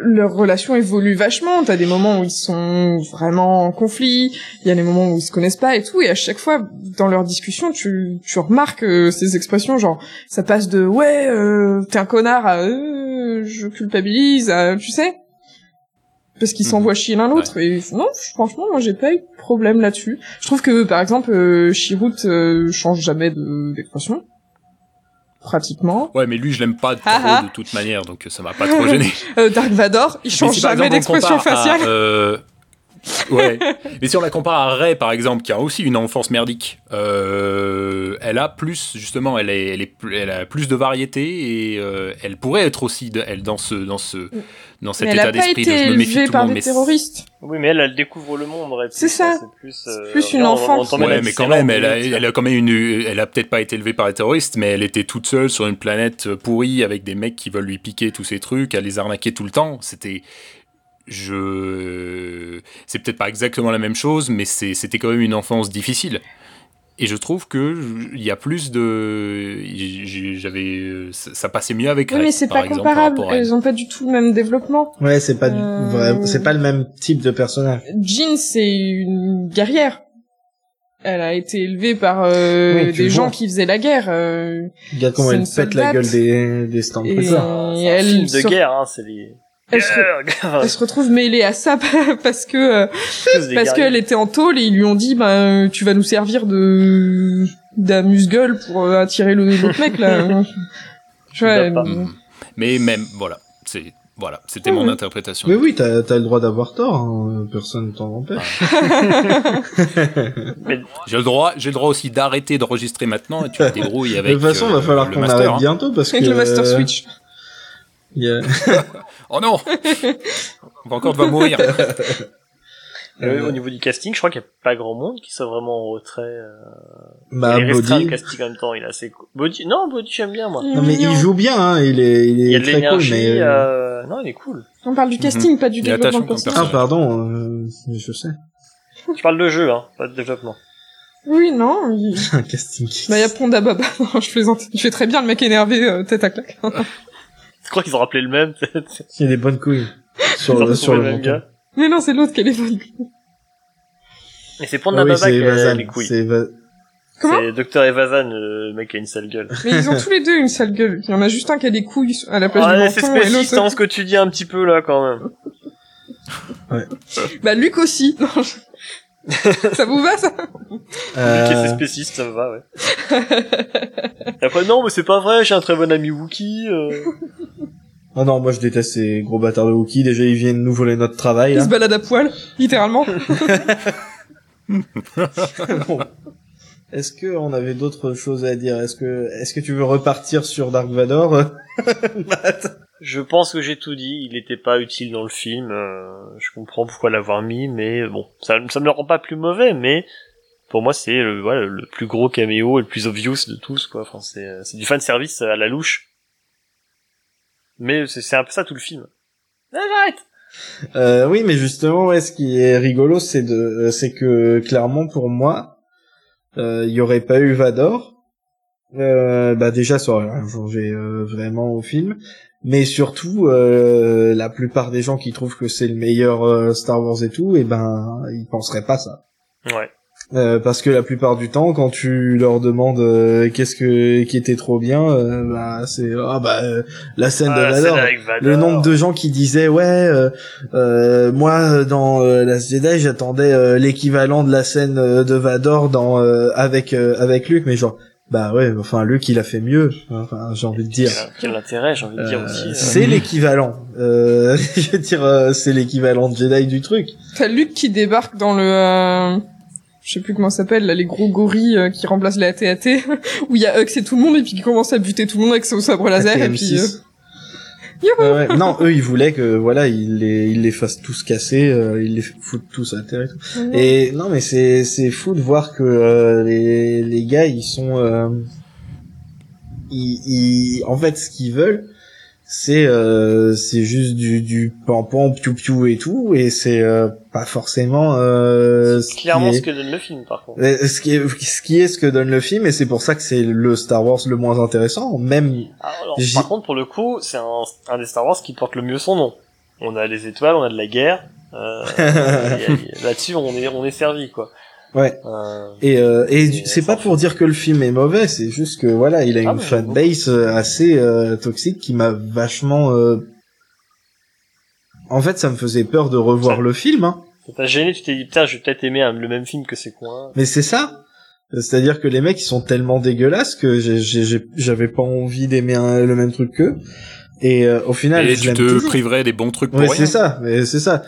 leur relation évolue vachement. T'as des moments où ils sont vraiment en conflit, il y a des moments où ils se connaissent pas et tout, et à chaque fois dans leur discussion, tu tu remarques euh, ces expressions genre ça passe de ouais euh, t'es un connard à euh, je culpabilise à tu sais parce qu'ils Mhm. s'envoient chier l'un l'autre et non franchement moi j'ai pas eu de problème là-dessus je trouve que par exemple euh, Chirrut euh, change jamais de d'expression pratiquement Ouais, mais lui, je l'aime pas trop Ah ah. de toute manière, donc ça m'a pas trop gêné. euh, Dark Vador il change si, jamais d'expression à, faciale euh, ouais. Mais si on la compare à Ray, par exemple, qui a aussi une enfance merdique, euh, elle a plus, justement, elle, est, elle, est, plus- elle a plus de variété et euh, elle pourrait être aussi, de, elle, dans, ce, dans, ce, dans cet mais état a pas d'esprit de été je me méfie tout le par monde. des mais terroristes Oui, mais elle, elle découvre le monde. C'est ça. C'est plus, euh, plus une enfance. à Ouais, mais quand même, a, elle a quand même une, elle a peut-être pas été élevée par les terroristes, mais elle était toute seule sur une planète pourrie avec des mecs qui veulent lui piquer tous ses trucs, à les arnaquer tout le temps. C'était, je, c'est peut-être pas exactement la même chose, mais c'est- c'était quand même une enfance difficile. Et je trouve que il y a plus de, j'avais, ça passait mieux avec. oui mais c'est pas exemple, comparable elles ont pas du tout le même développement Ouais, c'est pas du- Euh, c'est pas le même type de personnage. Jean c'est une guerrière elle a été élevée par euh, Oui, des gens vois. qui faisaient la guerre. euh, Regarde comment elle une pète la soldate. gueule des, des Stormtroopers. et C'est un elle film de guerre, hein, c'est les. Elle se- elle se retrouve mêlée à ça parce que euh, parce qu'elle était en tôle et ils lui ont dit bah tu vas nous servir de d'amuse-gueule pour euh, attirer le l'autre mec là. Euh, Mhm. Mais même, voilà, c'est voilà, c'était Ouais, mon ouais. interprétation. Mais oui, t'as as le droit d'avoir tort, hein. personne ne t'en empêche. Mais J'ai le droit, j'ai le droit aussi d'arrêter d'enregistrer maintenant et tu te débrouilles De avec. toute façon, euh, va falloir le qu'on master, arrête hein. bientôt parce avec que le Master euh, Switch. Oh non On va encore devoir mourir. euh, au niveau du casting, je crois qu'il n'y a pas grand monde qui soit vraiment en retrait. euh, bah, il est Body. le casting en même temps, il est assez cool. Body, non, Body j'aime bien moi. Non mais il joue bien, hein. il est, il est Il y a de très cool, mais. euh... non, il est cool. On parle du casting, pas du Il développement de. Ah pardon, euh, je sais. Je parle de jeu, hein, pas de développement. Oui, non. Il... Un casting. Bah, il y a Ponda Baba. Non, je plaisante. Il fait très bien le mec énervé, euh, tête à claque. Je crois qu'ils ont rappelé le même. peut-être. Il y a des bonnes couilles sur le sur le gars. Mais non, c'est l'autre qui est les bonnes. Et c'est pour Ah oui, Baba c'est qui a Evazan. les couilles. C'est Eva- Comment C'est Dr Evazan, le mec qui a une sale gueule. Mais ils ont tous les deux une sale gueule. Il y en a juste un qui a des couilles à la place Ouais, du c'est menton l'autre. hein, ce que tu dis un petit peu là quand même. Bah, Luc aussi. Non, je- ça vous va, ça? Euh, Ok, c'est spéciste, ça me va, ouais. Et après, non, mais c'est pas vrai, j'ai un très bon ami Wookie. Euh... Oh non, moi je déteste ces gros bâtards de Wookie. Déjà, ils viennent nous voler notre travail. Il Là. se balade à poil, littéralement. Bon. Est-ce que on avait d'autres choses à dire? Est-ce que est-ce que tu veux repartir sur Dark Vador? Matt? Je pense que j'ai tout dit, il était pas utile dans le film, euh, je comprends pourquoi l'avoir mis, mais bon, ça, ça me le rend pas plus mauvais, mais pour moi c'est le, voilà, le plus gros caméo et le plus obvious de tous, quoi. Enfin, c'est, c'est du fan service à la louche. Mais c'est, c'est un peu ça tout le film. Ah, j'arrête Euh, oui, mais justement, ouais, ce qui est rigolo, c'est de, euh, c'est que clairement pour moi, euh, il y aurait pas eu Vador. Euh, bah déjà, ça aurait changé euh, vraiment au film. Mais surtout, euh, la plupart des gens qui trouvent que c'est le meilleur euh, Star Wars et tout, et ben, ils penseraient pas ça. Ouais. Euh, parce que la plupart du temps, quand tu leur demandes euh, qu'est-ce que qui était trop bien, euh, bah c'est ah bah euh, la scène Ah, de la Vador. scène avec Vador. Le nombre de gens qui disaient ouais, euh, euh, moi dans Last Jedi j'attendais l'équivalent de la scène de Vador dans euh, avec euh, avec Luke, mais genre bah ouais, enfin Luke il a fait mieux. Enfin j'ai envie de dire. Quel, quel intérêt, j'ai envie de dire Euh, aussi. euh. c'est l'équivalent. Euh, je veux dire, euh, c'est l'équivalent de Jedi du truc. T'as Luc qui débarque dans le... euh, Je sais plus comment ça s'appelle, là, les gros gorilles euh, qui remplacent les AT-AT, où il y a Hux et tout le monde, et puis qui commence à buter tout le monde avec son sabre laser, et puis... TM6. Ouais, ouais. Non, eux ils voulaient que voilà, ils les ils les fassent tous casser, euh, ils les foutent tous à terre et tout. Et non, mais c'est c'est fou de voir que euh, les les gars ils sont euh, ils, ils en fait ce qu'ils veulent c'est euh, c'est juste du du pam piou piou et tout et c'est euh, pas forcément euh, ce clairement est- ce que donne le film, par contre. euh, ce qui est ce qui est ce que donne le film et c'est pour ça que c'est le Star Wars le moins intéressant même Ah, alors, par contre, pour le coup, c'est un, un des Star Wars qui porte le mieux son nom. On a les étoiles, on a de la guerre. Euh, Là-dessus, on est, on est servi, quoi. Ouais Euh, Et, euh, et c'est pas pour dire que le film est mauvais, c'est juste que voilà, il a Ah, une fanbase euh, assez euh, toxique qui m'a vachement. euh, En fait, ça me faisait peur de revoir Ça- le film, hein. ça t'a gêné, tu t'es dit, putain, je vais peut-être aimer le même film que ces coins. Mais c'est ça. C'est-à-dire que les mecs ils sont tellement dégueulasses que j'ai- j'ai- j'ai- j'avais pas envie d'aimer le même truc qu'eux. Et euh, au final, Et je tu te toujours. priverais des bons trucs pour Ouais, rien. c'est ça. Mais c'est ça.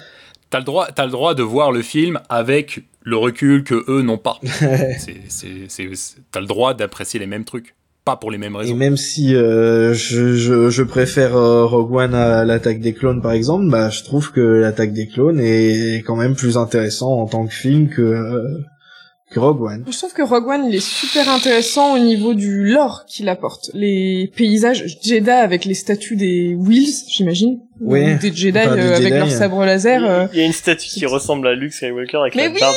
T'as le droit, t'as le droit de voir le film avec le recul que eux n'ont pas. T'as le droit d'apprécier les mêmes trucs, pas pour les mêmes Et raisons. même si euh, je, je, je préfère euh, Rogue One à l'attaque des clones par exemple, bah je trouve que l'attaque des clones est quand même plus intéressant en tant que film que euh, que Rogue One. Je trouve que Rogue One, il est super intéressant au niveau du lore qu'il apporte. Les paysages Jedi avec les statues des Wills, j'imagine. Ouais. Ou Des Jedi Enfin, des euh, avec Jedi, leur euh. sabre laser. euh. Il y a une statue qui ressemble à Luke Skywalker avec Mais la barbe.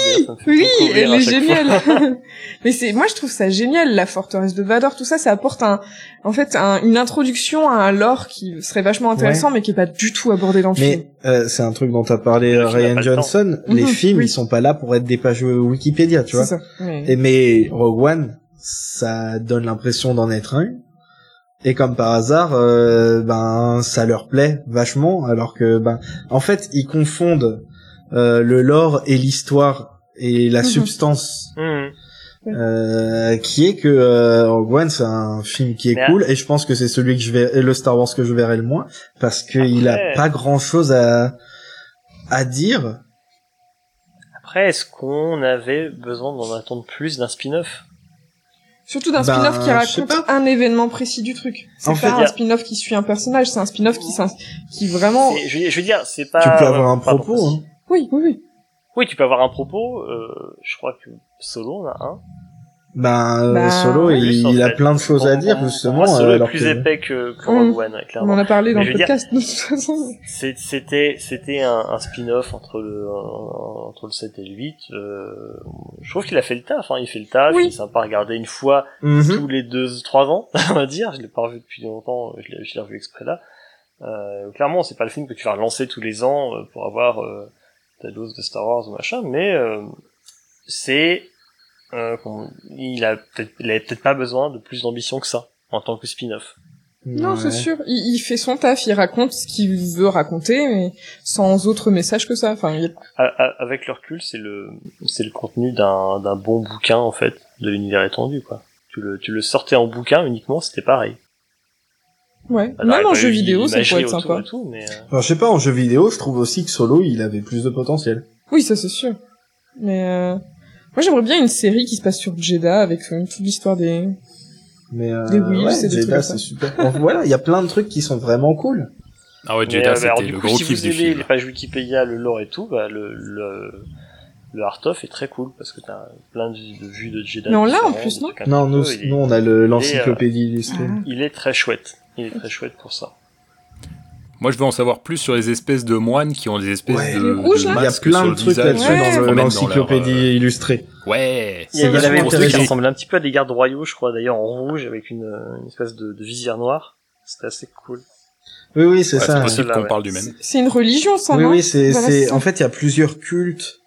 Oui, beaucoup rire elle est géniale. Mais c'est, moi je trouve ça génial, la forteresse de Vador, tout ça, ça apporte un, en fait, un- une introduction à un lore qui serait vachement intéressant, mais qui est pas du tout abordé dans le film. Mais euh, c'est un truc dont t'as parlé film Ryan le. Johnson. Les Mhm, films oui. ils sont pas là pour être des pages Wikipédia, tu C'est vois. ça. Et mais Rogue One, ça donne l'impression d'en être un. Et comme par hasard, euh, ben ça leur plaît vachement, alors que ben en fait ils confondent euh, le lore et l'histoire et la Mhm. substance, Mhm. euh, qui est que euh, Rogue One c'est un film qui est Mais- cool et je pense que c'est celui que je vais le Star Wars que je verrai le moins parce qu'il a pas grand chose à à dire. Après, est-ce qu'on avait besoin d'en attendre plus d'un spin-off? Surtout d'un Ben, spin-off qui raconte un événement précis du truc. C'est En pas fait, un a- spin-off qui suit un personnage, c'est un spin-off qui, qui vraiment... Je, veux- je veux dire, c'est pas. tu peux avoir un propos. Hein. Oui, oui, oui. Oui, tu peux avoir un propos. Euh, je crois que Solo en a un. Ben euh, Bah, Solo, il, il a fait. plein de choses à dire justement. Moi, Solo euh, est alors plus que- épais que, que Mm. Rogue One, On clairement. en a parlé dans Mais le veux dire- podcast, de toute façon. C'est- C'était c'était un, un spin-off entre le entre le 7 et le 8. Euh, je trouve qu'il a fait le taf. Hein. Il fait le taf. Oui. Il est sympa à regarder une fois Mhm. tous les deux trois ans, on va dire. Je l'ai pas revu depuis longtemps. Je l'ai je l'ai revu exprès là. Euh, clairement, c'est pas le film que tu vas relancer tous les ans euh, pour avoir euh, ta dose de Star Wars ou machin, mais euh, c'est euh, il a peut-être il avait peut-être pas besoin de plus d'ambition que ça en tant que spin-off. Non, Ouais. c'est sûr. Il, il fait son taf, il raconte ce qu'il veut raconter, mais sans autre message que ça. Enfin, il avec le recul, c'est le c'est le contenu d'un d'un bon bouquin en fait de l'univers étendu quoi. Tu le tu le sortais en bouquin uniquement, c'était pareil. ouais. Alors, y Même en jeu eu vidéo, ça pourrait être sympa. tout, mais euh, je sais pas, en jeu vidéo, je trouve aussi que Solo, il avait plus de potentiel. Oui, ça c'est sûr. Mais euh... moi, j'aimerais bien une série qui se passe sur Jeddah avec euh, toute l'histoire des. Mais euh, Des Wheels ouais, Jeddah, c'est super. Voilà, il y a plein de trucs qui sont vraiment cool. Ah ouais, Jeddah, euh, c'était du le coup, gros si kiff vous du aimez film. les pages Wikipédia, le lore et tout, bah le le le art of est très cool parce que t'as plein de, de vues de Jeddah. Mais on l'a, en plus, non Non, nous, nous, on a le- l'encyclopédie illustrée. Ah. il est très chouette. Il est très chouette pour ça. Moi, je veux en savoir plus sur les espèces de moines qui ont des espèces Ouais. de, Les rouges, de Il y a masques plein sur de le trucs visage, là-dessus Ouais. dans le- leur, l'encyclopédie euh, illustrée. Ouais, Il y, y en vachement avait un truc qui ressemblait un petit peu à des gardes royaux, je crois, d'ailleurs en rouge avec une, une espèce de, de visière noire. C'était assez cool. Oui, oui, c'est Ouais, ça. c'est possible qu'on ouais. parle du même. C'est une religion, ça, Oui, non oui, c'est, Voilà, c'est, en fait, il y a plusieurs cultes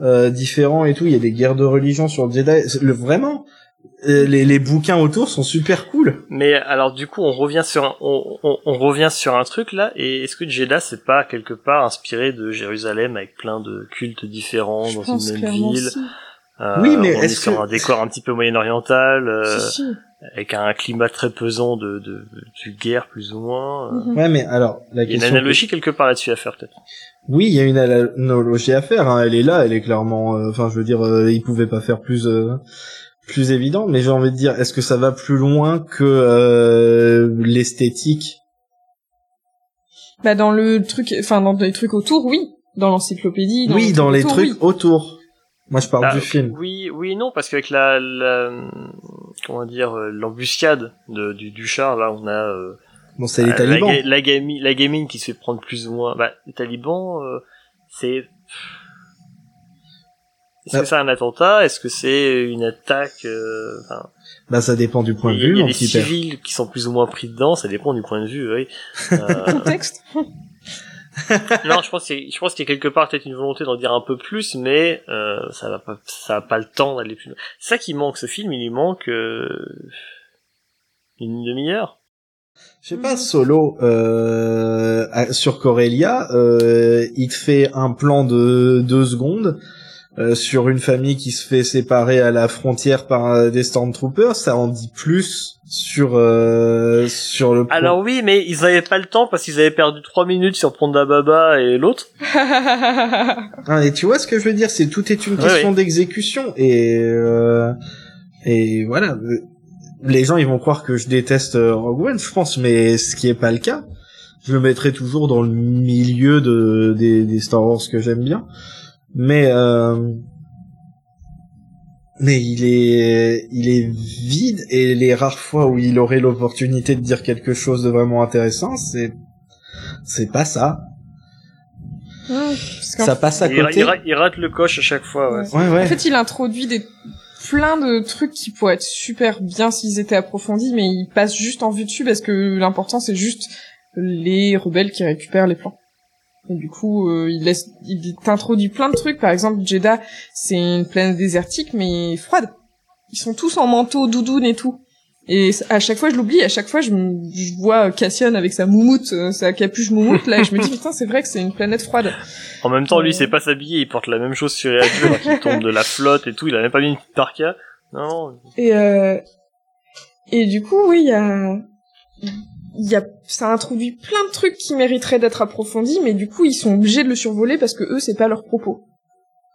euh, différents et tout. Il y a des guerres de religion sur le Jedi. Le, vraiment, euh, les, les bouquins autour sont super cool. Mais alors du coup, on revient sur un, on, on, on revient sur un truc là. Et est-ce que Jeddah c'est pas quelque part inspiré de Jérusalem avec plein de cultes différents Je dans une même ville. Euh, Oui, mais on est est-ce sur que- un décor un petit peu moyen-oriental, euh, Si, si. avec un climat très pesant de, de, de guerre plus ou moins. euh. Mhm. Ouais, mais alors, la Il y a une analogie quelque part là-dessus à faire peut-être. Oui, il y a une analogie à faire. Hein. Elle est là, elle est clairement. euh, Enfin, je veux dire, euh, ils pouvaient pas faire plus euh, plus évident. Mais j'ai envie de dire, est-ce que ça va plus loin que euh, l'esthétique? Bah, dans le truc, enfin, dans les trucs autour, oui. Dans l'encyclopédie. Oui, les dans trucs les autour, trucs oui. autour. Moi, je parle Bah, du film. Oui, oui, non, parce qu'avec la, la, comment dire, euh, l'embuscade de, du, du char, là, on a euh, Bon, c'est les euh, talibans. La, ga- la, gami- la gamine qui se fait prendre plus ou moins. Bah, les talibans, euh, c'est. Est-ce Ah. que c'est un attentat? Est-ce que c'est une attaque euh, Bah, ça dépend du point de vue, il y a des père. civils qui sont plus ou moins pris dedans, ça dépend du point de vue, oui. Euh, Contexte. non, je pense qu'il y a- je pense qu'il y a quelque part peut-être une volonté d'en dire un peu plus, mais euh, ça va pas, ça a pas le temps d'aller plus loin. C'est ça qui manque, ce film, il lui manque euh, une demi-heure. Je sais pas, Solo, euh, sur Corellia, euh, il te fait un plan de deux secondes euh, sur une famille qui se fait séparer à la frontière par euh, des Stormtroopers. Ça en dit plus sur euh, sur le. Alors oui, mais ils avaient pas le temps parce qu'ils avaient perdu trois minutes sur Ponda Baba et l'autre. Ah, et tu vois ce que je veux dire C'est tout est une Ouais, question d'exécution et euh, et voilà. Les gens ils vont croire que je déteste euh, Rogue One, je pense, mais ce qui est pas le cas. Je le mettrai toujours dans le milieu de des, des Star Wars que j'aime bien, mais euh, mais il est il est vide et les rares fois où il aurait l'opportunité de dire quelque chose de vraiment intéressant, c'est c'est pas ça. Ouais, Ça passe à Il, côté. il ra- il rate le coche à chaque fois. Ouais. Ouais. Ouais ouais. En fait, il introduit des plein de trucs qui pourraient être super bien s'ils étaient approfondis, mais il passe juste en vue dessus parce que l'important c'est juste les rebelles qui récupèrent les plans. Du coup, euh, il laisse, il t'introduit plein de trucs. Par exemple, Jeddah, c'est une planète désertique mais froide. Ils sont tous en manteau, doudoune et tout. Et à chaque fois, je l'oublie. À chaque fois, je, me- je vois Cassian avec sa moumoute, euh, sa capuche moumoute là, et je me dis putain, c'est vrai que c'est une planète froide. En même temps, lui, il sait pas s'habiller, il porte la même chose sur les qu'il tombe de la flotte et tout, il a même pas mis une petite parka. Non, Et euh, et du coup, oui, il y a, il y a, ça introduit plein de trucs qui mériteraient d'être approfondis, mais du coup, ils sont obligés de le survoler parce que eux, c'est pas leur propos.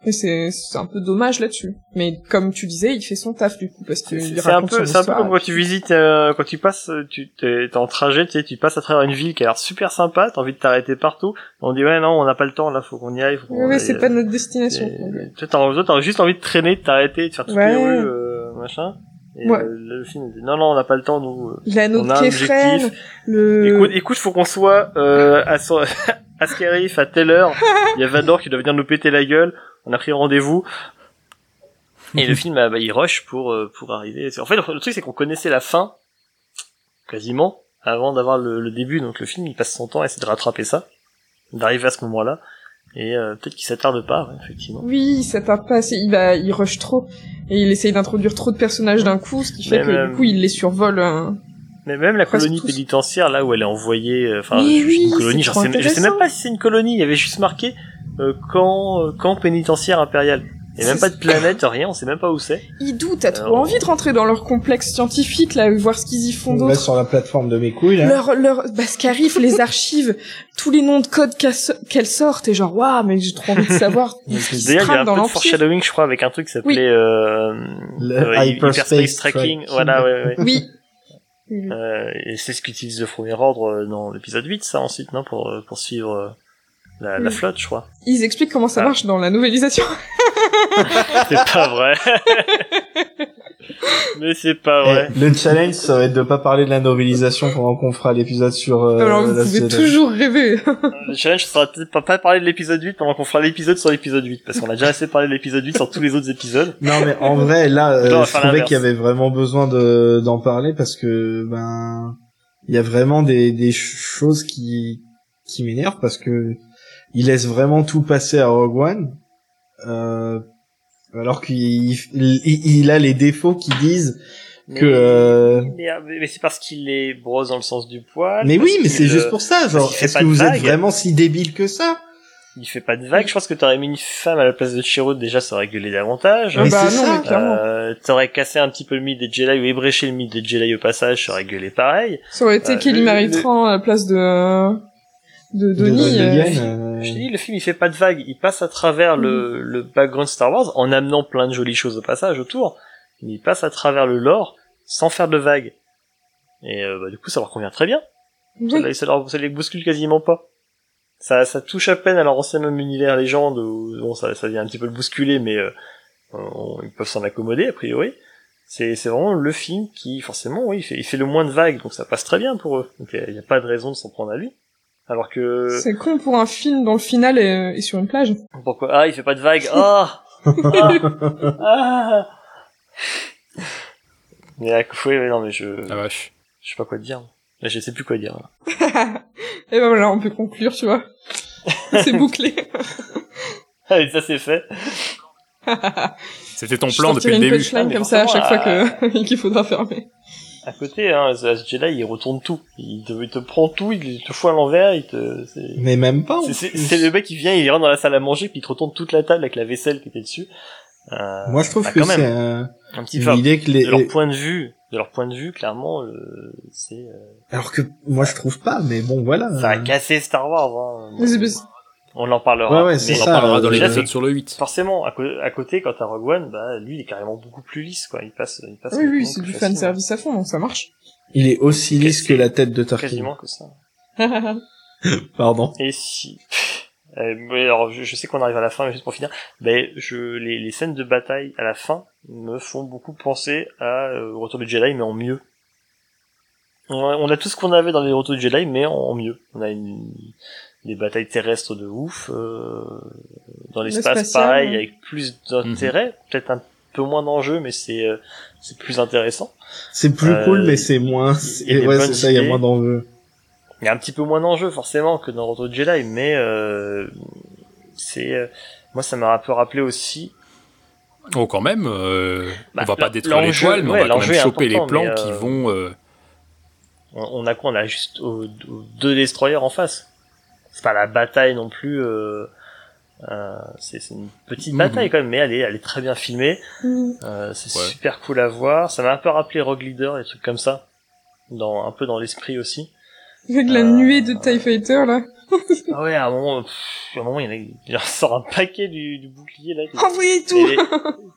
Et c'est, c'est un peu dommage là-dessus. Mais comme tu disais, il fait son taf du coup parce que c'est un peu, c'est un peu comme quand tu visites, euh, quand tu passes, euh, tu t'es en trajet, tu sais, tu passes à travers une ville qui a l'air super sympa, t'as envie de t'arrêter partout. On dit ouais non, on n'a pas le temps là, faut qu'on y aille. Faut Oui, aille, c'est euh, pas notre destination. toi, t'as juste envie de traîner, de t'arrêter, de faire toutes Ouais. les rues, euh, machin. Et Ouais. euh, le film dit non non, on n'a pas le temps nous. euh. L'anneau On a un objectif. le... Écoute, écoute, faut qu'on soit euh, à, son... à Scarif à telle heure. Il y a Vador qui doit venir nous péter la gueule. On a pris rendez-vous. Et le film, bah, il rush pour pour arriver. En fait, le truc c'est qu'on connaissait la fin quasiment avant d'avoir le, le début. Donc le film, il passe son temps à essayer de rattraper ça, d'arriver à ce moment-là. Et euh, peut-être qu'il s'attarde pas, ouais, effectivement. Oui, ça tarde pas assez. Il va, il rush trop. Et il essaye d'introduire trop de personnages d'un coup, ce qui fait que du coup, il les survole. hein. Mais même la colonie tous. pénitentiaire, là où elle est envoyée, euh, enfin, oui, une colonie, je sais, je sais même pas si c'est une colonie, il y avait juste marqué euh, camp, euh, camp pénitentiaire impérial. Il y a même pas de planète, rien, on sait même pas où c'est. Ils doutent, t'as trop Alors- envie de rentrer dans leur complexe scientifique, là, voir ce qu'ils y font d'autre. sur la plateforme de mes couilles, là. Leur, leur, bah, ce qui arrive, les archives, tous les noms de code qu'elles so- qu'elles sortent, et genre, waouh, mais j'ai trop envie de savoir D'ailleurs, il y a un dans peu de foreshadowing, je crois, avec un truc qui s'appelait Oui. euh, Le euh, Hyperspace Hyperspace Tracking. Tracking. Voilà, ouais, ouais. Oui. Oui. Euh, et c'est ce qu'utilise le premier ordre euh, dans l'épisode 8, ça, ensuite, non, pour, euh, pour suivre euh, la, flotte, je crois. Ils expliquent comment ça Ah. marche dans la novélisation. C'est pas vrai. Mais c'est pas vrai. Eh, le challenge, ça va être de pas parler de la novélisation pendant qu'on fera l'épisode sur euh, Alors, vous la pouvez Zélande. toujours rêver. Le challenge sera peut-être pas, pas parler de l'épisode 8 pendant qu'on fera l'épisode sur l'épisode 8, parce qu'on a déjà assez parlé de l'épisode 8 sur tous les autres épisodes. Non, mais en vrai, là, euh, je trouvais qu'il y avait vraiment besoin de d'en parler parce que ben il y a vraiment des des choses qui qui m'énervent parce que il laisse vraiment tout passer à Rogue One. Euh, alors qu'il il, il- il a les défauts qui disent Mais, que euh, mais, mais- mais c'est parce qu'il est brosse dans le sens du poil. mais oui mais c'est juste euh, pour ça genre est-ce que vous êtes vraiment si débile que ça? Il fait pas de vagues. Je pense que t'aurais mis une femme à la place de Chirrut, déjà, ça aurait gueulé davantage. Ah Mais bah c'est non, ça. Euh, t'aurais cassé un petit peu le mythe des Jedi ou ébréché le mythe des Jedi au passage, ça aurait gueulé pareil. Ça aurait été Euh, Kelly le- Maritran à la place de, de de euh, euh, Je te dis, le film, il fait pas de vagues. Il passe à travers le, le background Star Wars en amenant plein de jolies choses au passage autour. Il passe à travers le lore sans faire de vagues. Et euh, bah, du coup, ça leur convient très bien. Ça, oui. les- ça, leur, ça les bouscule quasiment pas. Ça, ça touche à peine à leur ancien même univers légende où bon, ça, ça vient un petit peu le bousculer, mais euh, on- ils peuvent s'en accommoder a priori. C'est, c'est vraiment le film qui, forcément, oui, il fait, il fait le moins de vagues, donc ça passe très bien pour eux. Donc il n'y a, pas de raison de s'en prendre à lui. Alors que C'est con pour un film dont le final est, est sur une plage. pourquoi? Ah, il fait pas de vagues. Ah, ah, ah. Mais à oui, oui, non, mais je, La vache. je sais pas quoi dire. Là, je sais plus quoi dire. là. Et ben voilà, on peut conclure, tu vois. C'est bouclé. Allez, ça c'est fait. C'était ton Je plan depuis le une début. punchline Ah, mais comme ça à chaque fois qu'il faudra fermer. À côté, hein, The Last Jedi, il retourne tout. Il te, il te prend tout, il te fout à l'envers, il te, c'est, mais même pas en c'est, c'est- plus. c'est le mec qui vient, il rentre dans la salle à manger, puis il te retourne toute la table avec la vaisselle qui était dessus. Euh, moi je trouve bah, que quand c'est même. un- un petit peu. l'idée que les De leur point de vue, de leur point de vue, clairement, le, c'est, euh, alors que moi je trouve pas mais bon voilà ça a Euh, cassé Star Wars, hein. Mais c'est parce- On en parlera. Ouais, ouais, c'est On en ça, parlera euh, dans l'épisode sur le 8. Forcément, à, côté, quand t'as Rogue One, bah, lui, il est carrément beaucoup plus lisse, quoi. Il passe, il passe. Oui, oui, c'est du fan service à fond, donc ça marche. il est aussi lisse que la tête de Tarkin Quasiment que ça. pardon Et si, euh, mais alors, je, je sais qu'on arrive à la fin, mais juste pour finir, mais je, les, les scènes de bataille à la fin me font beaucoup penser à euh, Retour du Jedi, mais en mieux. On a, on a tout ce qu'on avait dans les Retours du Jedi, mais en, en mieux. On a une, des batailles terrestres de ouf, euh, dans l'espace pareil, ouais. avec plus d'intérêt, peut-être un peu moins d'enjeux, mais c'est euh, c'est plus intéressant. c'est plus Euh, cool mais c'est moins il y a c'est- des ouais c'est ça il y a moins d'enjeux il y a un petit peu moins d'enjeux forcément que dans Retour de Jedi, mais euh, c'est euh, moi ça m'a un peu rappelé aussi. Oh, quand même, euh, Bah, on va pas détruire les poils, mais ouais, on va quand même choper les plans mais, qui euh, vont. euh, On, on a quoi On a juste aux- aux deux destroyers en face. C'est pas la bataille non plus. Euh, euh, c'est c'est une petite Mhm. bataille quand même, mais elle est, elle est très bien filmée. Mhm. Euh, c'est Ouais. super cool à voir. Ça m'a un peu rappelé Rogue Leader, des trucs comme ça, dans un peu dans l'esprit aussi. Avec la Euh, nuée de TIE Fighter, là. Ah ouais, à un moment, pff, à un moment, il, y en a, il en sort un paquet du, du bouclier là. Envoyez tout!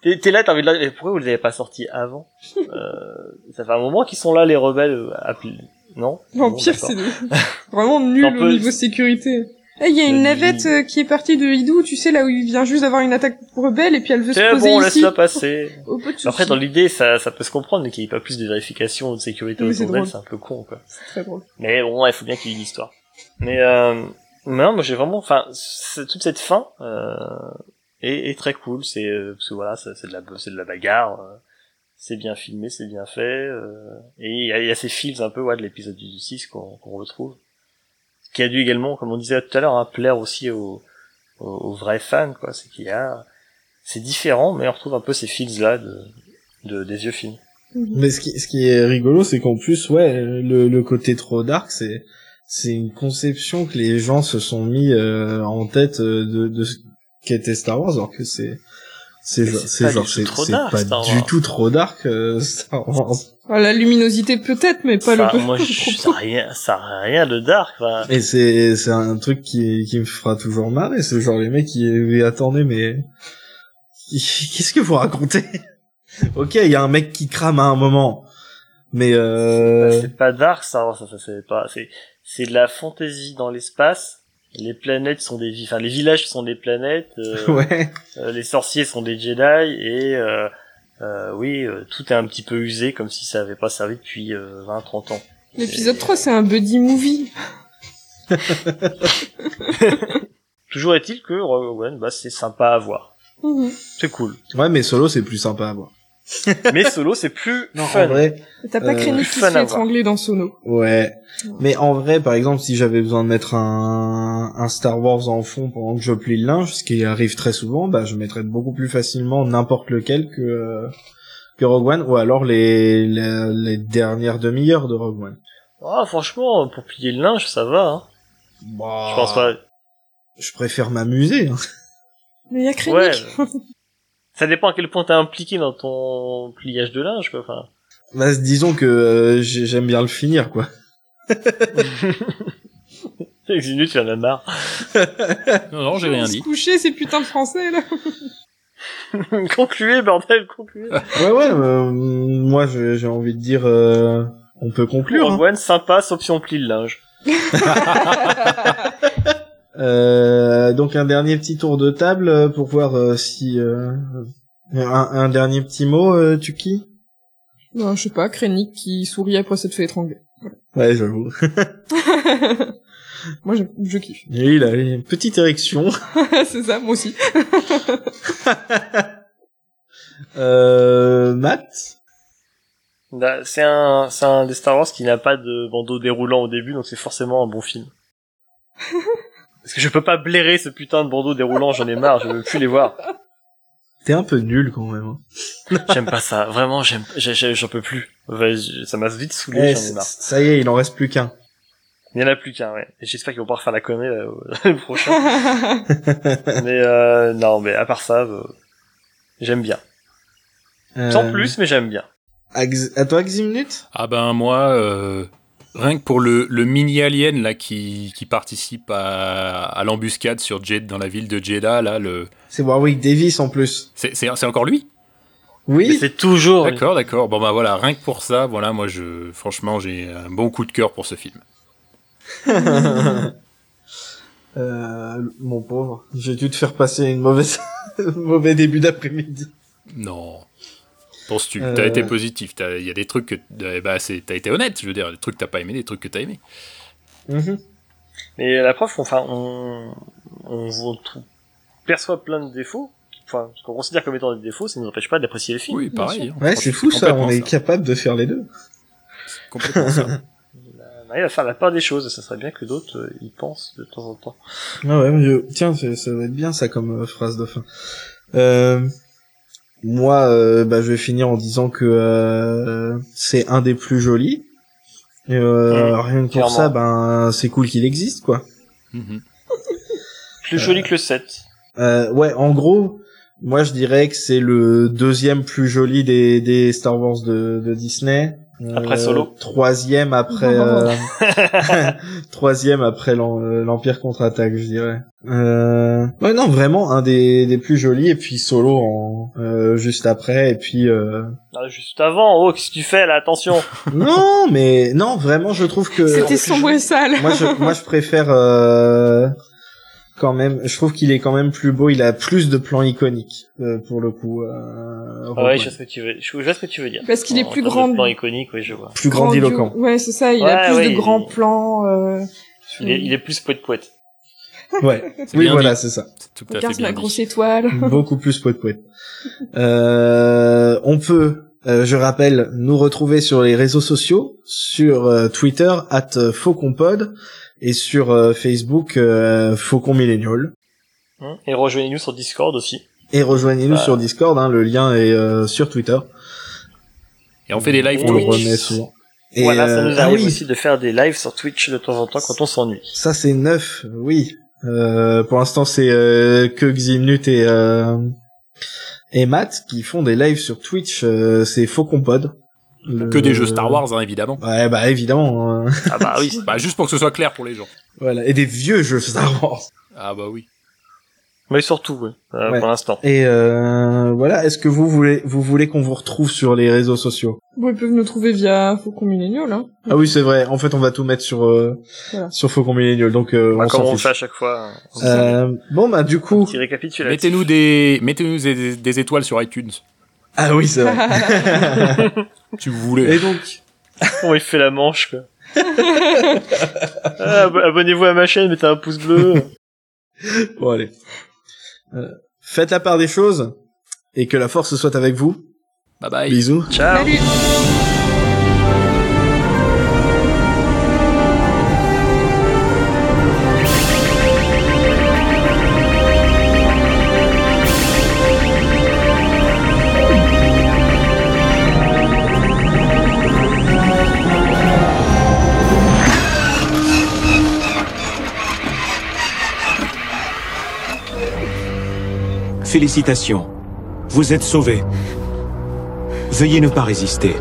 T'es t'es là, t'as envie de la... Pourquoi vous les avez pas sortis avant? Euh, Ça fait un moment qu'ils sont là, les rebelles. euh, appelés- Non En Bon, c'est vraiment nul au peu- niveau sécurité. Eh, il y a une Euh, navette euh, qui est partie de Idou, tu sais, là où il vient juste d'avoir une attaque rebelle et puis elle veut se C'est poser bon, ici. laisse-la passer. Oh, Après, dans l'idée, ça, ça peut se comprendre, mais qu'il n'y ait pas plus de vérification ou de sécurité c'est autour d'elle, c'est un peu con, quoi. C'est très drôle. Mais bon, ouais, il faut bien qu'il y ait une histoire. Mais, euh, non, moi j'ai vraiment, enfin, c'est- toute cette fin euh, est, est très cool. C'est euh, parce que voilà, c'est de la, c'est de la bagarre. C'est bien filmé, c'est bien fait. euh, et il y a, il y a ces feels un peu ouais, de l'épisode du 6 qu'on qu'on retrouve. Ce qui a dû également, comme on disait tout à l'heure, hein, plaire aussi aux, aux, aux vrais fans, quoi. C'est qu'il y a, c'est différent, mais on retrouve un peu ces feels là de, de des vieux films. Mais ce qui, ce qui est rigolo, c'est qu'en plus, ouais, le, le côté trop dark, c'est, c'est une conception que les gens se sont mis euh, en tête euh, de, de ce qu'était Star Wars, alors que c'est, c'est genre, c'est genre, du tout c'est trop c'est dark, pas du tout trop dark euh, Star Wars. Ah, la luminosité peut-être, mais pas Enfin, le moi, je, ça rien, ça a rien de dark. enfin. Et c'est, c'est un truc qui, qui me fera toujours marrer, c'est genre les mecs qui, attendez, mais qu'est-ce que vous racontez? Ok, il y a un mec qui crame à un moment, mais Bah, euh... C'est pas dark, ça, ça, ça c'est pas, c'est, c'est de la fantaisie dans l'espace. Les planètes sont des, enfin, les villages sont des planètes, euh, ouais. euh, les sorciers sont des Jedi, et, euh, euh, oui, euh, tout est un petit peu usé, comme si ça avait pas servi depuis euh, 20, 30 ans. L'épisode 3, c'est un buddy movie. Toujours est-il que Rogue One, bah, c'est sympa à voir. Mhm. C'est cool. Ouais, mais solo c'est plus sympa à voir. Mais solo, c'est plus Non, fun. en vrai, T'as pas Euh, Krennic fun qui se fait étrangler dans Sono. Ouais. Mais en vrai, par exemple, si j'avais besoin de mettre un, un Star Wars en fond pendant que je plie le linge, ce qui arrive très souvent, bah, je mettrais beaucoup plus facilement n'importe lequel que, euh, que Rogue One, ou alors les, les, les dernières demi-heures de Rogue One. Ah, franchement, pour plier le linge, ça va, hein. Bah, Je pense pas. Je préfère m'amuser. hein. Mais il y a Krennic. Ouais. ça dépend à quel point t'es impliqué dans ton pliage de linge, quoi. Enfin. Bah, disons que euh, j'ai- j'aime bien le finir, quoi. Exinu, tu en as marre. Non, non, j'ai rien dit. Se coucher, ces putains de français, là. concluez, bordel, concluez. Ouais, ouais, euh, moi, j'ai envie de dire, euh, on peut conclure. hein. One, sympa, sauf si on plie le linge. Euh, donc un dernier petit tour de table euh, pour voir euh, si euh, un, un dernier petit mot, euh, Tuki? Non, je sais pas, Krennic qui sourit après s'être fait étrangler. Ouais, j'avoue. Moi, je, je kiffe. Et il a une petite érection. c'est ça, moi aussi. Euh, Matt? Bah, C'est un, c'est un des Star Wars qui n'a pas de bandeau déroulant au début, donc c'est forcément un bon film. Parce que je peux pas blairer ce putain de bandeau déroulant, j'en ai marre, je veux plus les voir. T'es un peu nul quand même. hein. J'aime pas ça, vraiment, j'aime, j'ai- j'ai- j'en peux plus. Ça m'a vite saoulé, Eh, j'en ai marre. ça y est, il en reste plus qu'un. Il y en a plus qu'un, ouais. Et j'espère qu'ils vont pas refaire la connerie euh, le prochain. mais euh, non, mais à part ça, euh, j'aime bien. Sans Euh, plus, mais j'aime bien. À toi, Ximnut? Ah ben moi, euh, rien que pour le, le mini alien là qui, qui participe à, à l'embuscade sur Jed dans la ville de Jeddah là, le C'est Warwick Davis en plus. c'est c'est c'est encore lui? Mais Oui. c'est toujours. D'accord, d'accord. Bon bah voilà, rien que pour ça, voilà, moi je franchement j'ai un bon coup de cœur pour ce film. Euh, mon pauvre, j'ai dû te faire passer une mauvaise, un mauvais début d'après-midi. Non. Penses-tu Euh. T'as été positif. t'as- Il y a des trucs que eh bah c'est t'as été honnête. Je veux dire, des trucs que t'as pas aimé, des trucs que t'as aimé. Mhm. Mais la preuve, enfin, on, on, on trou- perçoit plein de défauts. Enfin, ce qu'on considère comme étant des défauts, ça ne nous empêche pas d'apprécier les films. Oui, pareil. hein. Ouais, c'est fou ça, on est capable de faire les deux. Complètement ça. La, arrive à faire la part des choses. Et ça serait bien que d'autres euh, y pensent de temps en temps. Ah ouais, mais je- tiens, c'est- ça va être bien ça comme euh, phrase de fin. Euh, moi, euh, bah, je vais finir en disant que euh, c'est un des plus jolis. Et, euh, Mmh, rien que pour ça, ben c'est cool qu'il existe, quoi. Mhm. Plus joli que le 7. Euh, ouais, en gros, moi je dirais que c'est le deuxième plus joli des, des Star Wars de, de Disney. Après Solo. Troisième après. euh, troisième après euh, l'Empire contre-attaque, je dirais. Euh... Ouais, non, vraiment un des, des plus jolis et puis Solo en euh, juste après et puis. Euh... Ah, juste avant, oh, qu'est-ce que tu fais là Attention non, mais non, vraiment, je trouve que. C'était sombre et sale. moi je moi je préfère euh, quand même je trouve qu'il est quand même plus beau il a plus de plans iconiques euh, pour le coup euh, Ah ouais, je vois ce que tu veux, je vois ce que tu veux dire. Parce qu'il est plus grand. de plan iconique, oui, je vois. plus grandiloquent Ouais, c'est ça. Il Ouais, a plus ouais, de grands plans. Euh... Il est, il est plus poète poète. ouais C'est oui voilà c'est ça C'est tout à fait bien dit. grosse étoile. beaucoup plus poète poète euh, on peut euh, je rappelle nous retrouver sur les réseaux sociaux sur euh, Twitter at fauconpod et sur euh, Facebook euh, Faucon Millennial Hein Et rejoignez-nous sur Discord aussi. et rejoignez-nous Bah. sur Discord hein, le lien est euh, sur Twitter Et on fait des lives on le Twitch. remet souvent Et, voilà, ça euh, nous ah arrive oui. aussi de faire des lives sur Twitch de temps en temps quand on s'ennuie. Ça c'est neuf, oui. Euh, pour l'instant c'est euh, que Ximnut et euh, et Matt qui font des lives sur Twitch. euh, c'est Faucon Pod. Le- Que des jeux Star Wars, hein, évidemment. Ouais bah évidemment. hein. Ah bah oui. Bah, juste pour que ce soit clair pour les gens. voilà et des vieux jeux Star Wars. Ah bah oui. Mais surtout, ouais, euh, Ouais. pour l'instant. Et euh, voilà. Est-ce que vous voulez vous voulez qu'on vous retrouve sur les réseaux sociaux? Ils peuvent nous trouver via Faucon Millennial, hein. Ah oui c'est vrai. En fait on va tout mettre sur euh, Voilà. sur Faucon Millennial donc euh, Bah, on comme on le fiche. fait à chaque fois. hein. Euh, bon bah du coup. Petit récapitulatif. Mettez-nous des, mettez-nous des, des étoiles sur iTunes. Ah oui c'est vrai. Vous voulez. et donc Oh, il fait la manche, quoi. Ah, ab- Abonnez-vous à ma chaîne, mettez un pouce bleu. Bon, allez. Euh, faites la part des choses et que la force soit avec vous. Bye bye. Bisous. Ciao. Salut Félicitations. Vous êtes sauvés. Veuillez ne pas résister.